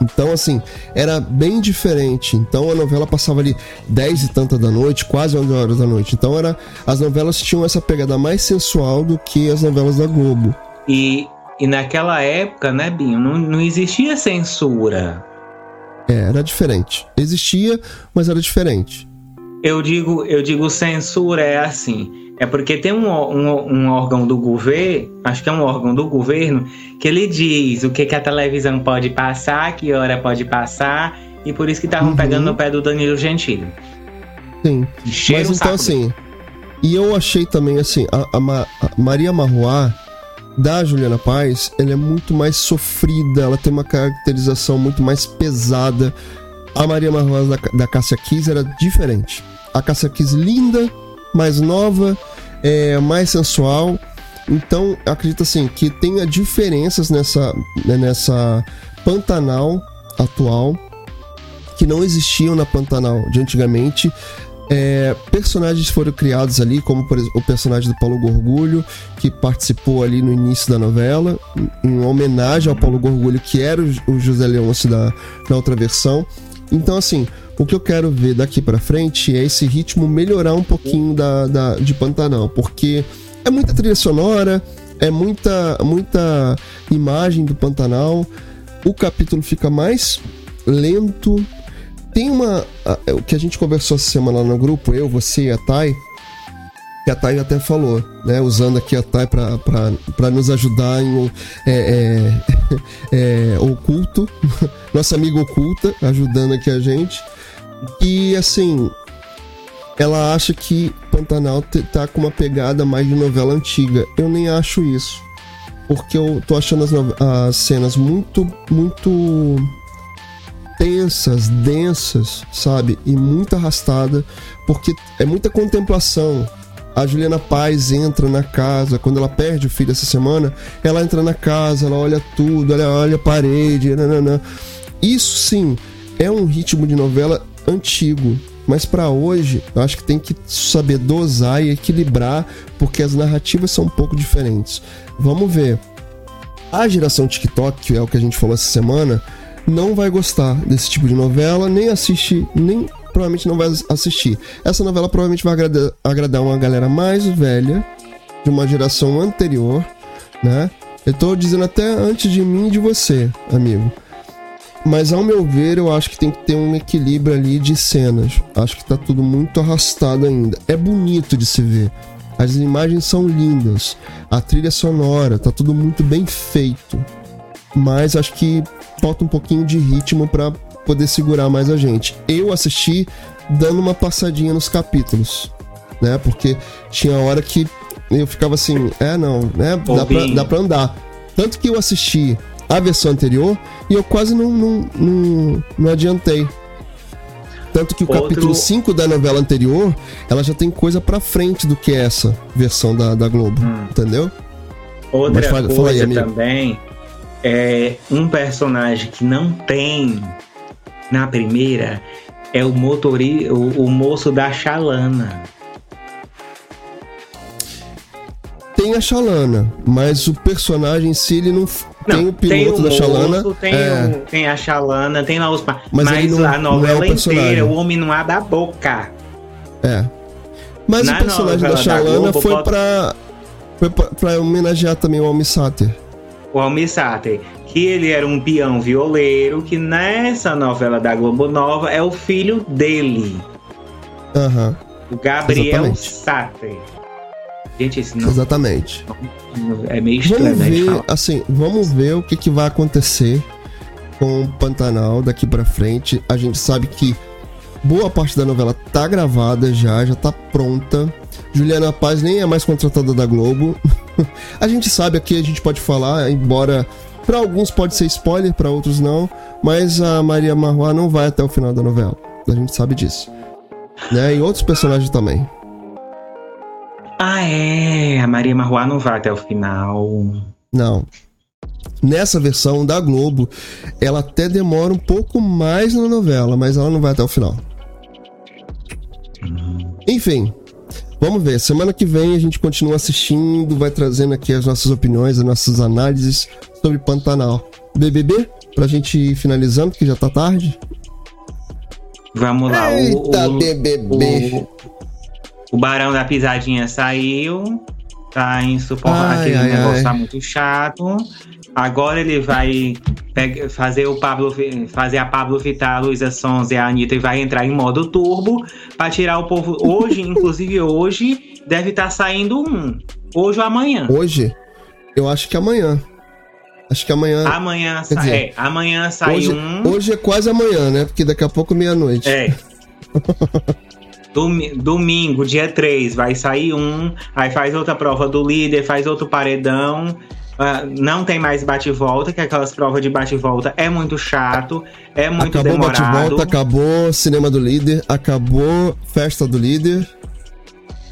Então, assim, era bem diferente. Então, a novela passava ali 10 e tanta da noite, quase 11 horas da noite. Então, era, as novelas tinham essa pegada mais sensual do que as novelas da Globo. E e naquela época, né, Binho, não, não existia censura. É, era diferente. Existia, mas era diferente. Eu digo, eu digo censura é assim. É porque tem um, um, um, órgão do governo, acho que é um órgão do governo, que ele diz o que, que a televisão pode passar, que hora pode passar, e por isso que estavam uhum. pegando no pé do Danilo Gentili. Sim. Cheiro Mas então, assim, dele. e eu achei também, assim, a, a, Ma, a Maria Marroá, da Juliana Paz, ela é muito mais sofrida, ela tem uma caracterização muito mais pesada. A Maria Marrosa da, da Cássia Kiss era diferente. A Cássia Kiss linda, mais nova, é, mais sensual. Então, acredito assim que tenha diferenças nessa, né, nessa Pantanal atual que não existiam na Pantanal de antigamente é, personagens foram criados ali, como por exemplo, o personagem do Paulo Gorgulho, que participou ali no início da novela, em homenagem ao Paulo Gorgulho, que era o José Leôncio da, da outra versão. Então, assim, o que eu quero ver daqui para frente é esse ritmo melhorar um pouquinho da, da, de Pantanal, porque é muita trilha sonora, é muita, muita imagem do Pantanal, o capítulo fica mais lento, tem uma. É, o que a gente conversou essa semana lá no grupo, eu, você e a Thay, que a Thay até falou, né? Usando aqui a Thay para nos ajudar em é, é, é, oculto, nossa amiga oculta, ajudando aqui a gente. E assim, ela acha que Pantanal tá com uma pegada mais de novela antiga. Eu nem acho isso. Porque eu tô achando as, as cenas muito, muito tensas, densas, sabe? E muito arrastada, porque é muita contemplação. A Juliana Paz entra na casa, quando ela perde o filho essa semana, ela entra na casa, ela olha tudo, ela olha a parede, nananã. Isso sim é um ritmo de novela antigo, mas para hoje, eu acho que tem que saber dosar e equilibrar, porque as narrativas são um pouco diferentes. Vamos ver. A geração TikTok, que é o que a gente falou essa semana, não vai gostar desse tipo de novela, nem assiste, nem provavelmente não vai assistir. Essa novela provavelmente vai agradar, agradar uma galera mais velha, de uma geração anterior, né? Eu tô dizendo até antes de mim e de você, amigo. Mas ao meu ver, eu acho que tem que ter um equilíbrio ali de cenas. Acho que tá tudo muito arrastado ainda. É bonito de se ver. As imagens são lindas. A trilha sonora, tá tudo muito bem feito. Mas acho que falta um pouquinho de ritmo para poder segurar mais a gente. Eu assisti dando uma passadinha nos capítulos, né? Porque tinha hora que eu ficava assim, é não, né? Dá pra, dá pra andar. Tanto que eu assisti a versão anterior e eu quase não, não, não, não adiantei. Tanto que o Outro... capítulo 5 da novela anterior, ela já tem coisa pra frente do que essa versão da, da Globo, hum. entendeu? Outra fala, coisa fala aí, também é um personagem que não tem na primeira é o motori, o, o moço da Chalana. Tem a Shalana, mas o personagem em si, ele não, não tem o piloto tem o da Shalana. Tem, é... o, tem a Shalana, tem lá os. Mas, mas não, a novela é inteira, o homem não abre a boca. É. Mas Na o personagem da Shalana foi pode... pra. Foi pra, pra, homenagear também o Almissater. O Almissater. Que ele era um peão violeiro, que nessa novela da Globo Nova é o filho dele. Aham. Uhum. O Gabriel Sater. Gente, esse não. Exatamente. É meio estranho, vamos ver, assim, vamos ver o que, que vai acontecer com o Pantanal daqui para frente. A gente sabe que boa parte da novela tá gravada já, já tá pronta. Juliana Paz nem é mais contratada da Globo. a gente sabe aqui, a gente pode falar, embora para alguns pode ser spoiler, para outros não, mas a Maria Marroa não vai até o final da novela. A gente sabe disso. Né? E outros personagens também. Ah, é. A Maria Marroa não vai até o final. Não. Nessa versão da Globo, ela até demora um pouco mais na novela, mas ela não vai até o final. Enfim, vamos ver. Semana que vem a gente continua assistindo, vai trazendo aqui as nossas opiniões, as nossas análises sobre Pantanal. BBB, pra gente ir finalizando, que já tá tarde. Vamos lá. Eita, o, BBB. O, o Barão da Pisadinha saiu. Tá insuportável. Aquele ai, negócio ai. tá muito chato. Agora ele vai fazer o Pablo fazer a Pablo Vittar, a Luísa Sons e a Anitta e vai entrar em modo turbo para tirar o povo. Hoje, inclusive hoje, deve estar tá saindo um. Hoje ou amanhã. Hoje? Eu acho que amanhã. Acho que amanhã. Amanhã, sa dizer, é, amanhã sai hoje, um. Hoje é quase amanhã, né? Porque daqui a pouco meia-noite. É. Domingo, dia 3, vai sair um, aí faz outra prova do líder, faz outro paredão. Uh, não tem mais bate-volta, que aquelas provas de bate-volta é muito chato, é muito acabou demorado. Acabou bate-volta, acabou cinema do líder, acabou festa do líder.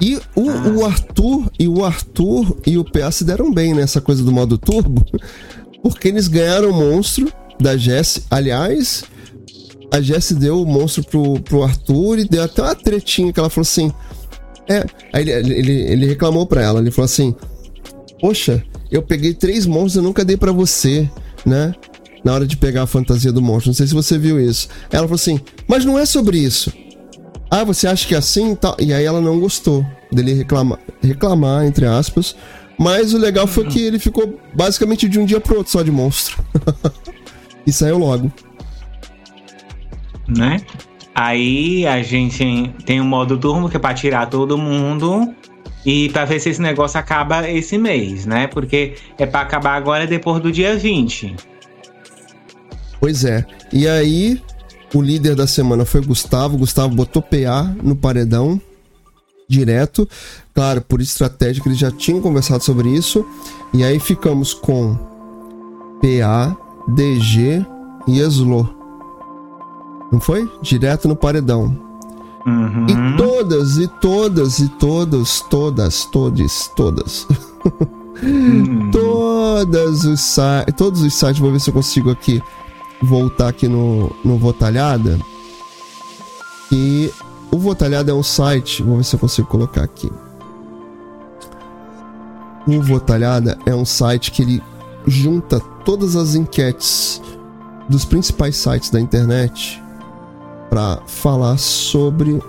E o, ah. o, Arthur e o Arthur e o PA se deram bem nessa coisa do modo turbo, porque eles ganharam o monstro da Jess. Aliás, a Jess deu o monstro pro, pro Arthur e deu até uma tretinha que ela falou assim. É, aí ele, ele, ele reclamou pra ela, ele falou assim: Poxa, eu peguei três monstros e nunca dei para você, né? Na hora de pegar a fantasia do monstro. Não sei se você viu isso. Ela falou assim: Mas não é sobre isso. Ah, você acha que é assim? Tá. E aí ela não gostou dele reclamar, reclamar entre aspas. Mas o legal foi que ele ficou basicamente de um dia pro outro só de monstro. e saiu logo né? Aí a gente tem um modo turbo que é para tirar todo mundo e para ver se esse negócio acaba esse mês, né? Porque é para acabar agora depois do dia 20. Pois é. E aí o líder da semana foi Gustavo. Gustavo botou PA no paredão direto. Claro, por estratégia que eles já tinham conversado sobre isso. E aí ficamos com PA, DG e Eslo. Não foi? Direto no paredão. Uhum. E todas, e todas, e todas, todas, todas, todas. Uhum. Todas os sites. Todos os sites, vou ver se eu consigo aqui voltar aqui no, no Votalhada. E o Votalhada é um site. Vou ver se eu consigo colocar aqui. O Votalhada é um site que ele junta todas as enquetes dos principais sites da internet para falar sobre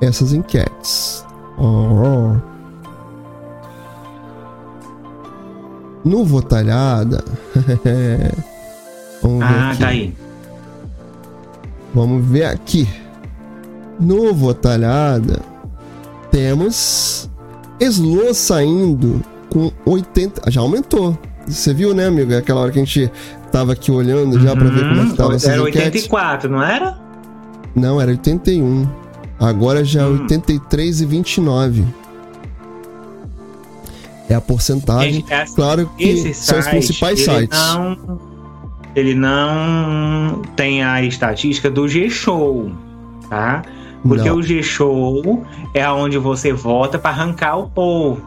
essas enquetes. Oh. No Votalhada. Vamos ver ah, aqui. tá aí. Vamos ver aqui. No Votalhada, temos Slow saindo com 80. Já aumentou. Você viu, né, amigo? Aquela hora que a gente tava aqui olhando já uhum. pra ver como é que tava Era 84, não era? Não, era 81. Agora já é hum. 83 e 29. É a porcentagem. É assim, claro que são os principais ele sites. Não, ele não tem a estatística do G-Show, tá? Porque não. o G-Show é onde você vota para arrancar o povo.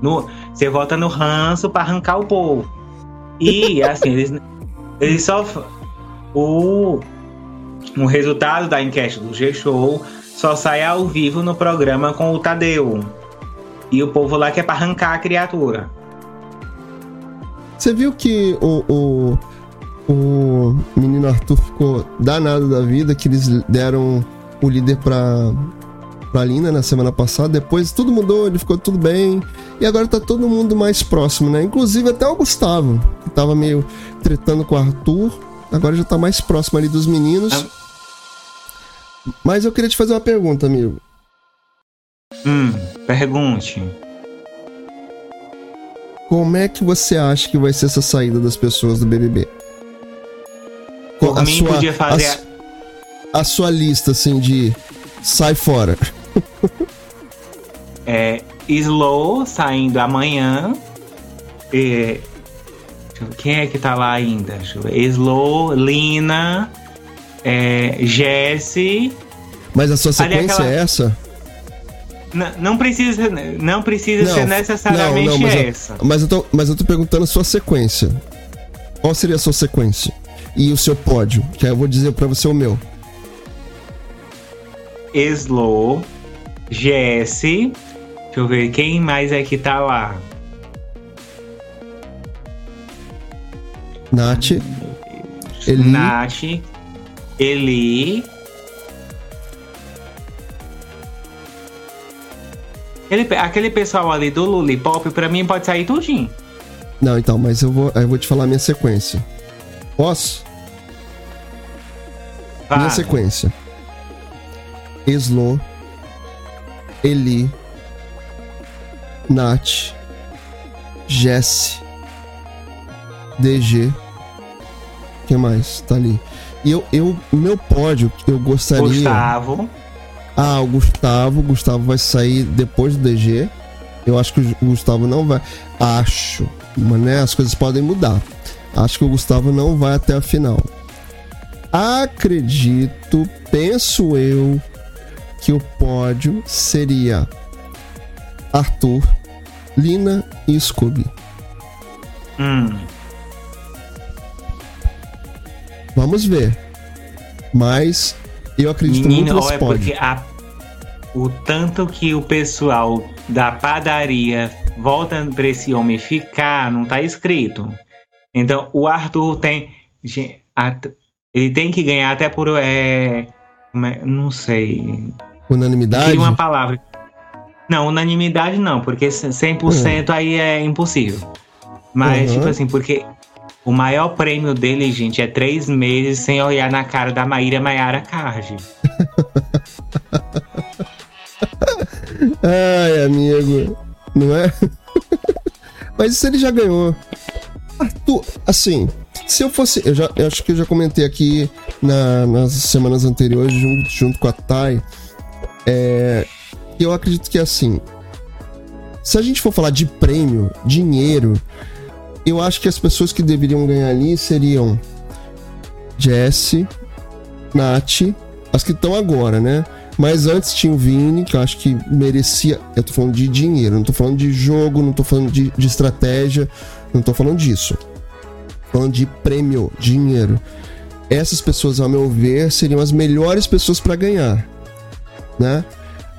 No, você vota no ranço para arrancar o povo. E assim, eles, eles só. O, o resultado da enquete do G-Show só sai ao vivo no programa com o Tadeu. E o povo lá quer pra arrancar a criatura. Você viu que o, o, o menino Arthur ficou danado da vida, que eles deram o líder pra, pra Lina na semana passada. Depois tudo mudou, ele ficou tudo bem. E agora tá todo mundo mais próximo, né? Inclusive até o Gustavo, que tava meio tretando com o Arthur. Agora já tá mais próximo ali dos meninos. Ah. Mas eu queria te fazer uma pergunta, amigo. Hum, pergunte. Como é que você acha que vai ser essa saída das pessoas do BBB? Por mim, podia fazer. a a sua lista, assim, de sai fora. É, Slow saindo amanhã. É, quem é que tá lá ainda? Slow, Lina, é, Jesse. Mas a sua Ali sequência aquela- é essa? N- não precisa, não precisa ser necessariamente não, mas, essa. Eu, mas, eu tô, mas eu tô perguntando a sua sequência. Qual seria a sua sequência? E o seu pódio, que aí eu vou dizer pra você o meu. Slow, Jesse. Deixa eu ver quem mais é que tá lá. Nath, Eli. Nath, Eli. Ele- aquele pessoal ali do Lollipop, pra mim, pode sair tudinho. Não, então, mas eu vou, eu vou te falar a minha sequência. Posso? Fala. Minha sequência. Slow, Eli, Nath, Jesse, DG. Quem mais? Tá ali. E eu, eu, o meu pódio, eu gostaria. Gustavo. Ah, o Gustavo. O Gustavo vai sair depois do DG. Eu acho que o Gustavo não vai. Acho. Mas né, as coisas podem mudar. Acho que o Gustavo não vai até a final. Acredito, penso eu, que o pódio seria Arthur, Lina e Scooby. Hum. Vamos ver. Mas eu acredito Menino, muito nesse é porque a- o tanto que o pessoal da padaria volta pra esse homem ficar, não tá escrito. Então, o Arthur tem. Ele tem que ganhar até por. É, é- não sei. Unanimidade? Queria uma palavra. Não, unanimidade não, porque 100% aí é impossível. Mas, Uhum. tipo assim, porque o maior prêmio dele, gente, é três meses sem olhar na cara da Maíra Maiara Card. Ai, amigo. Não é? Mas isso ele já ganhou. Arthur, assim, se eu fosse. Eu, já, eu acho que eu já comentei aqui na- nas semanas anteriores, junto, junto com a Thay. É, eu acredito que assim. Se a gente for falar de prêmio, dinheiro, eu acho que as pessoas que deveriam ganhar ali seriam Jesse, Nath, as que estão agora, né? Mas antes tinha o Vini, que eu acho que merecia. Eu tô falando de dinheiro, não tô falando de jogo, não tô falando de, de estratégia, não tô falando disso. Tô falando de prêmio, dinheiro. Essas pessoas, ao meu ver, seriam as melhores pessoas para ganhar, né?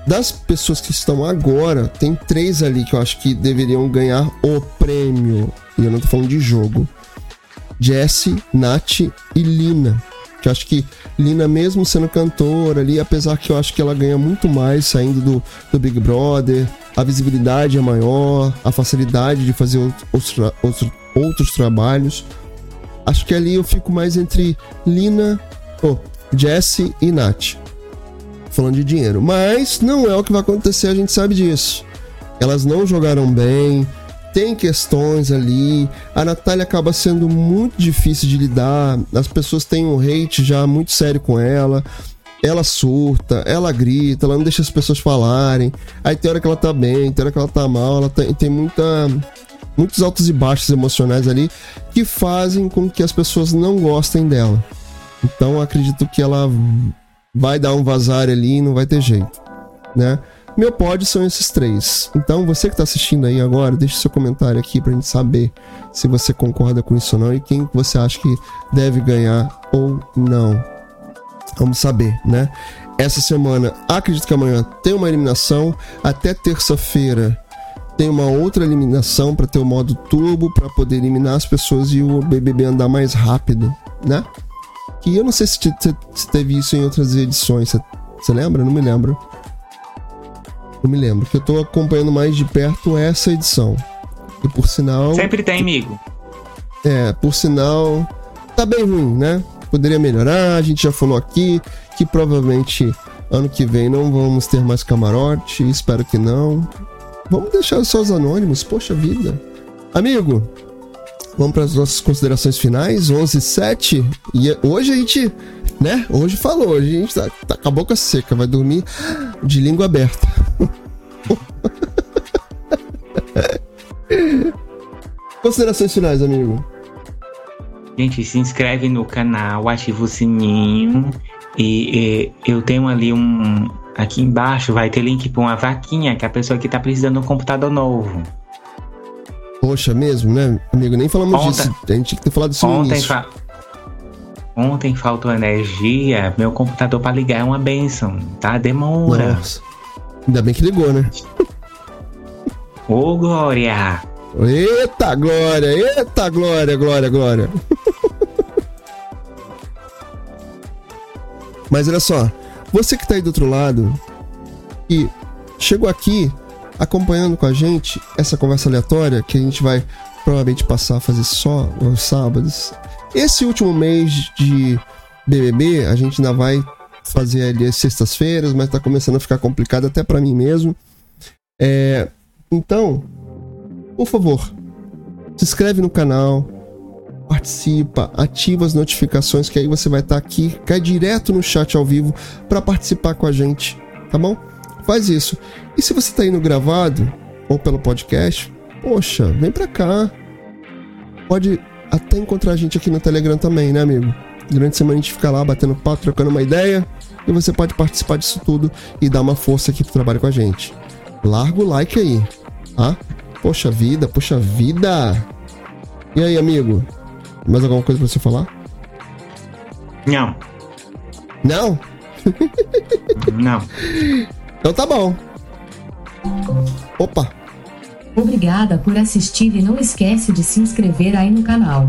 Das pessoas que estão agora, tem três ali que eu acho que deveriam ganhar o prêmio. E eu não tô falando de jogo. Jesse, Nath e Lina. Que eu acho que Lina, mesmo sendo cantora ali, apesar que eu acho que ela ganha muito mais saindo do, do Big Brother, a visibilidade é maior, a facilidade de fazer outros, outros, outros trabalhos. Acho que ali eu fico mais entre Lina, oh, Jesse e Nath. Falando de dinheiro. Mas não é o que vai acontecer, a gente sabe disso. Elas não jogaram bem, tem questões ali. A Natália acaba sendo muito difícil de lidar. As pessoas têm um hate já muito sério com ela. Ela surta, ela grita, ela não deixa as pessoas falarem. Aí tem hora que ela tá bem, tem hora que ela tá mal. Ela tem, tem muita, muitos altos e baixos emocionais ali que fazem com que as pessoas não gostem dela. Então acredito que ela vai dar um vazar ali e não vai ter jeito, né? Meu pódio são esses três. Então, você que tá assistindo aí agora, deixe seu comentário aqui pra gente saber se você concorda com isso ou não e quem você acha que deve ganhar ou não. Vamos saber, né? Essa semana, acredito que amanhã tem uma eliminação. Até terça-feira tem uma outra eliminação para ter o modo turbo para poder eliminar as pessoas e o BBB andar mais rápido, né? Que eu não sei se, te, se teve isso em outras edições. Você lembra? Não me lembro. Não me lembro. Que eu tô acompanhando mais de perto essa edição. E por sinal. Sempre tem, amigo. É, por sinal. Tá bem ruim, né? Poderia melhorar. A gente já falou aqui que provavelmente ano que vem não vamos ter mais camarote. Espero que não. Vamos deixar só os anônimos, poxa vida. Amigo, vamos para as nossas considerações finais, 11 7 E hoje a gente, né? Hoje falou, hoje a gente tá, tá com a boca seca, vai dormir de língua aberta. considerações finais, amigo. Gente, se inscreve no canal, ativa o sininho. E, e eu tenho ali um, Aqui embaixo vai ter link para uma vaquinha que a pessoa que tá precisando de um computador novo. Poxa, mesmo, né, amigo? Nem falamos ontem, disso. A gente tinha que ter falado disso ontem. Fa ontem faltou energia. Meu computador para ligar é uma benção, tá? Demora. Nossa. Ainda bem que ligou, né? Ô, Glória! Eita, Glória! Eita, Glória, Glória, Glória! Mas olha só, você que está aí do outro lado e chegou aqui acompanhando com a gente essa conversa aleatória que a gente vai provavelmente passar a fazer só aos sábados. Esse último mês de BBB a gente ainda vai fazer ali as sextas-feiras, mas tá começando a ficar complicado até para mim mesmo. É, então, por favor, se inscreve no canal, participa, ativa as notificações que aí você vai estar tá aqui, cai direto no chat ao vivo para participar com a gente, tá bom? Faz isso. E se você está indo gravado ou pelo podcast, poxa, vem para cá. Pode até encontrar a gente aqui no Telegram também, né, amigo? Durante a semana a gente fica lá batendo papo, trocando uma ideia e você pode participar disso tudo e dar uma força aqui pro trabalho com a gente. Larga o like aí, tá? Poxa vida, poxa vida. E aí, amigo? Mais alguma coisa pra você falar? Não. Não? Não. Então tá bom. Opa. Obrigada por assistir e não esquece de se inscrever aí no canal.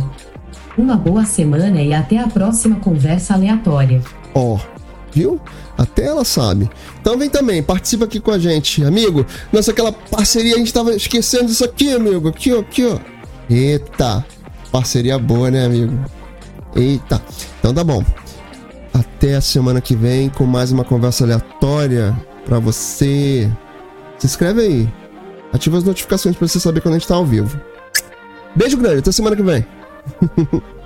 Uma boa semana e até a próxima conversa aleatória. Ó, oh, viu? Até ela sabe. Então vem também, participa aqui com a gente, amigo. Nossa, aquela parceria, a gente tava esquecendo disso aqui, amigo. Aqui, ó, aqui, ó. Eita. Parceria boa, né, amigo? Eita. Então tá bom. Até a semana que vem com mais uma conversa aleatória para você. Se inscreve aí. Ativa as notificações para você saber quando a gente tá ao vivo. Beijo grande, até semana que vem.